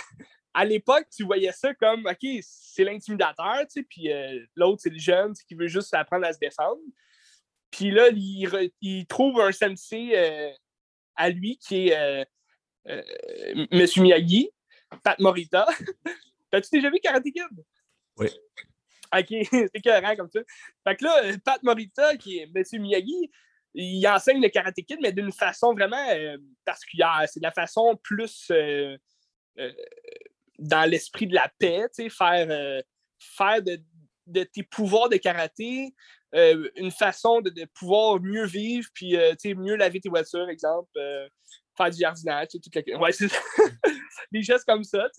à l'époque, tu voyais ça comme, OK, c'est l'intimidateur, puis euh, l'autre, c'est le jeune qui veut juste apprendre à se défendre. Puis là, il, trouve un sensei euh, à lui qui est M. Miyagi, Pat Morita. T'as-tu déjà vu Karate Kid? Oui. OK, c'est cohérent comme ça. Fait que là, Pat Morita, qui est M. Miyagi, il enseigne le Karate Kid, mais d'une façon vraiment euh, particulière. C'est de la façon plus euh, euh, dans l'esprit de la paix, faire, faire de, tes pouvoirs de karaté une façon de, pouvoir mieux vivre, puis mieux laver tes voitures, exemple, faire du jardinage, tout la... ouais, des gestes comme ça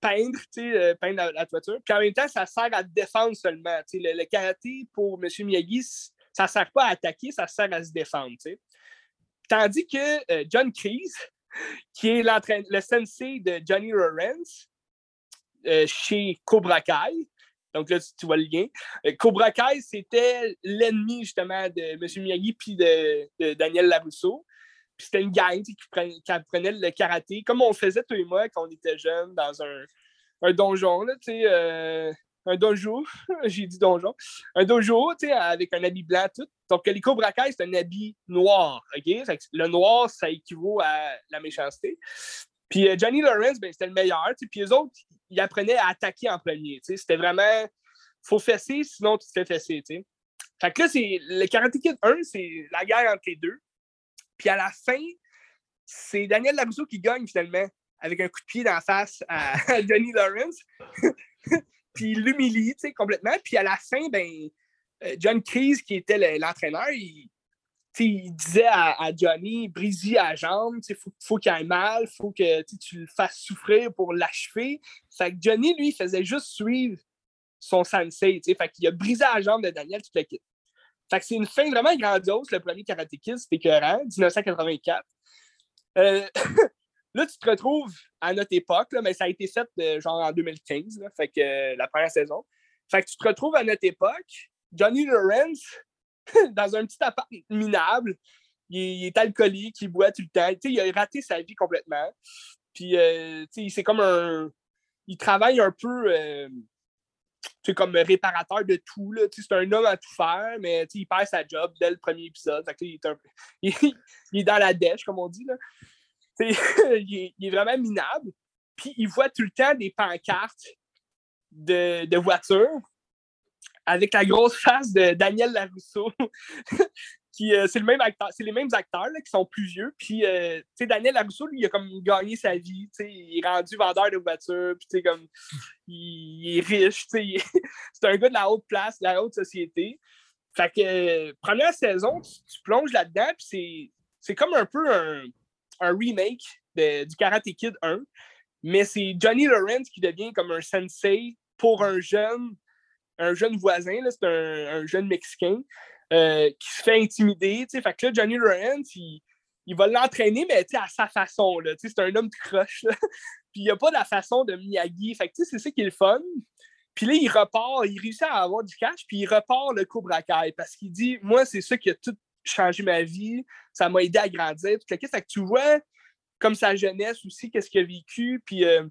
peindre, euh, peindre la, toiture. Puis en même temps, ça sert à défendre seulement. Le, le, karaté, pour M. Miyagi, ça ne sert pas à attaquer, ça sert à se défendre. Tandis que euh, John Kreese, qui est le sensei de Johnny Lawrence euh, chez Cobra Kai, donc là, tu, vois le lien. Cobra Kai, c'était l'ennemi justement de M. Miyagi puis de, Daniel Larousseau c'était une gang qui, apprenait le karaté, comme on faisait toi et moi quand on était jeunes dans un, donjon, là, euh, un dojo, j'ai dit donjon, un dojo, tu sais, avec un habit blanc, tout. Donc, les Cobra Kai, c'est un habit noir, OK? le noir, ça équivaut à la méchanceté. Puis euh, Johnny Lawrence, ben, c'était le meilleur, tu sais. Puis les autres, ils apprenaient à attaquer en premier, tu sais. C'était vraiment, faut fesser, sinon tu te fais fesser, tu sais. Fait que là, c'est, le Karate Kid 1, c'est la guerre entre les deux. Puis à la fin, c'est Daniel Larusso qui gagne finalement avec un coup de pied dans la face à Johnny Lawrence. puis il l'humilie complètement. Puis à la fin, ben, euh, John Kreese, qui était l'entraîneur, il, disait à, Johnny brise à la jambe, il faut, qu'il ait mal, il faut que tu le fasses souffrir pour l'achever. Fait que Johnny, lui, faisait juste suivre son sensei. Fait qu'il a brisé la jambe de Daniel, tu le quittes. Fait que c'est une fin vraiment grandiose, le premier Karate Kid, c'était écœurant, 1984. Euh, Là, tu te retrouves à notre époque, mais ça a été fait euh, genre en 2015, fait que, euh, la première saison. Fait que tu te retrouves à notre époque, Johnny Lawrence, dans un petit appart minable, il, est alcoolique, il boit tout le temps. il a raté sa vie complètement. Puis, euh, c'est comme un. Il travaille un peu comme réparateur de tout. C'est un homme à tout faire, mais il perd sa job dès le premier épisode. il, est il, dans la dèche, comme on dit. Là. il, est, vraiment minable. Puis il voit tout le temps des pancartes de, de voitures avec la grosse face de Daniel Larousseau. qui euh, c'est c'est les mêmes acteurs qui sont plus vieux. Puis euh, Daniel Larousseau, lui, il a comme gagné sa vie. Il est rendu vendeur de voitures, puis comme il, est riche, c'est un gars de la haute place, de la haute société. Fait que euh, première saison, tu, plonges là-dedans, puis c'est comme un peu un, remake du Karate Kid 1, mais c'est Johnny Lawrence qui devient comme un sensei pour un jeune, un jeune voisin, c'est un, jeune Mexicain euh, qui se fait intimider. Fait que là, Johnny Lawrence, il, va l'entraîner, mais à sa façon. C'est un homme croche. Puis il n'y a pas la façon de Miyagi. Fait c'est ça qui est le fun. Puis là, il repart, il réussit à avoir du cash, puis il repart le Cobra Kai parce qu'il dit Moi, c'est ça qui a tout changé ma vie, ça m'a aidé à grandir. Tout que tu vois comme sa jeunesse aussi, qu'est-ce qu'il a vécu, puis euh,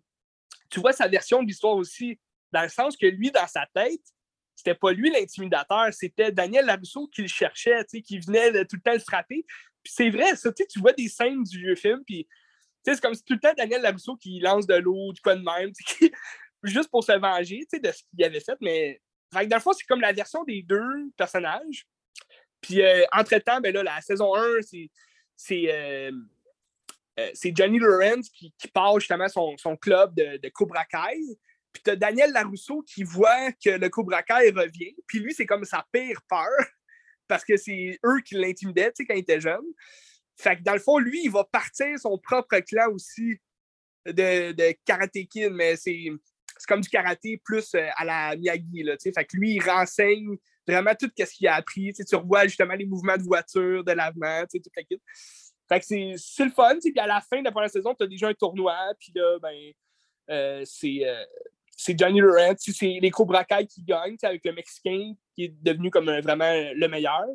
tu vois sa version de l'histoire aussi, dans le sens que lui, dans sa tête, c'était pas lui l'intimidateur, c'était Daniel Larousseau qui le cherchait, qui venait tout le temps le frapper. Puis c'est vrai, ça, tu vois des scènes du vieux film, puis c'est comme si tout le temps Daniel Larousseau qui lance de l'eau, du quoi de même, juste pour se venger de ce qu'il avait fait. Mais dans le fond, c'est comme la version des deux personnages. Puis, euh, entre-temps, ben là, la saison 1, euh, euh, c'est Johnny Lawrence qui, qui part justement son, son club de, de, Cobra Kai. Puis tu as Daniel Larousseau qui voit que le Cobra Kai revient. Puis lui, c'est comme sa pire peur parce que c'est eux qui l'intimidaient quand il était jeune. Fait que dans le fond, lui, il va partir son propre clan aussi de, de Karate Kid, mais c'est comme du karaté plus à la Miyagi. Là, fait que lui, il renseigne vraiment tout ce qu'il a appris. Tu, revois justement les mouvements de voiture, de lavement, tout le kit. Fait que c'est le fun. Puis à la fin de la première saison, tu as déjà un tournoi. Puis là, ben, euh, euh, c'est Johnny Laurent. C'est les Cobra Kai qui gagnent avec le Mexicain qui est devenu comme vraiment le meilleur.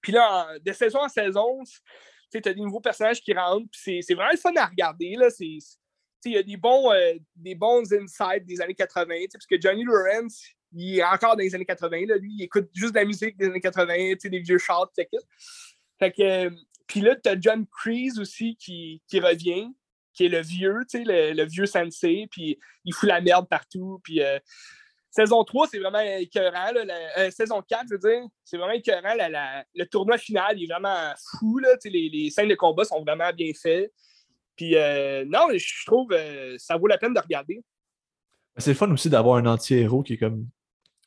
Puis là, de saison en saison, tu as des nouveaux personnages qui rentrent. C'est vraiment fun à regarder. Là. Il y a des bons, euh, des bons insights des années 80. Parce que Johnny Lawrence, il est encore dans les années 80. Là. Lui, il écoute juste de la musique des années 80, des vieux chants, euh, puis là, tu as John Kreese aussi qui, qui, revient, qui est le vieux, le, le vieux sensei, puis il fout la merde partout. Puis euh, saison 3, c'est vraiment écœurant. Là, euh, saison 4, je veux dire, c'est vraiment écœurant. le tournoi final il est vraiment fou. Là, les, les, scènes de combat sont vraiment bien faites. Puis non, je trouve que ça vaut la peine de regarder. C'est le fun aussi d'avoir un anti-héros qui est comme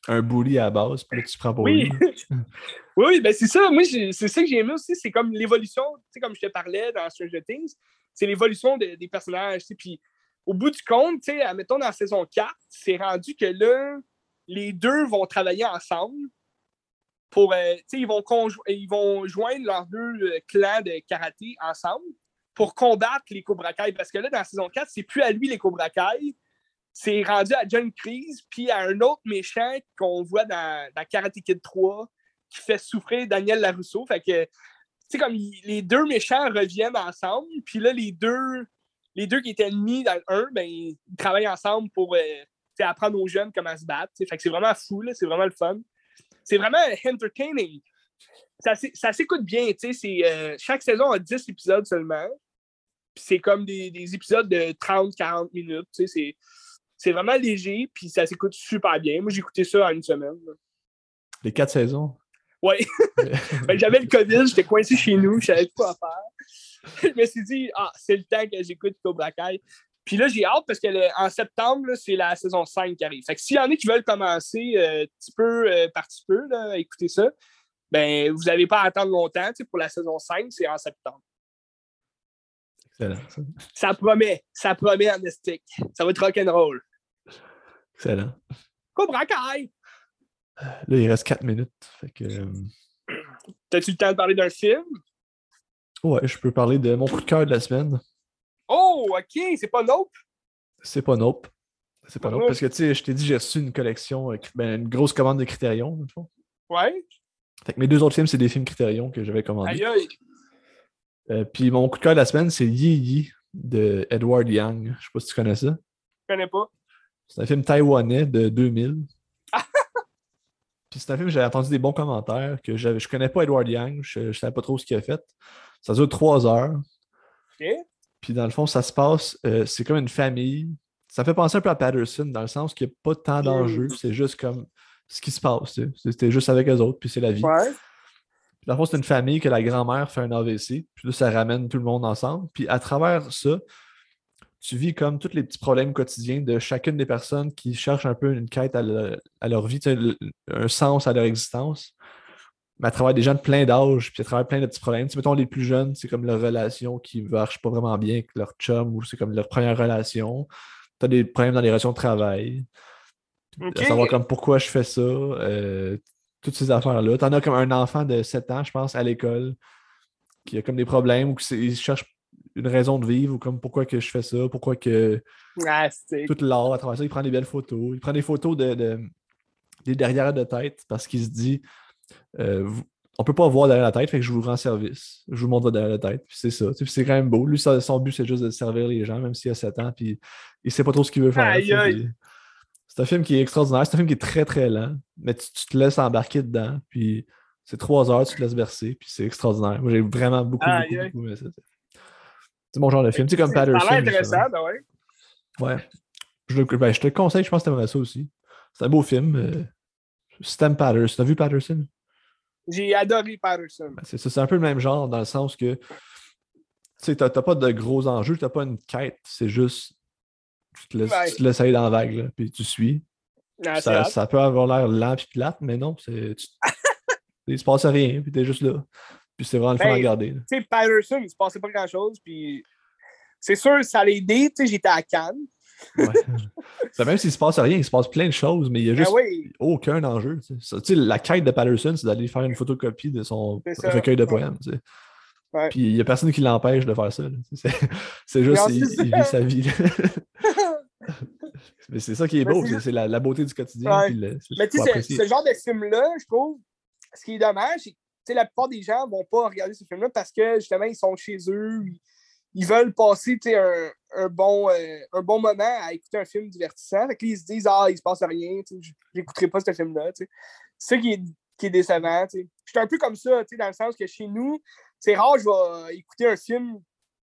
un bully à la base, puis là, tu prends pour oui. oui, ben c'est ça. Moi, c'est ça que j'ai aimé aussi. C'est comme l'évolution, tu sais, comme je te parlais dans Stranger Things, c'est l'évolution des personnages. Puis au bout du compte, tu sais, mettons dans la saison 4, c'est rendu que là, les deux vont travailler ensemble pour, euh, ils vont, ils vont joindre leurs deux euh, clans de karaté ensemble pour combattre les Cobra. Parce que là, dans la saison 4, c'est plus à lui les Cobra c'est rendu à John Kreese, puis à un autre méchant qu'on voit dans, dans, Karate Kid 3 qui fait souffrir Daniel Larousseau. Sais, comme les deux méchants reviennent ensemble, puis là, les deux, les deux qui étaient ennemis dans 1, ben, ils travaillent ensemble pour, euh, apprendre aux jeunes comment se battre. Fait que c'est vraiment fou, c'est vraiment le fun. C'est vraiment entertaining. Ça, s'écoute bien, euh, chaque saison a 10 épisodes seulement. c'est comme des, épisodes de 30-40 minutes. C'est vraiment léger, puis ça s'écoute super bien. Moi, j'ai écouté ça en une semaine. Les quatre saisons? Oui. Ben, j'avais le COVID, j'étais coincé chez nous, je savais pas quoi faire. je me suis dit, ah, c'est le temps que j'écoute Cobra Kai. Puis là, j'ai hâte parce qu'en septembre, c'est la saison 5 qui arrive. Fait que s'il y en a qui veulent commencer euh, petit peu euh, par petit peu à écouter ça, ben vous n'avez pas à attendre longtemps. Pour la saison 5, c'est en septembre. Excellent. Ça promet. Ça promet en estique. Ça va être rock'n'roll. Excellent. Cobra Kai! Là, il reste 4 minutes. Fait que. Euh, T'as-tu le temps de parler d'un film? Ouais, je peux parler de mon coup de cœur de la semaine. Oh, ok, c'est pas Nope? C'est pas Nope. C'est pas Nope. Parce que, tu sais, je t'ai dit, j'ai reçu une collection, euh, ben, une grosse commande de Criterion, dans le fond. Ouais. Fait que mes deux autres films, c'est des films Criterion que j'avais commandés. Aïe, aïe. Euh, puis mon coup de cœur de la semaine, c'est Yi Yi de Edward Young. Je sais pas si tu connais ça. Je connais pas. C'est un film taïwanais de 2000. Puis c'est un film, j'avais entendu des bons commentaires, que je je connais pas Edward Young, je, ne savais pas trop ce qu'il a fait. Ça dure trois heures. Puis dans le fond, ça se passe, euh, c'est comme une famille. Ça fait penser un peu à Patterson, dans le sens qu'il n'y a pas tant d'enjeux, c'est juste comme ce qui se passe. C'était juste avec eux autres, puis c'est la vie. Ouais. Puis dans le fond, c'est une famille que la grand-mère fait un AVC, puis là, ça ramène tout le monde ensemble. Puis à travers ça, tu vis comme tous les petits problèmes quotidiens de chacune des personnes qui cherchent un peu une quête à, leur vie, un sens à leur existence. Mais à travers des gens de plein d'âge, puis à travers plein de petits problèmes. Tu mettons les plus jeunes, c'est comme leur relation qui ne marche pas vraiment bien avec leur chum ou c'est comme leur première relation. Tu as des problèmes dans les relations de travail. À savoir comme pourquoi je fais ça. Euh, toutes ces affaires-là. Tu en as comme un enfant de 7 ans, je pense, à l'école, qui a comme des problèmes ou qui cherche une raison de vivre ou comme pourquoi que je fais ça, pourquoi que ah, tout l'art à travers ça, il prend des belles photos. Il prend des photos de, des derrière de tête parce qu'il se dit euh, on peut pas voir derrière la tête, fait que je vous rends service. Je vous montre derrière la tête. c'est ça. c'est quand même beau. Lui, son but, c'est juste de servir les gens, même s'il a 7 ans, puis il sait pas trop ce qu'il veut faire. C'est un film qui est extraordinaire. C'est un film qui est très, très lent, mais tu, te laisses embarquer dedans, puis c'est trois heures, tu te laisses bercer, puis c'est extraordinaire. Moi, j'ai vraiment beaucoup, beaucoup, beaucoup aimé ça. C'est mon genre de film. Tu sais, comme Patterson. Ça intéressant, ben ouais. Ouais. Je, ben, je te le conseille, je pense que tu aimerais ça aussi. C'est un beau film. Euh, Stem Patterson. T'as vu Patterson? J'ai adoré Patterson. Ben, c'est ça, c'est un peu le même genre dans le sens que tu sais, t'as pas de gros enjeux, t'as pas une quête, c'est juste tu te laisses, aller dans la vague, là, puis tu suis. ça, ça, peut avoir l'air lent et plate, mais non, c'est. Tu... il se passe rien, puis t'es juste là. Puis c'est vraiment le fun à ben, regarder. Tu sais, Patterson, il se passait pas grand-chose. Puis c'est sûr, ça l'a aidé. Tu sais, j'étais à Cannes. ouais. même s'il se passe rien, il se passe plein de choses, mais il n'y a ben juste aucun enjeu. Tu sais. la quête de Patterson, c'est d'aller faire une photocopie de son recueil de poèmes. Tu sais. Puis il n'y a personne qui l'empêche de faire ça. C'est juste, il, vit sa vie. mais c'est ça qui est beau, c'est la, beauté du quotidien. mais tu sais, ce genre de film-là, je trouve, ce qui est dommage, la plupart des gens vont pas regarder ce film-là parce que justement, ils sont chez eux, ils, veulent passer un, un, bon, euh, un bon moment à écouter un film divertissant. Fait ils se disent Ah, il se passe rien, je n'écouterai pas ce film-là. C'est ça qui est, décevant. Je suis un peu comme ça, dans le sens que chez nous, c'est rare je vais écouter un film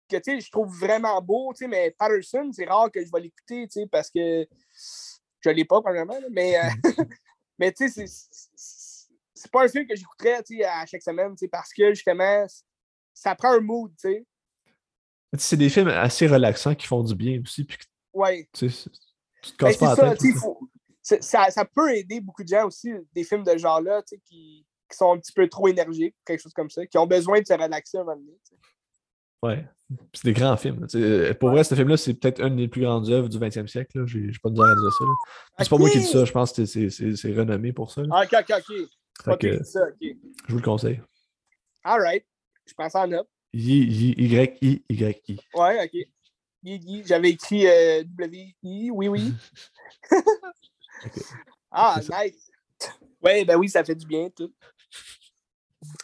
que je trouve vraiment beau, mais Patterson, c'est rare que je vais l'écouter parce que je l'ai pas, probablement. Mais, euh, mais c'est pas un film que j'écouterais à chaque semaine parce que justement, ça prend un mood. C'est des films assez relaxants qui font du bien aussi. Puis, ouais. Tu te casses ben, pas la tête. ça, ça, peut aider beaucoup de gens aussi, des films de genre-là qui, qui, sont un petit peu trop énergiques, quelque chose comme ça, qui ont besoin de se relaxer un moment donné. Ouais. C'est des grands films. Pour vrai, ce film-là, c'est peut-être une des plus grandes œuvres du 20e siècle. J'ai pas de dire à dire ça. C'est pas moi qui dis ça, je pense que c'est renommé pour ça. Ah, ok, ok, ok. Que, ça, Je vous le conseille. All right. Je pense en up. Y-Y-Y-I-Y-I. Ouais, ok. Y, J'avais écrit euh, W-I, oui, oui. Ah, nice. Ouais, ben oui, ça fait du bien, tout.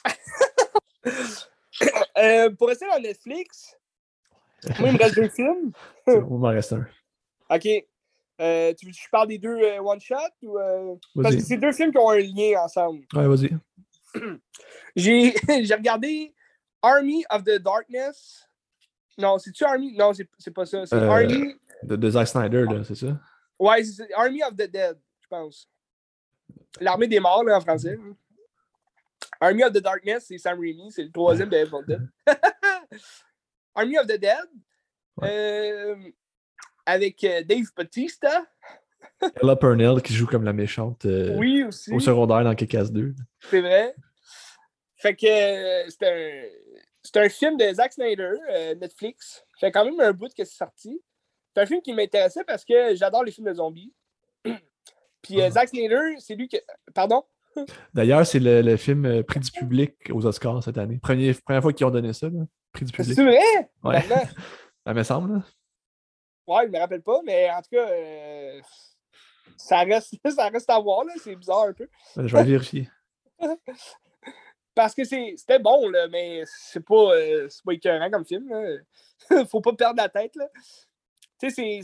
euh, pour rester dans Netflix, moi, il me reste deux films. il m'en reste un. OK. Euh, tu veux que je parle des deux euh, one-shot? Ou, Parce que c'est deux films qui ont un lien ensemble. Ouais, vas-y. J'ai regardé Army of the Darkness. Non, c'est-tu Army? Non, c'est pas ça. C'est Army. De, de, Zack Snyder, là, c'est ça? Ouais, c'est Army of the Dead, je pense. L'armée des morts, là, en français. Army of the Darkness, c'est Sam Raimi, c'est le troisième de Evil Dead. Army of the Dead, euh, avec euh, Dave Bautista. Ella Purnell qui joue comme la méchante euh, oui, aussi. au secondaire dans Kekas 2. C'est vrai. Fait que c'est un, c'est un film de Zack Snyder, Netflix. Fait quand même un bout que c'est sorti. C'est un film qui m'intéressait parce que j'adore les films de zombies. Puis uh Zack Snyder, c'est lui qui. Pardon? D'ailleurs, c'est le, le, film euh, prix du public aux Oscars cette année. Première, première fois qu'ils ont donné ça, là. prix du public. C'est vrai? Ouais. ça me semble. Là. Ouais, je me rappelle pas, mais en tout cas, euh, ça, reste, ça reste à voir. C'est bizarre un peu. Je vais vérifier. Parce que c'était bon, là, mais c'est pas, euh, pas écœurant comme film. Là. Faut pas perdre la tête. Là. Tu sais,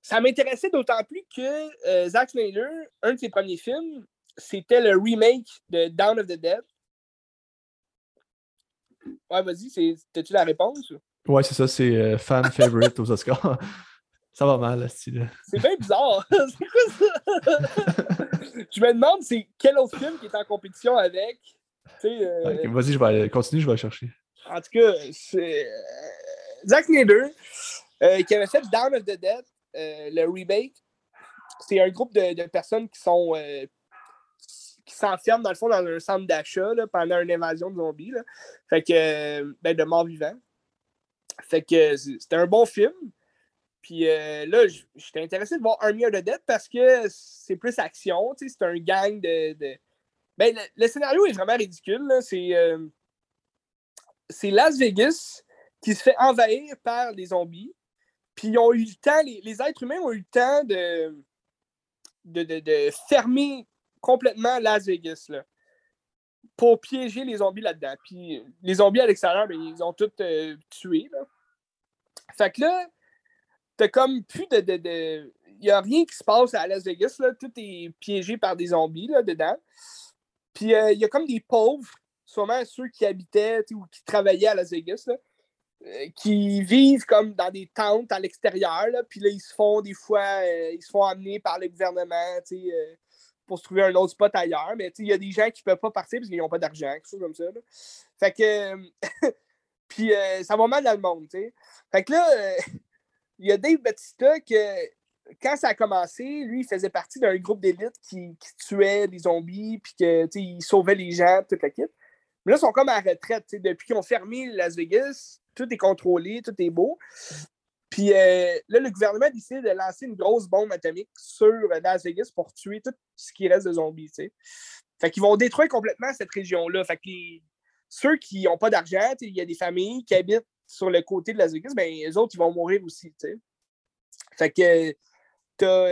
ça m'intéressait d'autant plus que euh, Zack Snyder, un de ses premiers films, c'était le remake de Down of the Dead. Ouais, vas-y, t'as-tu la réponse? Ouais, c'est ça, c'est euh, fan favorite aux Oscars. Ça va mal, là, style. C'est bien bizarre. c'est quoi ça? je me demande, c'est quel autre film qui est en compétition avec? Euh... vas-y, je vais aller, continue, je vais chercher. En tout cas, c'est. Euh, Zack Snyder, euh, qui avait fait Down of the Dead, le remake. C'est un groupe de, de personnes qui sont qui s'enferment dans le fond dans un centre d'achat pendant une invasion de zombies. Là. Fait que, ben, de morts vivants. Fait que c'était un bon film. Puis euh, là, j'étais intéressé de voir Army of the Dead parce que c'est plus action. C'est un gang de. Ben, le, scénario est vraiment ridicule. Euh, c'est Las Vegas qui se fait envahir par des zombies. Puis ils ont eu le temps, les, les êtres humains ont eu le temps de, de, de, fermer complètement Las Vegas, là, pour piéger les zombies là-dedans. Puis les zombies à l'extérieur, ben, ils ont tous euh, tués. Là. Fait que là, comme plus de. de, Il n'y a rien qui se passe à Las Vegas. Là. Tout est piégé par des zombies là, dedans. Puis euh, il y a comme des pauvres, sûrement ceux qui habitaient ou qui travaillaient à Las Vegas, là, euh, qui vivent comme dans des tentes à l'extérieur. Puis là, ils se font des fois, ils se font amener par le gouvernement pour se trouver un autre spot ailleurs. Mais il y a des gens qui ne peuvent pas partir parce qu'ils n'ont pas d'argent, quelque comme ça. Fait que. puis euh, ça va mal dans le monde, Fait que là, euh, il y a Dave Batista que quand ça a commencé, lui, il faisait partie d'un groupe d'élite qui, tuait les zombies, puis que, il sauvait les gens, toute la kit. Mais là, ils sont comme à retraite, depuis qu'ils ont fermé Las Vegas, tout est contrôlé, tout est beau. Puis euh, là, le gouvernement décide de lancer une grosse bombe atomique sur Las Vegas pour tuer tout ce qui reste de zombies, tu sais. Fait qu'ils vont détruire complètement cette région-là. Fait que ceux qui n'ont pas d'argent, il y a des familles qui habitent sur le côté de Las Vegas, ben les autres, ils vont mourir aussi. Fait que t'as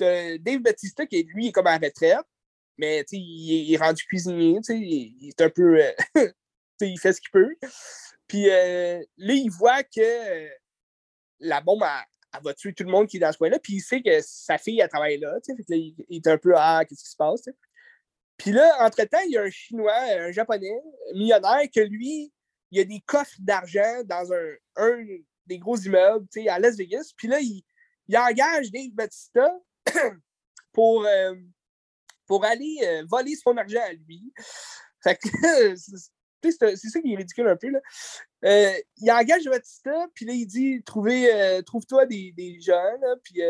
as Dave Batista qui, lui, est comme en retraite, mais sais, il, est rendu cuisinier, sais, il, est un peu... sais, il fait ce qu'il peut. Puis euh, là, il voit que la bombe, elle, va tuer tout le monde qui est dans ce coin-là. Puis il sait que sa fille, elle travaille là. Fait que là il, est un peu Ah, qu'est-ce qui se passe? Puis là, entre-temps, il y a un Chinois, un Japonais, millionnaire, que lui, il y a des coffres d'argent dans un, un, des gros immeubles à Las Vegas. Puis là, il, il engage Dave Batista pour, euh, pour aller euh, voler son argent à lui. C'est ça qui est ridicule un peu. Là. Euh, il engage Batista, puis là, il dit Trouve-toi des, des, gens, puis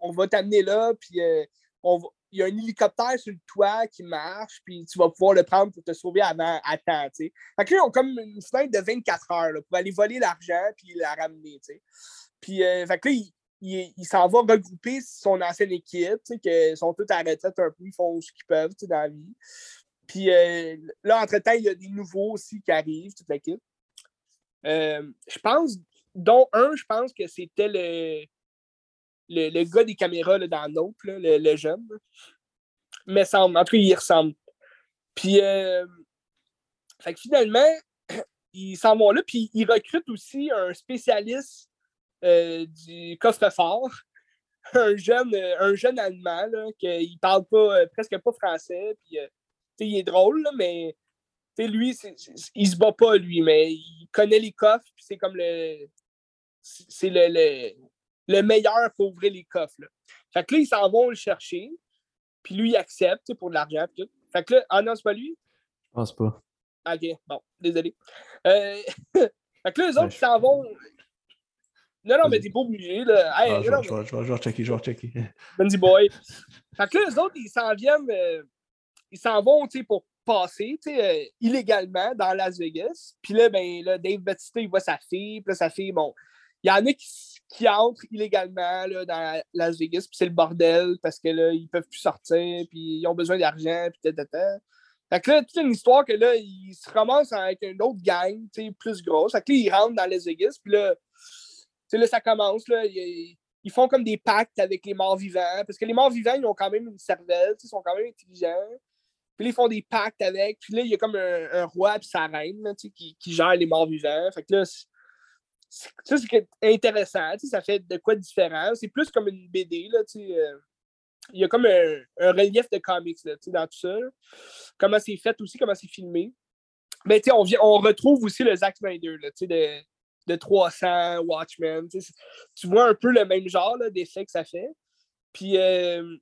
on, va t'amener là, puis on il y a un hélicoptère sur le toit qui marche, puis tu vas pouvoir le prendre pour te sauver avant, à temps. Fait que là, ils ont comme une fenêtre de 24 heures pour aller voler l'argent puis la ramener. Puis, fait que là, il, s'en va regrouper son ancienne équipe, tu sais, qui sont tous à retraite un peu, ils font ce qu'ils peuvent, tu dans la vie. Puis euh, là, entre-temps, il y a des nouveaux aussi qui arrivent, toute l'équipe. Euh, je pense, dont un, je pense que c'était le, le, gars des caméras là, dans Nope, le, le, jeune. Mais semble, en tout cas, il ressemble. Puis, euh, fait que finalement, ils s'en vont là, puis ils recrutent aussi un spécialiste du coffre-fort un jeune, un jeune Allemand, là, qui parle pas, presque pas français, puis il est drôle, mais lui, il se bat pas, lui, mais il connaît les coffres, puis c'est comme le. C'est le, le, meilleur pour ouvrir les coffres. Là. Fait que là, ils s'en vont le chercher, puis lui, il accepte pour de l'argent. Fait que là, ah non, c'est pas lui? Je pense pas. Ok, bon, désolé. Euh, fait que là, les autres, ils s'en vont. Non, non, mais t'es pas obligé, là. Ah, je, vais, je, checker, je vais checker. Bundy boy. fait que là, les autres, ils s'en viennent. Euh, ils s'en vont, tu sais, pour passer euh, illégalement dans Las Vegas. Puis là, ben, là, Dave Bautista, il voit sa fille. Puis là, sa fille, bon, il y en a qui, entrent illégalement là, dans Las Vegas. Puis c'est le bordel parce que là, ils peuvent plus sortir. Puis ils ont besoin d'argent. Puis tata. Fait que là, toute une histoire que là, ils se ramassent avec une autre gang, plus grosse. Fait que là, ils rentrent dans Las Vegas. Puis là, là, ça commence. Là, ils, font comme des pactes avec les morts vivants. Parce que les morts vivants, ils ont quand même une cervelle. Ils sont quand même intelligents. Puis là, ils font des pactes avec. Puis là, il y a comme un, roi et sa reine qui, qui gère les morts vivants. Fait que là, ça, c'est intéressant. Ça fait de quoi de différent. C'est plus comme une BD. Là, euh, il y a comme un, relief de comics là, dans tout ça. Comment c'est fait aussi, comment c'est filmé. Mais on, on retrouve aussi le Zack Snyder de, de 300, Watchmen. Tu vois un peu le même genre d'effet que ça fait. Puis euh,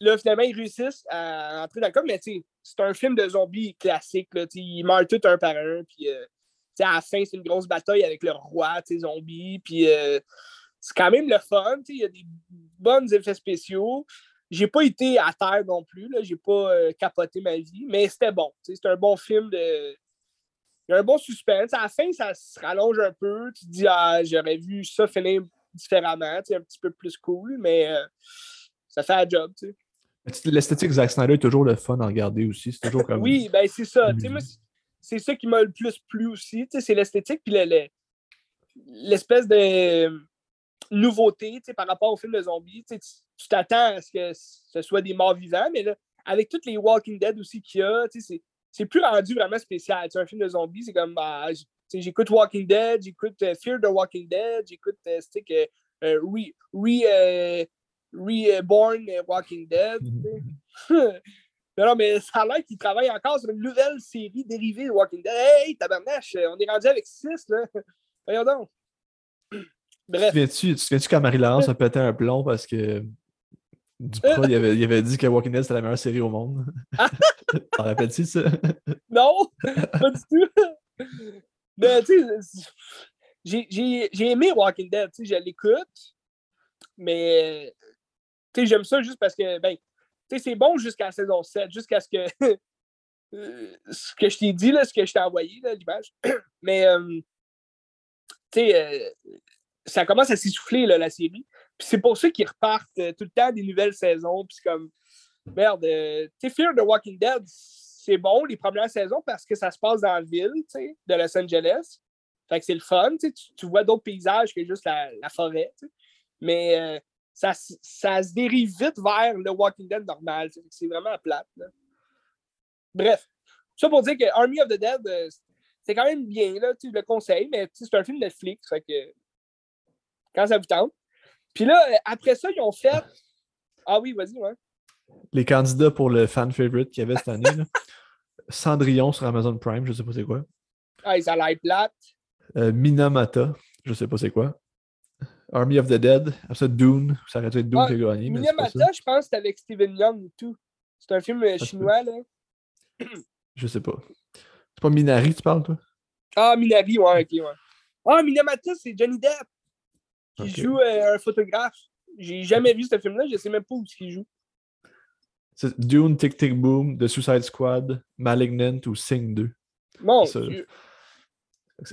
là, finalement, ils réussissent à entrer dans le com, mais c'est un film de zombies classique. Là, ils meurent tous un par un. Puis, euh, à la fin, c'est une grosse bataille avec le roi, zombies. Puis, euh, c'est quand même le fun. Il y a des bons effets spéciaux. J'ai pas été à terre non plus. J'ai pas euh, capoté ma vie, mais c'était bon. C'est un bon film de. Il y a un bon suspense. À la fin, ça se rallonge un peu. Tu te dis, ah, j'aurais vu ça finir différemment, un petit peu plus cool, mais ça fait un job. L'esthétique Zack Snyder est toujours le fun à regarder aussi. C'est toujours comme. oui, ben c'est ça. C'est ça qui m'a le plus plu aussi. C'est l'esthétique puis l'espèce de nouveauté par rapport au film de zombies. Tu t'attends à ce que ce soit des morts vivants, mais là, avec toutes les Walking Dead aussi qu'il y a, c'est plus rendu vraiment spécial. un film de zombies, c'est comme. Bah, j'écoute Walking Dead, j'écoute euh, Fear the Walking Dead, j'écoute euh, euh, re, re Reborn Walking Dead. non, mais ça a l'air qu'il travaille encore sur une nouvelle série dérivée de Walking Dead. Hey, tabarnache, on est rendu avec 6, là. Voyons donc. Bref. Tu te souviens-tu quand Marie-Laurence a pété un plomb parce que Duprat, il, avait, il avait dit que Walking Dead c'était la meilleure série au monde? T'en rappelles-tu ça? non, pas du tout. Mais tu sais, j'ai aimé Walking Dead, tu sais, je l'écoute, mais j'aime ça juste parce que, ben, c'est bon jusqu'à la saison 7, jusqu'à ce que. ce que je t'ai dit, là, ce que je t'ai envoyé, l'image. Mais, euh, euh, ça commence à s'essouffler, la série. Puis c'est pour ça qu'ils repartent euh, tout le temps des nouvelles saisons. Puis comme, merde, tu Fear the Walking Dead, c'est bon les premières saisons parce que ça se passe dans la ville, de Los Angeles. Fait que c'est le fun, tu, tu vois d'autres paysages que juste la, la forêt, Mais ça, ça, se dérive vite vers le Walking Dead normal. C'est vraiment plate. Bref, ça pour dire que Army of the Dead, euh, c'est quand même bien, là, tu le conseilles, mais c'est un film Netflix, fait que quand ça vous tente. Puis là, euh, après ça, ils ont fait. Ah oui, vas-y, ouais. Les candidats pour le fan favorite qu'il y avait cette année, là. Cendrillon sur Amazon Prime, je sais pas c'est quoi. Ah, ça a l'air plate. Euh, Minamata, je sais pas c'est quoi. Army of the Dead. Après ça, Dune. Ça aurait dû être Dune ah, qui a gagné. Miyamata, je pense que c'était avec Steven Young et tout. C'est un film euh, chinois, là. Je sais pas. C'est pas Minari, tu parles, toi? Ah, Minari, ouais, ok, ouais. Ah, Minamata, c'est Johnny Depp qui joue euh, un photographe. J'ai jamais vu ce film-là, je sais même pas où il joue. C'est Dune, Tick Tick Boom, The Suicide Squad, Malignant ou Sing 2. Bon, c'est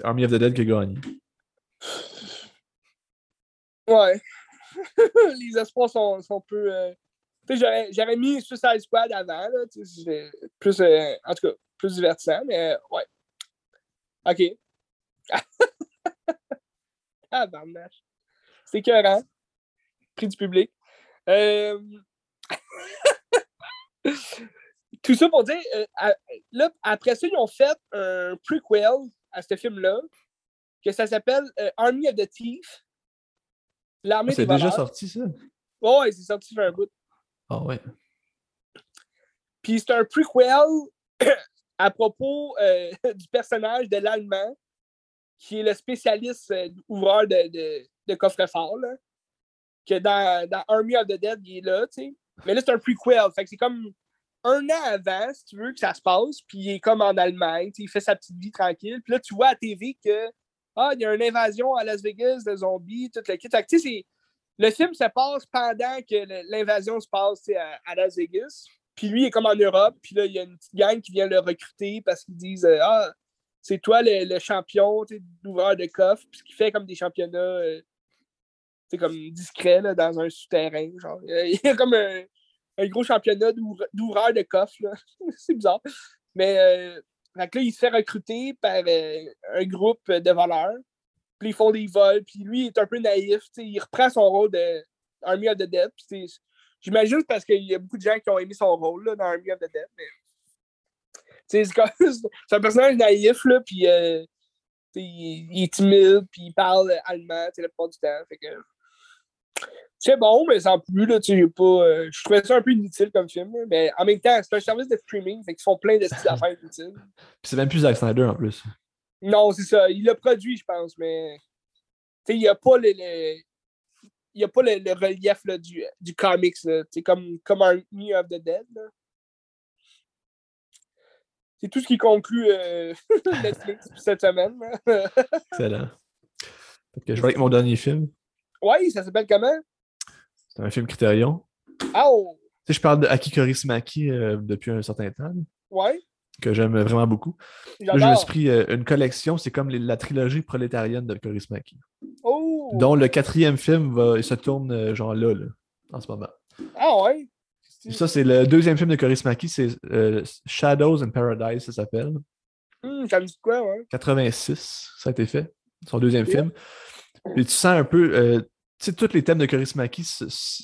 Army of the Dead qui a gagné. Ouais. les espoirs sont, sont peu. Euh... J'aurais mis Suicide Squad avant, là, plus, euh, en tout cas, plus divertissant, mais euh, ouais. OK. ah, barnache. C'est écœurant. Prix du public. Euh... Tout ça pour dire, euh, là, après ça, ils ont fait un prequel à ce film-là, que ça s'appelle Army of the Thief. Ah, c'est déjà sorti, ça? Ouais, c'est sorti faire un bout. Ah ouais. Puis c'est un prequel à propos euh, du personnage de l'Allemand, qui est le spécialiste euh, ouvreur de, de, de coffre-fort, que dans, dans Army of the Dead, il est là, tu sais. Mais là, c'est un prequel, fait que c'est comme un an avant, si tu veux, que ça se passe, puis il est comme en Allemagne, il fait sa petite vie tranquille. Puis là, tu vois à TV que ah, il y a une invasion à Las Vegas de zombies, tout le kit. Le film se passe pendant que l'invasion se passe à, Las Vegas. Puis lui, il est comme en Europe. Puis là, il y a une petite gang qui vient le recruter parce qu'ils disent euh, Ah, c'est toi le, champion d'ouvreur de coffre. Puis qui fait comme des championnats euh, comme discrets là, dans un souterrain. Genre. Il y a comme un, un gros championnat d'ouvreur de coffre. c'est bizarre. Mais euh, là, il se fait recruter par euh, un groupe de voleurs. Puis ils font des vols. Puis lui, il est un peu naïf. Il reprend son rôle de of the Dead. J'imagine parce qu'il y a beaucoup de gens qui ont aimé son rôle là, dans Army of the Dead. Mais... C'est un personnage naïf, là, puis euh, il, est timide, puis il parle allemand la plupart du temps. Fait que, c'est bon, mais sans plus, là, tu pas. Euh, je trouvais ça un peu inutile comme film, mais en même temps, c'est un service de streaming, fait qu'ils font plein de styles d'affaires inutiles. Puis c'est même plus Zack Snyder en plus. Non, c'est ça. Il l'a produit, je pense, mais. Tu sais, il n'y a pas le. Il n'y a pas le, relief là, du, du comics, C'est comme, comme Army of the Dead. C'est tout ce qui conclut euh, Netflix cette semaine. Excellent. je vais avec mon dernier film. Oui, ça s'appelle comment? C'est un film Criterion. Oh! Tu sais, je parle de Aki Kaurismäki euh, depuis un certain temps. Ouais. Que j'aime vraiment beaucoup. Là, je me suis pris euh, une collection, c'est comme la trilogie prolétarienne de Kaurismäki. Oh! Dont le quatrième film va, il se tourne euh, genre là, là, en ce moment. Ah ouais? Ça, c'est le deuxième film de Kaurismäki, c'est Shadows in Paradise, ça s'appelle. Hum, ça me dit quoi, ouais? 86, ça a été fait. Son deuxième film. Et tu sens un peu, sais, tous les thèmes de Korismaki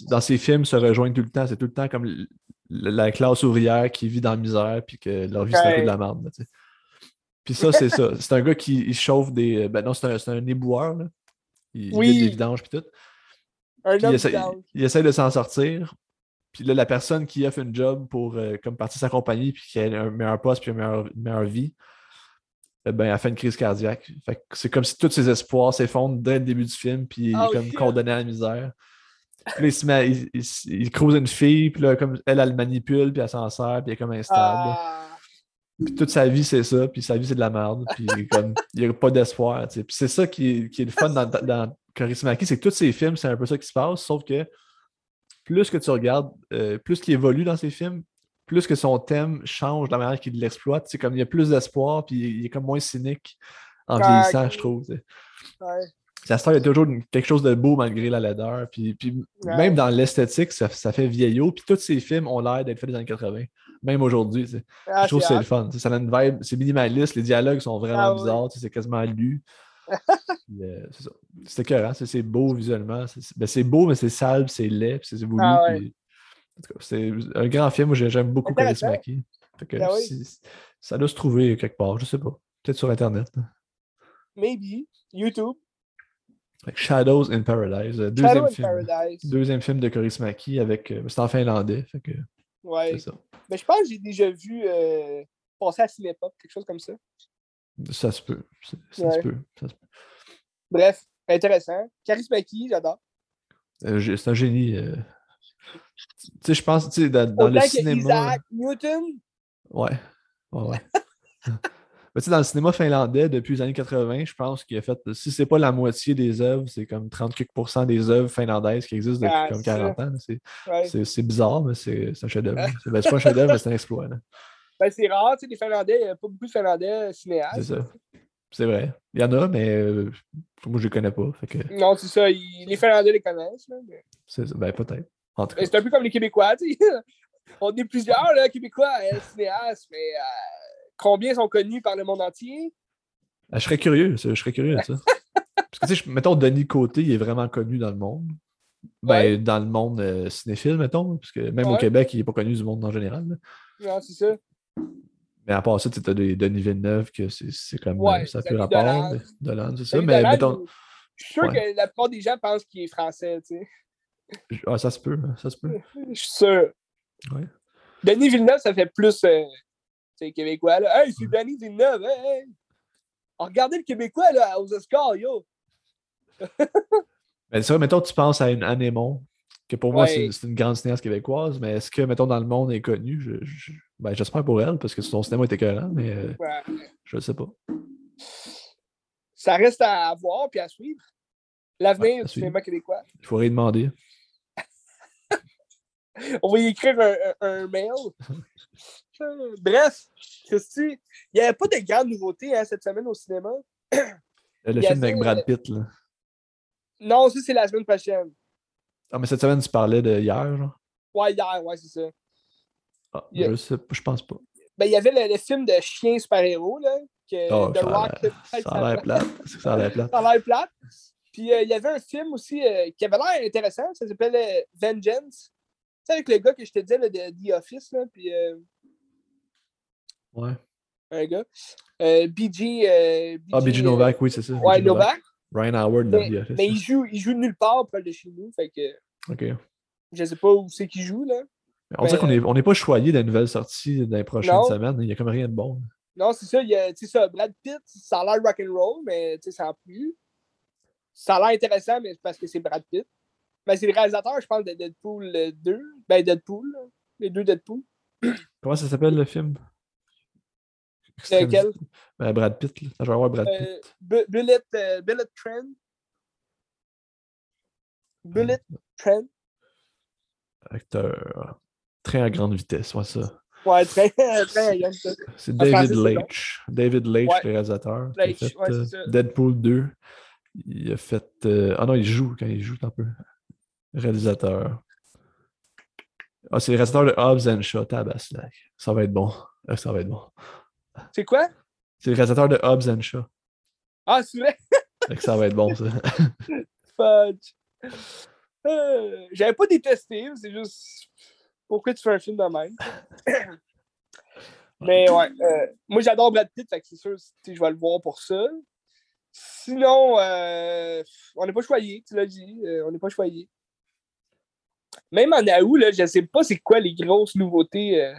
dans ses films se rejoignent tout le temps. C'est tout le temps comme la classe ouvrière qui vit dans la misère puis que leur vie, c'est un peu de la merde. Puis ça, c'est ça. C'est un gars qui chauffe des. Ben non, c'est un, un, éboueur. Là. Il oui. des vidanges puis tout. Un il, essaie, il, essaie, de s'en sortir. Puis là, la personne qui a fait un job pour euh, comme partir sa compagnie puis qui a un meilleur poste puis une meilleure, meilleure vie, ben, elle fait une crise cardiaque. c'est comme si tous ses espoirs s'effondrent dès le début du film, puis il est oh, comme condamné à la misère. Puis il, se met, il, croise une fille, puis là, comme elle, elle le manipule, puis elle s'en sert, puis elle est comme instable. Ah. Puis toute sa vie, c'est ça, puis sa vie, c'est de la merde, puis comme, il n'y a pas d'espoir. Puis c'est ça qui, qui, est le fun dans, dans Charismaki, c'est que tous ces films, c'est un peu ça qui se passe, sauf que plus que tu regardes, euh, plus qu'il évolue dans ces films, plus que son thème change de la manière qu'il l'exploite, c'est comme il y a plus d'espoir, puis il est comme moins cynique en vieillissant, je trouve. Ouais. il y a toujours quelque chose de beau malgré la laideur. Puis, puis même dans l'esthétique, ça, fait vieillot. Puis tous ces films ont l'air d'être faits des années 80. Même aujourd'hui. Ah, je trouve que c'est le fun. Ça a une vibe, c'est minimaliste, les dialogues sont vraiment ah, bizarres, c'est quasiment lu. euh, c'est écœurant, c'est beau visuellement. Ben, c'est beau, mais c'est sale, c'est laid, c'est voulu. Ah, c'est un grand film où j'aime beaucoup Chris Mackie. Ben ça doit se trouver quelque part, je sais pas. Peut-être sur Internet. Maybe. YouTube. Shadows in Paradise. Euh, deuxième, film, Paradise. deuxième film de Chris Mackie avec. Euh, c'est en finlandais. Fait que, ouais. Ça. Mais je pense que j'ai déjà vu euh, passer à Cinépop, quelque chose comme ça. Ça se peut. Ça, se, peut. ça se peut. Bref, intéressant. Chris Mackie, j'adore. c'est un génie. Tu sais, je pense, tu sais, dans, dans le cinéma. Isaac Newton? Ouais. Ouais, ouais. Mais tu sais, dans le cinéma finlandais, depuis les années 80, je pense qu'il a fait, si c'est pas la moitié des œuvres, c'est comme 30 des œuvres finlandaises qui existent depuis ah, comme 40 ans. C'est bizarre, mais c'est un chef-d'œuvre. Ben, c'est pas un chef-d'œuvre, mais c'est un exploit. Ben, c'est rare, tu sais, les Finlandais, il n'y a pas beaucoup de Finlandais cinéastes. C'est ça. C'est vrai. Il y en a, mais euh, moi, je les connais pas. Fait que... Non, c'est ça. Les Finlandais les connaissent. Là, mais... C'est ça. Ben, peut-être. C'est un peu comme les Québécois, tu sais. On est plusieurs, là, Québécois, cinéastes, mais euh, combien sont connus par le monde entier? Ah, je serais curieux, je serais curieux de ça. Parce que, tu sais, mettons, Denis Côté, il est vraiment connu dans le monde. Ben, dans le monde euh, cinéphile, mettons, parce que même au Québec, il n'est pas connu du monde en général. Non, c'est ça. Mais à part ça, tu as des Denis Villeneuve, que c'est comme ouais, ça plus rapport. Dolan, c'est ça. Mais mettons. Je suis sûr que la plupart des gens pensent qu'il est français, tu sais. Ah, ça se peut, ça se peut. Je suis sûr. Ouais. Denis Villeneuve, ça fait plus euh, québécois. Là. Hey, c'est Denis Villeneuve. Hey, hey. regardez le Québécois là, aux Oscars, yo. Mais c'est vrai, mettons, tu penses à une Anémon, que pour moi, c'est une grande cinéaste québécoise, mais est-ce que, mettons, dans le monde, est connue? Je, ben, j'espère pour elle, parce que son cinéma était écœurant, mais euh, je ne sais pas. Ça reste à voir puis à suivre. L'avenir du cinéma québécois. Il faudrait demander. On va y écrire un, mail. Bref, Christy, il n'y avait pas de grandes nouveautés hein, cette semaine au cinéma. Le film avec Brad Pitt, là. Non, ça, c'est la semaine prochaine. Ah, mais cette semaine, tu parlais de hier, genre? Ouais, hier, ouais, c'est ça. Ah, je sais je pense pas. Ben, il y avait le, film de chien super-héros, là. Que oh, The Rock. Ça a l'air plate. Ça a l'air plate. Ça a l'air plate. Puis euh, il y avait un film aussi euh, qui avait l'air intéressant. Ça s'appelle euh, Vengeance. Avec le gars que je te disais, là, de The Office, là. Puis. Ouais. Un gars. BG, Ah, BG Novak, oui, c'est ça. Ouais, Novak. Ryan Howard mais, dans Mais il joue, il joue nulle part près de chez nous. Fait que. OK. Je sais pas où c'est qu'il joue, là. On dirait qu'on n'est on est pas choyé des nouvelles sorties dans les prochaines semaines. Il n'y a comme rien de bon. Non, c'est ça. Il y a, ça. Brad Pitt, ça a l'air rock'n'roll, mais ça en plus. Ça a l'air intéressant, mais parce que c'est Brad Pitt. Mais c'est le réalisateur, je pense, de Deadpool 2. Ben, Deadpool. Les deux Deadpool. Comment ça s'appelle le film? Lequel? Ben, Brad Pitt. Là. Je vais avoir Brad euh, Pitt. Bullet, euh, Bullet Train. Bullet Train. Acteur. Train à grande vitesse, ouais, ça. Ouais, très, très grande vitesse. C'est David Leitch. David Leitch, le réalisateur. Leitch, ouais, euh, ça. Deadpool 2. Il a fait. Euh... Ah non, il joue quand il joue un peu. Réalisateur. Ah, c'est le réalisateur de Hobbs and Shaw, Tabaslack. Ça va être bon. Ah, ça va être bon. C'est quoi? C'est le réalisateur de Hobbs and Shaw. Ah, c'est vrai? ça va être bon, ça. Fudge. Euh, J'avais pas détesté, c'est juste pourquoi tu fais un film de même. Mais ouais, euh, moi j'adore Brad Pitt, fait que c'est sûr, je vais le voir pour ça. Sinon, euh, on n'est pas choyé, tu l'as dit, euh, on n'est pas choyé. Même en août, là, je ne sais pas c'est quoi les grosses nouveautés. Euh,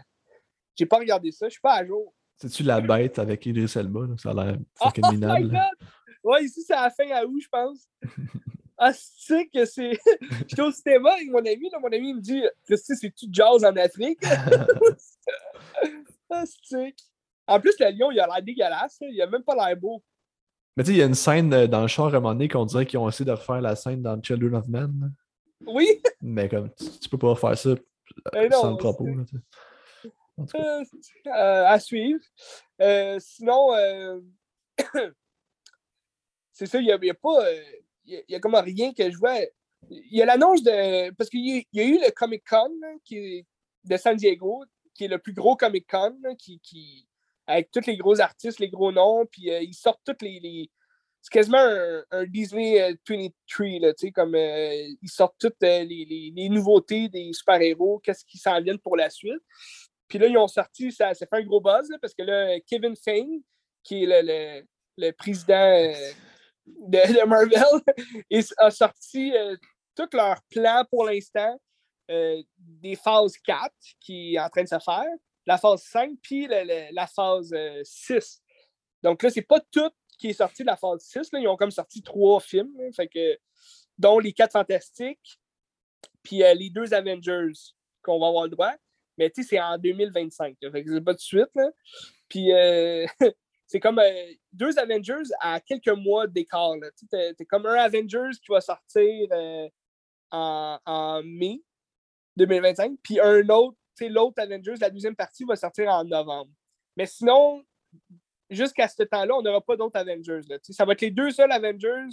j'ai pas regardé ça, je suis pas à jour. C'est-tu la bête avec Idris Elba? Ça a l'air fucking oh minable. Ouais, ici, c'est à la fin août, je pense. ah, c'est que c'est. J'étais au cinéma avec mon ami, là, mon ami me dit Christy, c'est-tu jazz en Afrique? ah, c'est En plus, le lion, il a l'air dégueulasse, il a même pas l'air beau. Mais tu sais, il y a une scène euh, dans le char à un moment donné qu'on dirait qu'ils ont essayé de refaire la scène dans Children of Men. Oui! Mais comme, tu, peux pas faire ça ben sans le propos. Là, euh, euh, à suivre. sinon, c'est ça, il n'y a, a, pas. Il y, a, comme rien que je vois. Il y a l'annonce de. Parce qu'il y, a eu le Comic Con qui de San Diego, qui est le plus gros Comic Con, qui, qui, avec tous les gros artistes, les gros noms, puis euh, ils sortent toutes les. C'est quasiment un, Disney 23, euh, là, tu sais, comme euh, ils sortent toutes les, les, nouveautés des super-héros, qu'est-ce qui s'en viennent pour la suite. Puis là, ils ont sorti, ça, fait un gros buzz, parce que là, Kevin Feige, qui est le, le, président de, Marvel, a sorti tout leur plan pour l'instant des phases 4 qui est en train de se faire la phase 5 puis la, phase 6. Euh, Donc là, c'est pas tout qui est sorti de la phase 6. Là. Ils ont comme sorti trois films, fait que, dont les quatre fantastiques, puis euh, les deux Avengers qu'on va avoir le droit. Mais tu sais, c'est en 2025. fait que c'est pas de suite. Là. Puis euh, c'est comme deux Avengers à quelques mois d'écart. C'est comme un Avengers qui va sortir en, en mai 2025, puis un autre l'autre Avengers, la deuxième partie, va sortir en novembre. Mais sinon, jusqu'à ce temps-là, on n'aura pas d'autres Avengers. Ça va être les deux seuls Avengers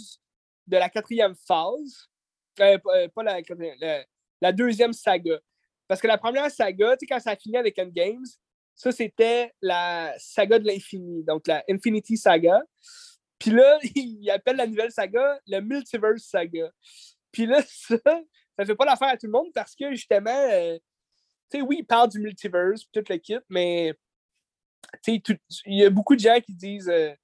de la quatrième phase. Euh, euh, pas la, deuxième saga. Parce que la première saga, quand ça a fini avec Endgames, ça, c'était la saga de l'infini, donc la Infinity Saga. Puis là, il appelle la nouvelle saga le Multiverse Saga. Puis là, ça, ça fait pas l'affaire à tout le monde parce que justement, euh, sais, oui, il parle du multiverse, tout le kit, mais il y a beaucoup de gens qui disent euh,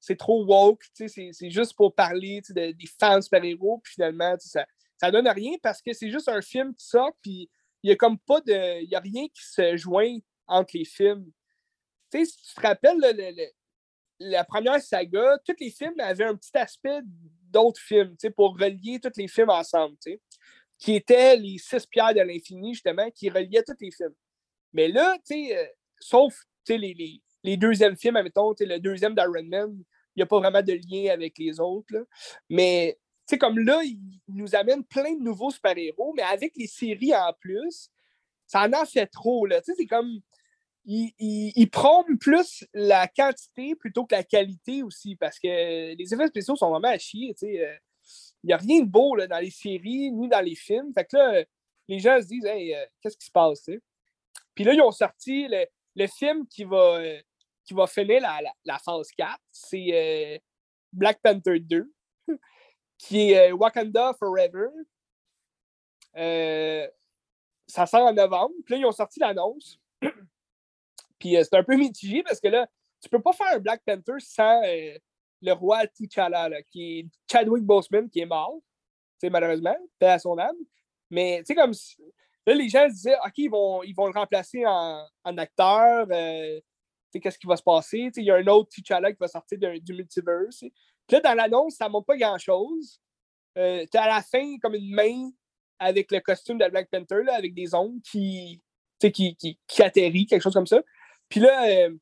c'est trop woke, c'est juste pour parler de, des fans super-héros, puis finalement, ça, ça donne rien parce que c'est juste un film qui sort, puis il n'y a comme pas de. Il a rien qui se joint entre les films. Si tu te rappelles, la première saga, tous les films avaient un petit aspect d'autres films, pour relier tous les films ensemble, qui étaient les six pierres de l'infini, justement, qui reliaient tous les films. Mais là, euh, sauf, les, les, les, deuxièmes films, admettons, le deuxième d'Iron Man, il n'y a pas vraiment de lien avec les autres, là. Mais sais, comme là, il nous amène plein de nouveaux super-héros, mais avec les séries en plus, ça en a fait trop, c'est comme. Il, il, plus la quantité plutôt que la qualité aussi, parce que les effets spéciaux sont vraiment à chier. Euh, il n'y a rien de beau là, dans les séries ni dans les films. Fait que là, les gens se disent, hey, euh, qu'est-ce qui se passe, tu sais? Puis là, ils ont sorti le, film qui va, euh, qui va finir la, phase 4. C'est Black Panther 2 qui est euh, Wakanda Forever. Euh, ça sort en novembre. Puis là, ils ont sorti l'annonce. Puis euh, c'est un peu mitigé parce que là, tu peux pas faire un Black Panther sans le roi T'Challa, qui est Chadwick Boseman, qui est mort, malheureusement, paix à son âme. Mais tu sais, comme là, les gens se disaient, OK, ils vont, ils vont le remplacer en, en acteur. qu'est-ce qui va se passer? Il y a un autre T'Challa qui va sortir du multiverse. Puis là, dans l'annonce, ça ne montre pas grand-chose. Euh, tu as à la fin comme une main avec le costume de Black Panther, là, avec des ongles qui, qui, qui, qui atterrit, quelque chose comme ça. Puis là, euh,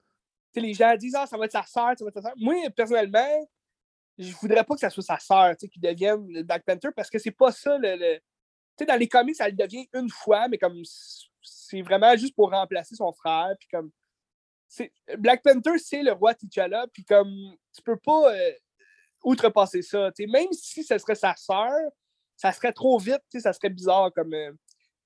les gens disent Ah, ça va être sa sœur, ça va être sa sœur. Moi, personnellement, je voudrais pas que ça soit sa sœur qui devienne le Black Panther parce que c'est pas ça le. Dans les comics, ça le devient une fois, mais comme c'est vraiment juste pour remplacer son frère. Puis comme. Black Panther, c'est le roi T'Challa, puis comme tu peux pas. Euh, outrepasser ça. même si ce serait sa sœur, ça serait trop vite, ça serait bizarre comme. Euh,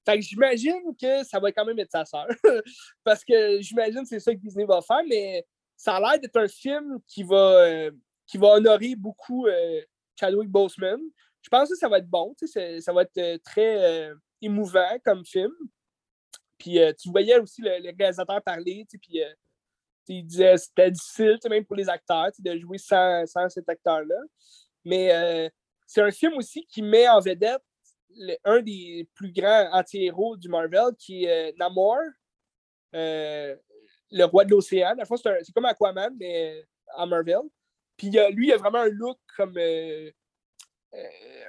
fait que j'imagine que ça va quand même être sa sœur. Parce que j'imagine que c'est ça que Disney va faire, mais ça a l'air d'être un film qui va, euh, qui va honorer beaucoup Chadwick Boseman. Je pense que ça va être bon, ça va être très émouvant comme film. Puis tu voyais aussi le, réalisateur parler, puis il disait que c'était difficile, même pour les acteurs, de jouer sans, cet acteur-là. Mais euh, c'est un film aussi qui met en vedette un des plus grands anti-héros du Marvel, qui est euh, Namor, euh, le roi de l'océan. C'est comme Aquaman, mais en Marvel. Puis lui, il a vraiment un look comme.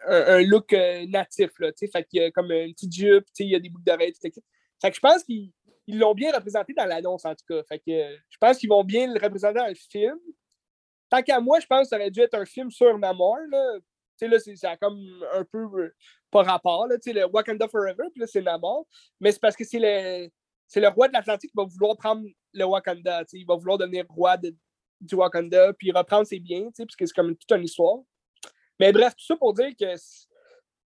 Un, look natif, là, fait qu'il a comme une petite jupe, il a des boucles d'oreilles, Fait que je pense qu'il ils l'ont bien représenté dans l'annonce, en tout cas. Fait que, je pense qu'ils vont bien le représenter dans le film. Tant qu'à moi, je pense que ça aurait dû être un film sur Namor. Là. Tu sais, là, c'est, ça a comme un peu euh, pas rapport. Là. Tu sais, le Wakanda Forever, puis là, c'est Namor. Mais c'est parce que c'est le, c'est le roi de l'Atlantique qui va vouloir prendre le Wakanda. Tu sais, il va vouloir devenir roi du Wakanda, puis reprendre ses biens, tu sais, c'est comme toute une histoire. Mais bref, tout ça pour dire que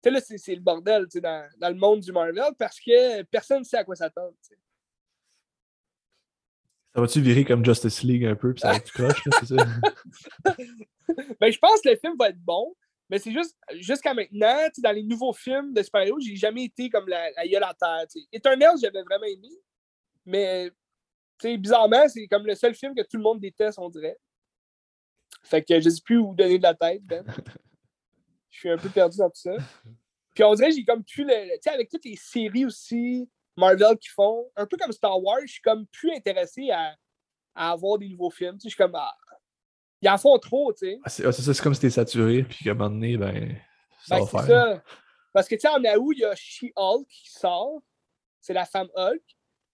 là, c'est, le bordel dans, dans, le monde du Marvel parce que personne ne sait à quoi s'attendre. Ça va-tu virer comme Justice League un peu, puis ça va être croche, c'est ça? ben, je pense que le film va être bon, mais c'est juste, jusqu'à maintenant, dans les nouveaux films de super-héros, j'ai jamais été comme la, la gueule à terre. T'sais. Eternals, j'avais vraiment aimé, mais bizarrement, c'est comme le seul film que tout le monde déteste, on dirait. Fait que je sais plus où donner de la tête, Ben. Je suis un peu perdu dans tout ça. Puis on dirait j'ai comme plus le. Tu sais, avec toutes les séries aussi, Marvel qui font. Un peu comme Star Wars, je suis comme plus intéressé à, à avoir des nouveaux films. Tu sais, je suis comme. Ah, ils en font trop, tu sais. Ah, c'est ça, c'est comme si t'es saturé, puis qu'à un moment donné, ben. Ça ben, va faire. Ça. Parce que, tu sais, en août, il y a She-Hulk qui sort. C'est la femme Hulk.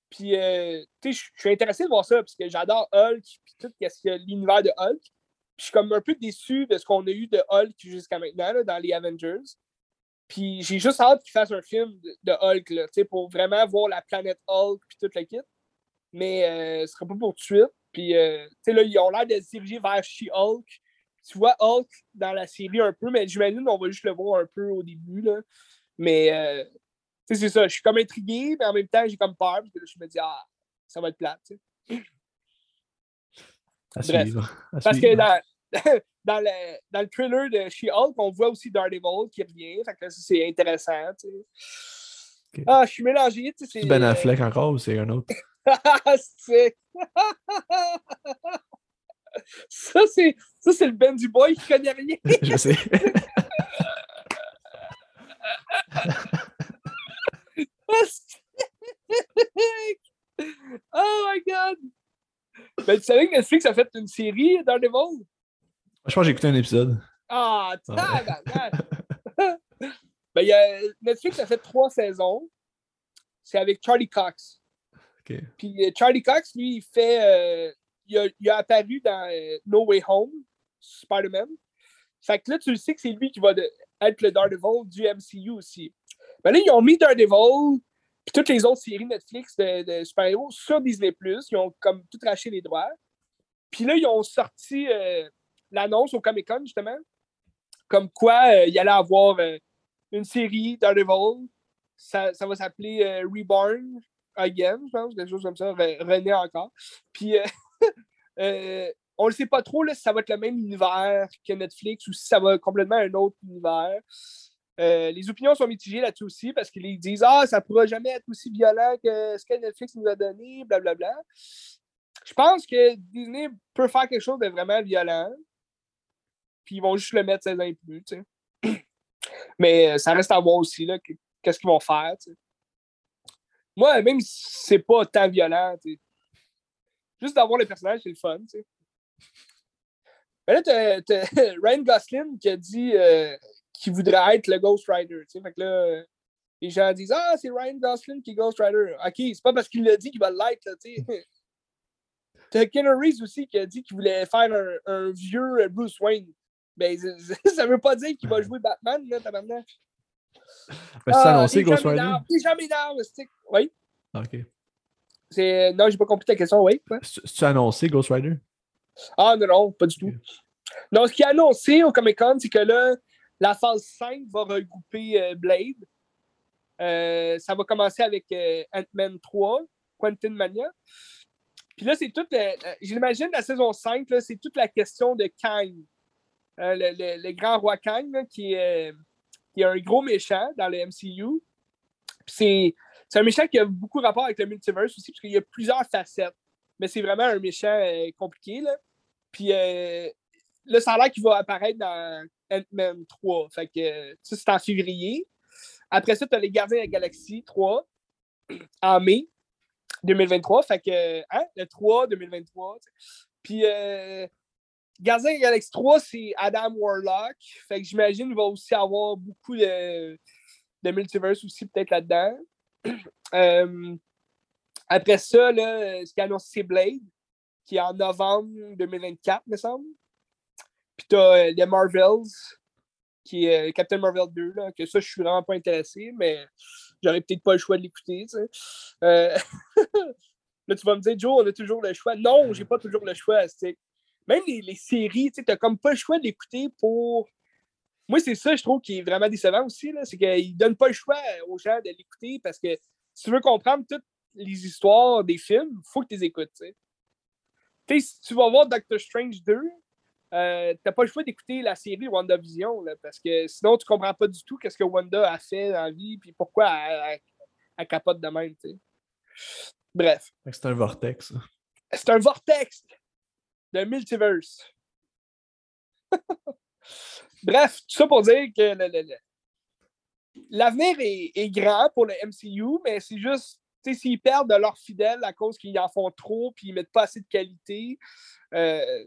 Puis, euh, tu sais, je suis intéressé de voir ça, parce que j'adore Hulk, puis tout ce qu'il y a l'univers de Hulk. Je suis comme un peu déçu de ce qu'on a eu de Hulk jusqu'à maintenant, dans les Avengers. Puis j'ai juste hâte qu'ils fassent un film de, Hulk, là, pour vraiment voir la planète Hulk puis toute la kit. Mais euh, ce sera pas pour tout de suite. Puis, euh, là, ils ont l'air de se diriger vers She-Hulk. Tu vois Hulk dans la série un peu, mais j'imagine qu'on va juste le voir un peu au début. Là. Mais, euh, c'est ça. Je suis comme intrigué, mais en même temps, j'ai comme peur. Parce que là, je me dis, ah, ça va être plate. À Parce que dans, dans, le, dans, le, trailer de She-Hulk, on voit aussi Daredevil qui revient. Fait que c'est intéressant. Ah, je suis mélangé. Tu sais, Ben euh, Affleck encore ou c'est un autre? ça, c'est... ça, c'est le Ben du boy qui connaît rien. je sais. oh my god! Ben, tu savais que Netflix a fait une série Daredevil? Je pense que j'ai écouté un épisode. Ah, tabarnak! ben, y a... Netflix a fait trois saisons. C'est avec Charlie Cox. Puis euh, Charlie Cox, lui, il fait. Euh, il, a, il, a, apparu dans euh, No Way Home, Spider-Man. Fait que là, tu le sais que c'est lui qui va de, être le Daredevil du MCU aussi. Ben là, ils ont mis Daredevil puis toutes les autres séries Netflix de, super-héros sur Disney+. Ils ont comme tout racheté les droits. Puis là, ils ont sorti l'annonce au Comic-Con, justement, comme quoi il y allait avoir une série Daredevil. Ça, ça va s'appeler Reborn again, je pense, quelque chose comme ça, René encore. Puis, euh, euh, on ne sait pas trop là, si ça va être le même univers que Netflix ou si ça va être complètement un autre univers. Euh, les opinions sont mitigées là-dessus aussi parce qu'ils disent Ah, ça ne pourra jamais être aussi violent que ce que Netflix nous a donné, blablabla. Je pense que Disney peut faire quelque chose de vraiment violent. Puis ils vont juste le mettre 16 ans et plus. Mais ça reste à voir aussi qu'est-ce qu'ils vont faire. Moi, même si c'est pas tant violent, juste d'avoir le personnage, c'est le fun. Mais là, t'as, Ryan Gosling qui a dit euh, qu'il voudrait être le Ghost Rider. Fait que là, les gens disent Ah, c'est Ryan Gosling qui est Ghost Rider. Ok, c'est pas parce qu'il l'a dit qu'il va l'être. T'as Ken Reeves aussi qui a dit qu'il voulait faire un, vieux Bruce Wayne. Ben, ça veut pas dire qu'il va jouer Batman, là, tabarnak. Mais c'est annoncé Ghost Rider. C'est jamais le stick. Oui. Ah, ok. C'est... Non, j'ai pas compris ta question, oui. C'est annoncé Ghost Rider? Ah non, non, pas du tout. Non, ce qui est annoncé au Comic Con, c'est que là, la phase 5 va regrouper euh, Blade. Euh, ça va commencer avec euh, Ant-Man 3, Quentin Mania. Puis là, c'est tout. J'imagine la saison 5, c'est toute la question de Kang. Le, le, grand roi Kang, qui, est, qui un gros méchant dans le MCU. c'est un méchant qui a beaucoup rapport avec le multiverse aussi, parce qu'il y a plusieurs facettes. Mais c'est vraiment un méchant compliqué. Là. Puis a l'air qu'il va apparaître dans Ant-Man 3. Fait que ça, c'est en février. Après ça, tu as les Gardiens de la Galaxie 3 en mai 2023. Fait que, hein, le 3 2023. Puis, euh, Gardiens de la Galaxie 3, c'est Adam Warlock. Fait que j'imagine qu'il va aussi avoir beaucoup de, de multiverse aussi, peut-être là-dedans. Euh, après ça, là, ce qui a annoncé, c'est Blade, qui est en novembre 2024, me semble. Puis tu as euh, les Marvels, qui est euh, Captain Marvel 2, là, que ça, je suis vraiment pas intéressé, mais j'aurais peut-être pas le choix de l'écouter. là, tu vas me dire, Joe, on a toujours le choix. Non, j'ai pas toujours le choix. Même les, les séries, tu n'as comme pas le choix d'écouter pour moi, c'est ça, je trouve, qui est vraiment décevant aussi. C'est qu'ils ne donnent pas le choix aux gens de l'écouter parce que si tu veux comprendre toutes les histoires des films, il faut que tu les écoutes. si tu vas voir Doctor Strange 2, euh, tu n'as pas le choix d'écouter la série WandaVision là, parce que sinon, tu ne comprends pas du tout ce que Wanda a fait dans la vie et pourquoi elle, capote de même. Bref. C'est un vortex. C'est un vortex de multiverse. Bref, tout ça pour dire que l'avenir est, grand pour le MCU, mais c'est juste, s'ils perdent de leurs fidèles à cause qu'ils en font trop puis ils mettent pas assez de qualité, euh,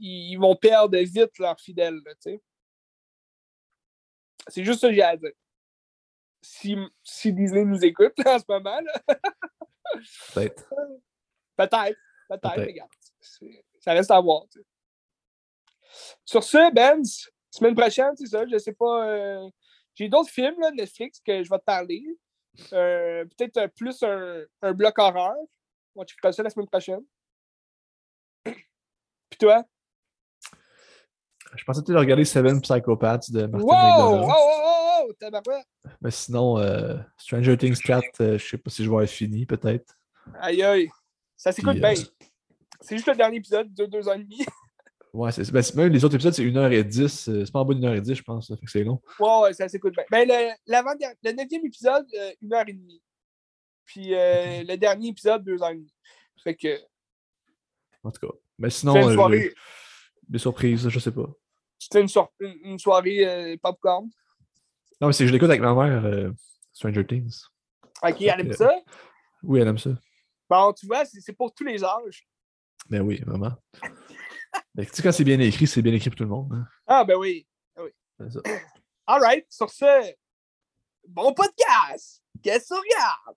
ils vont perdre vite leurs fidèles. C'est juste ça que j'ai à dire. Si, si Disney nous écoute en ce moment. Peut-être. Peut-être. Peut-être, regarde. Ça reste à voir. Sur ce, Benz, Semaine prochaine, c'est ça, je sais pas. Euh, j'ai d'autres films, là, Netflix, que je vais te parler. Euh, peut-être plus un, un, bloc horreur. On va checker ça la semaine prochaine. Puis toi? Je pensais peut-être regarder Seven Psychopaths de Martin wow! Wow, wow, wow! Mais sinon, euh, Stranger Things 4, je sais pas si je vais être fini, peut-être. Aïe aïe! Ça s'écoute bien. C'est juste le dernier épisode de deux ans et demi. Ouais, c'est, ben, même les autres épisodes, c'est 1h10. Euh, c'est pas en bas d'une heure et 10, je pense. fait que c'est long. Ouais, ouais, ça s'écoute bien. Ben, le, le 9e épisode, 1h30. Euh, Puis euh, le dernier épisode, 2h30. Fait que. En tout cas. Mais sinon, une des surprises, je sais pas. C'était une, une, soirée popcorn. Non, mais c'est que je l'écoute avec ma mère, Stranger Things. Ok, elle aime ça? Oui, elle aime ça. Bon, tu vois, c'est pour tous les âges. Ben oui, vraiment. tu sais, quand c'est bien écrit, c'est bien écrit pour tout le monde. Hein. Ah, ben oui. Ben oui. C'est ça. All right. Sur ce, bon podcast. Qu'est-ce qu'on regarde?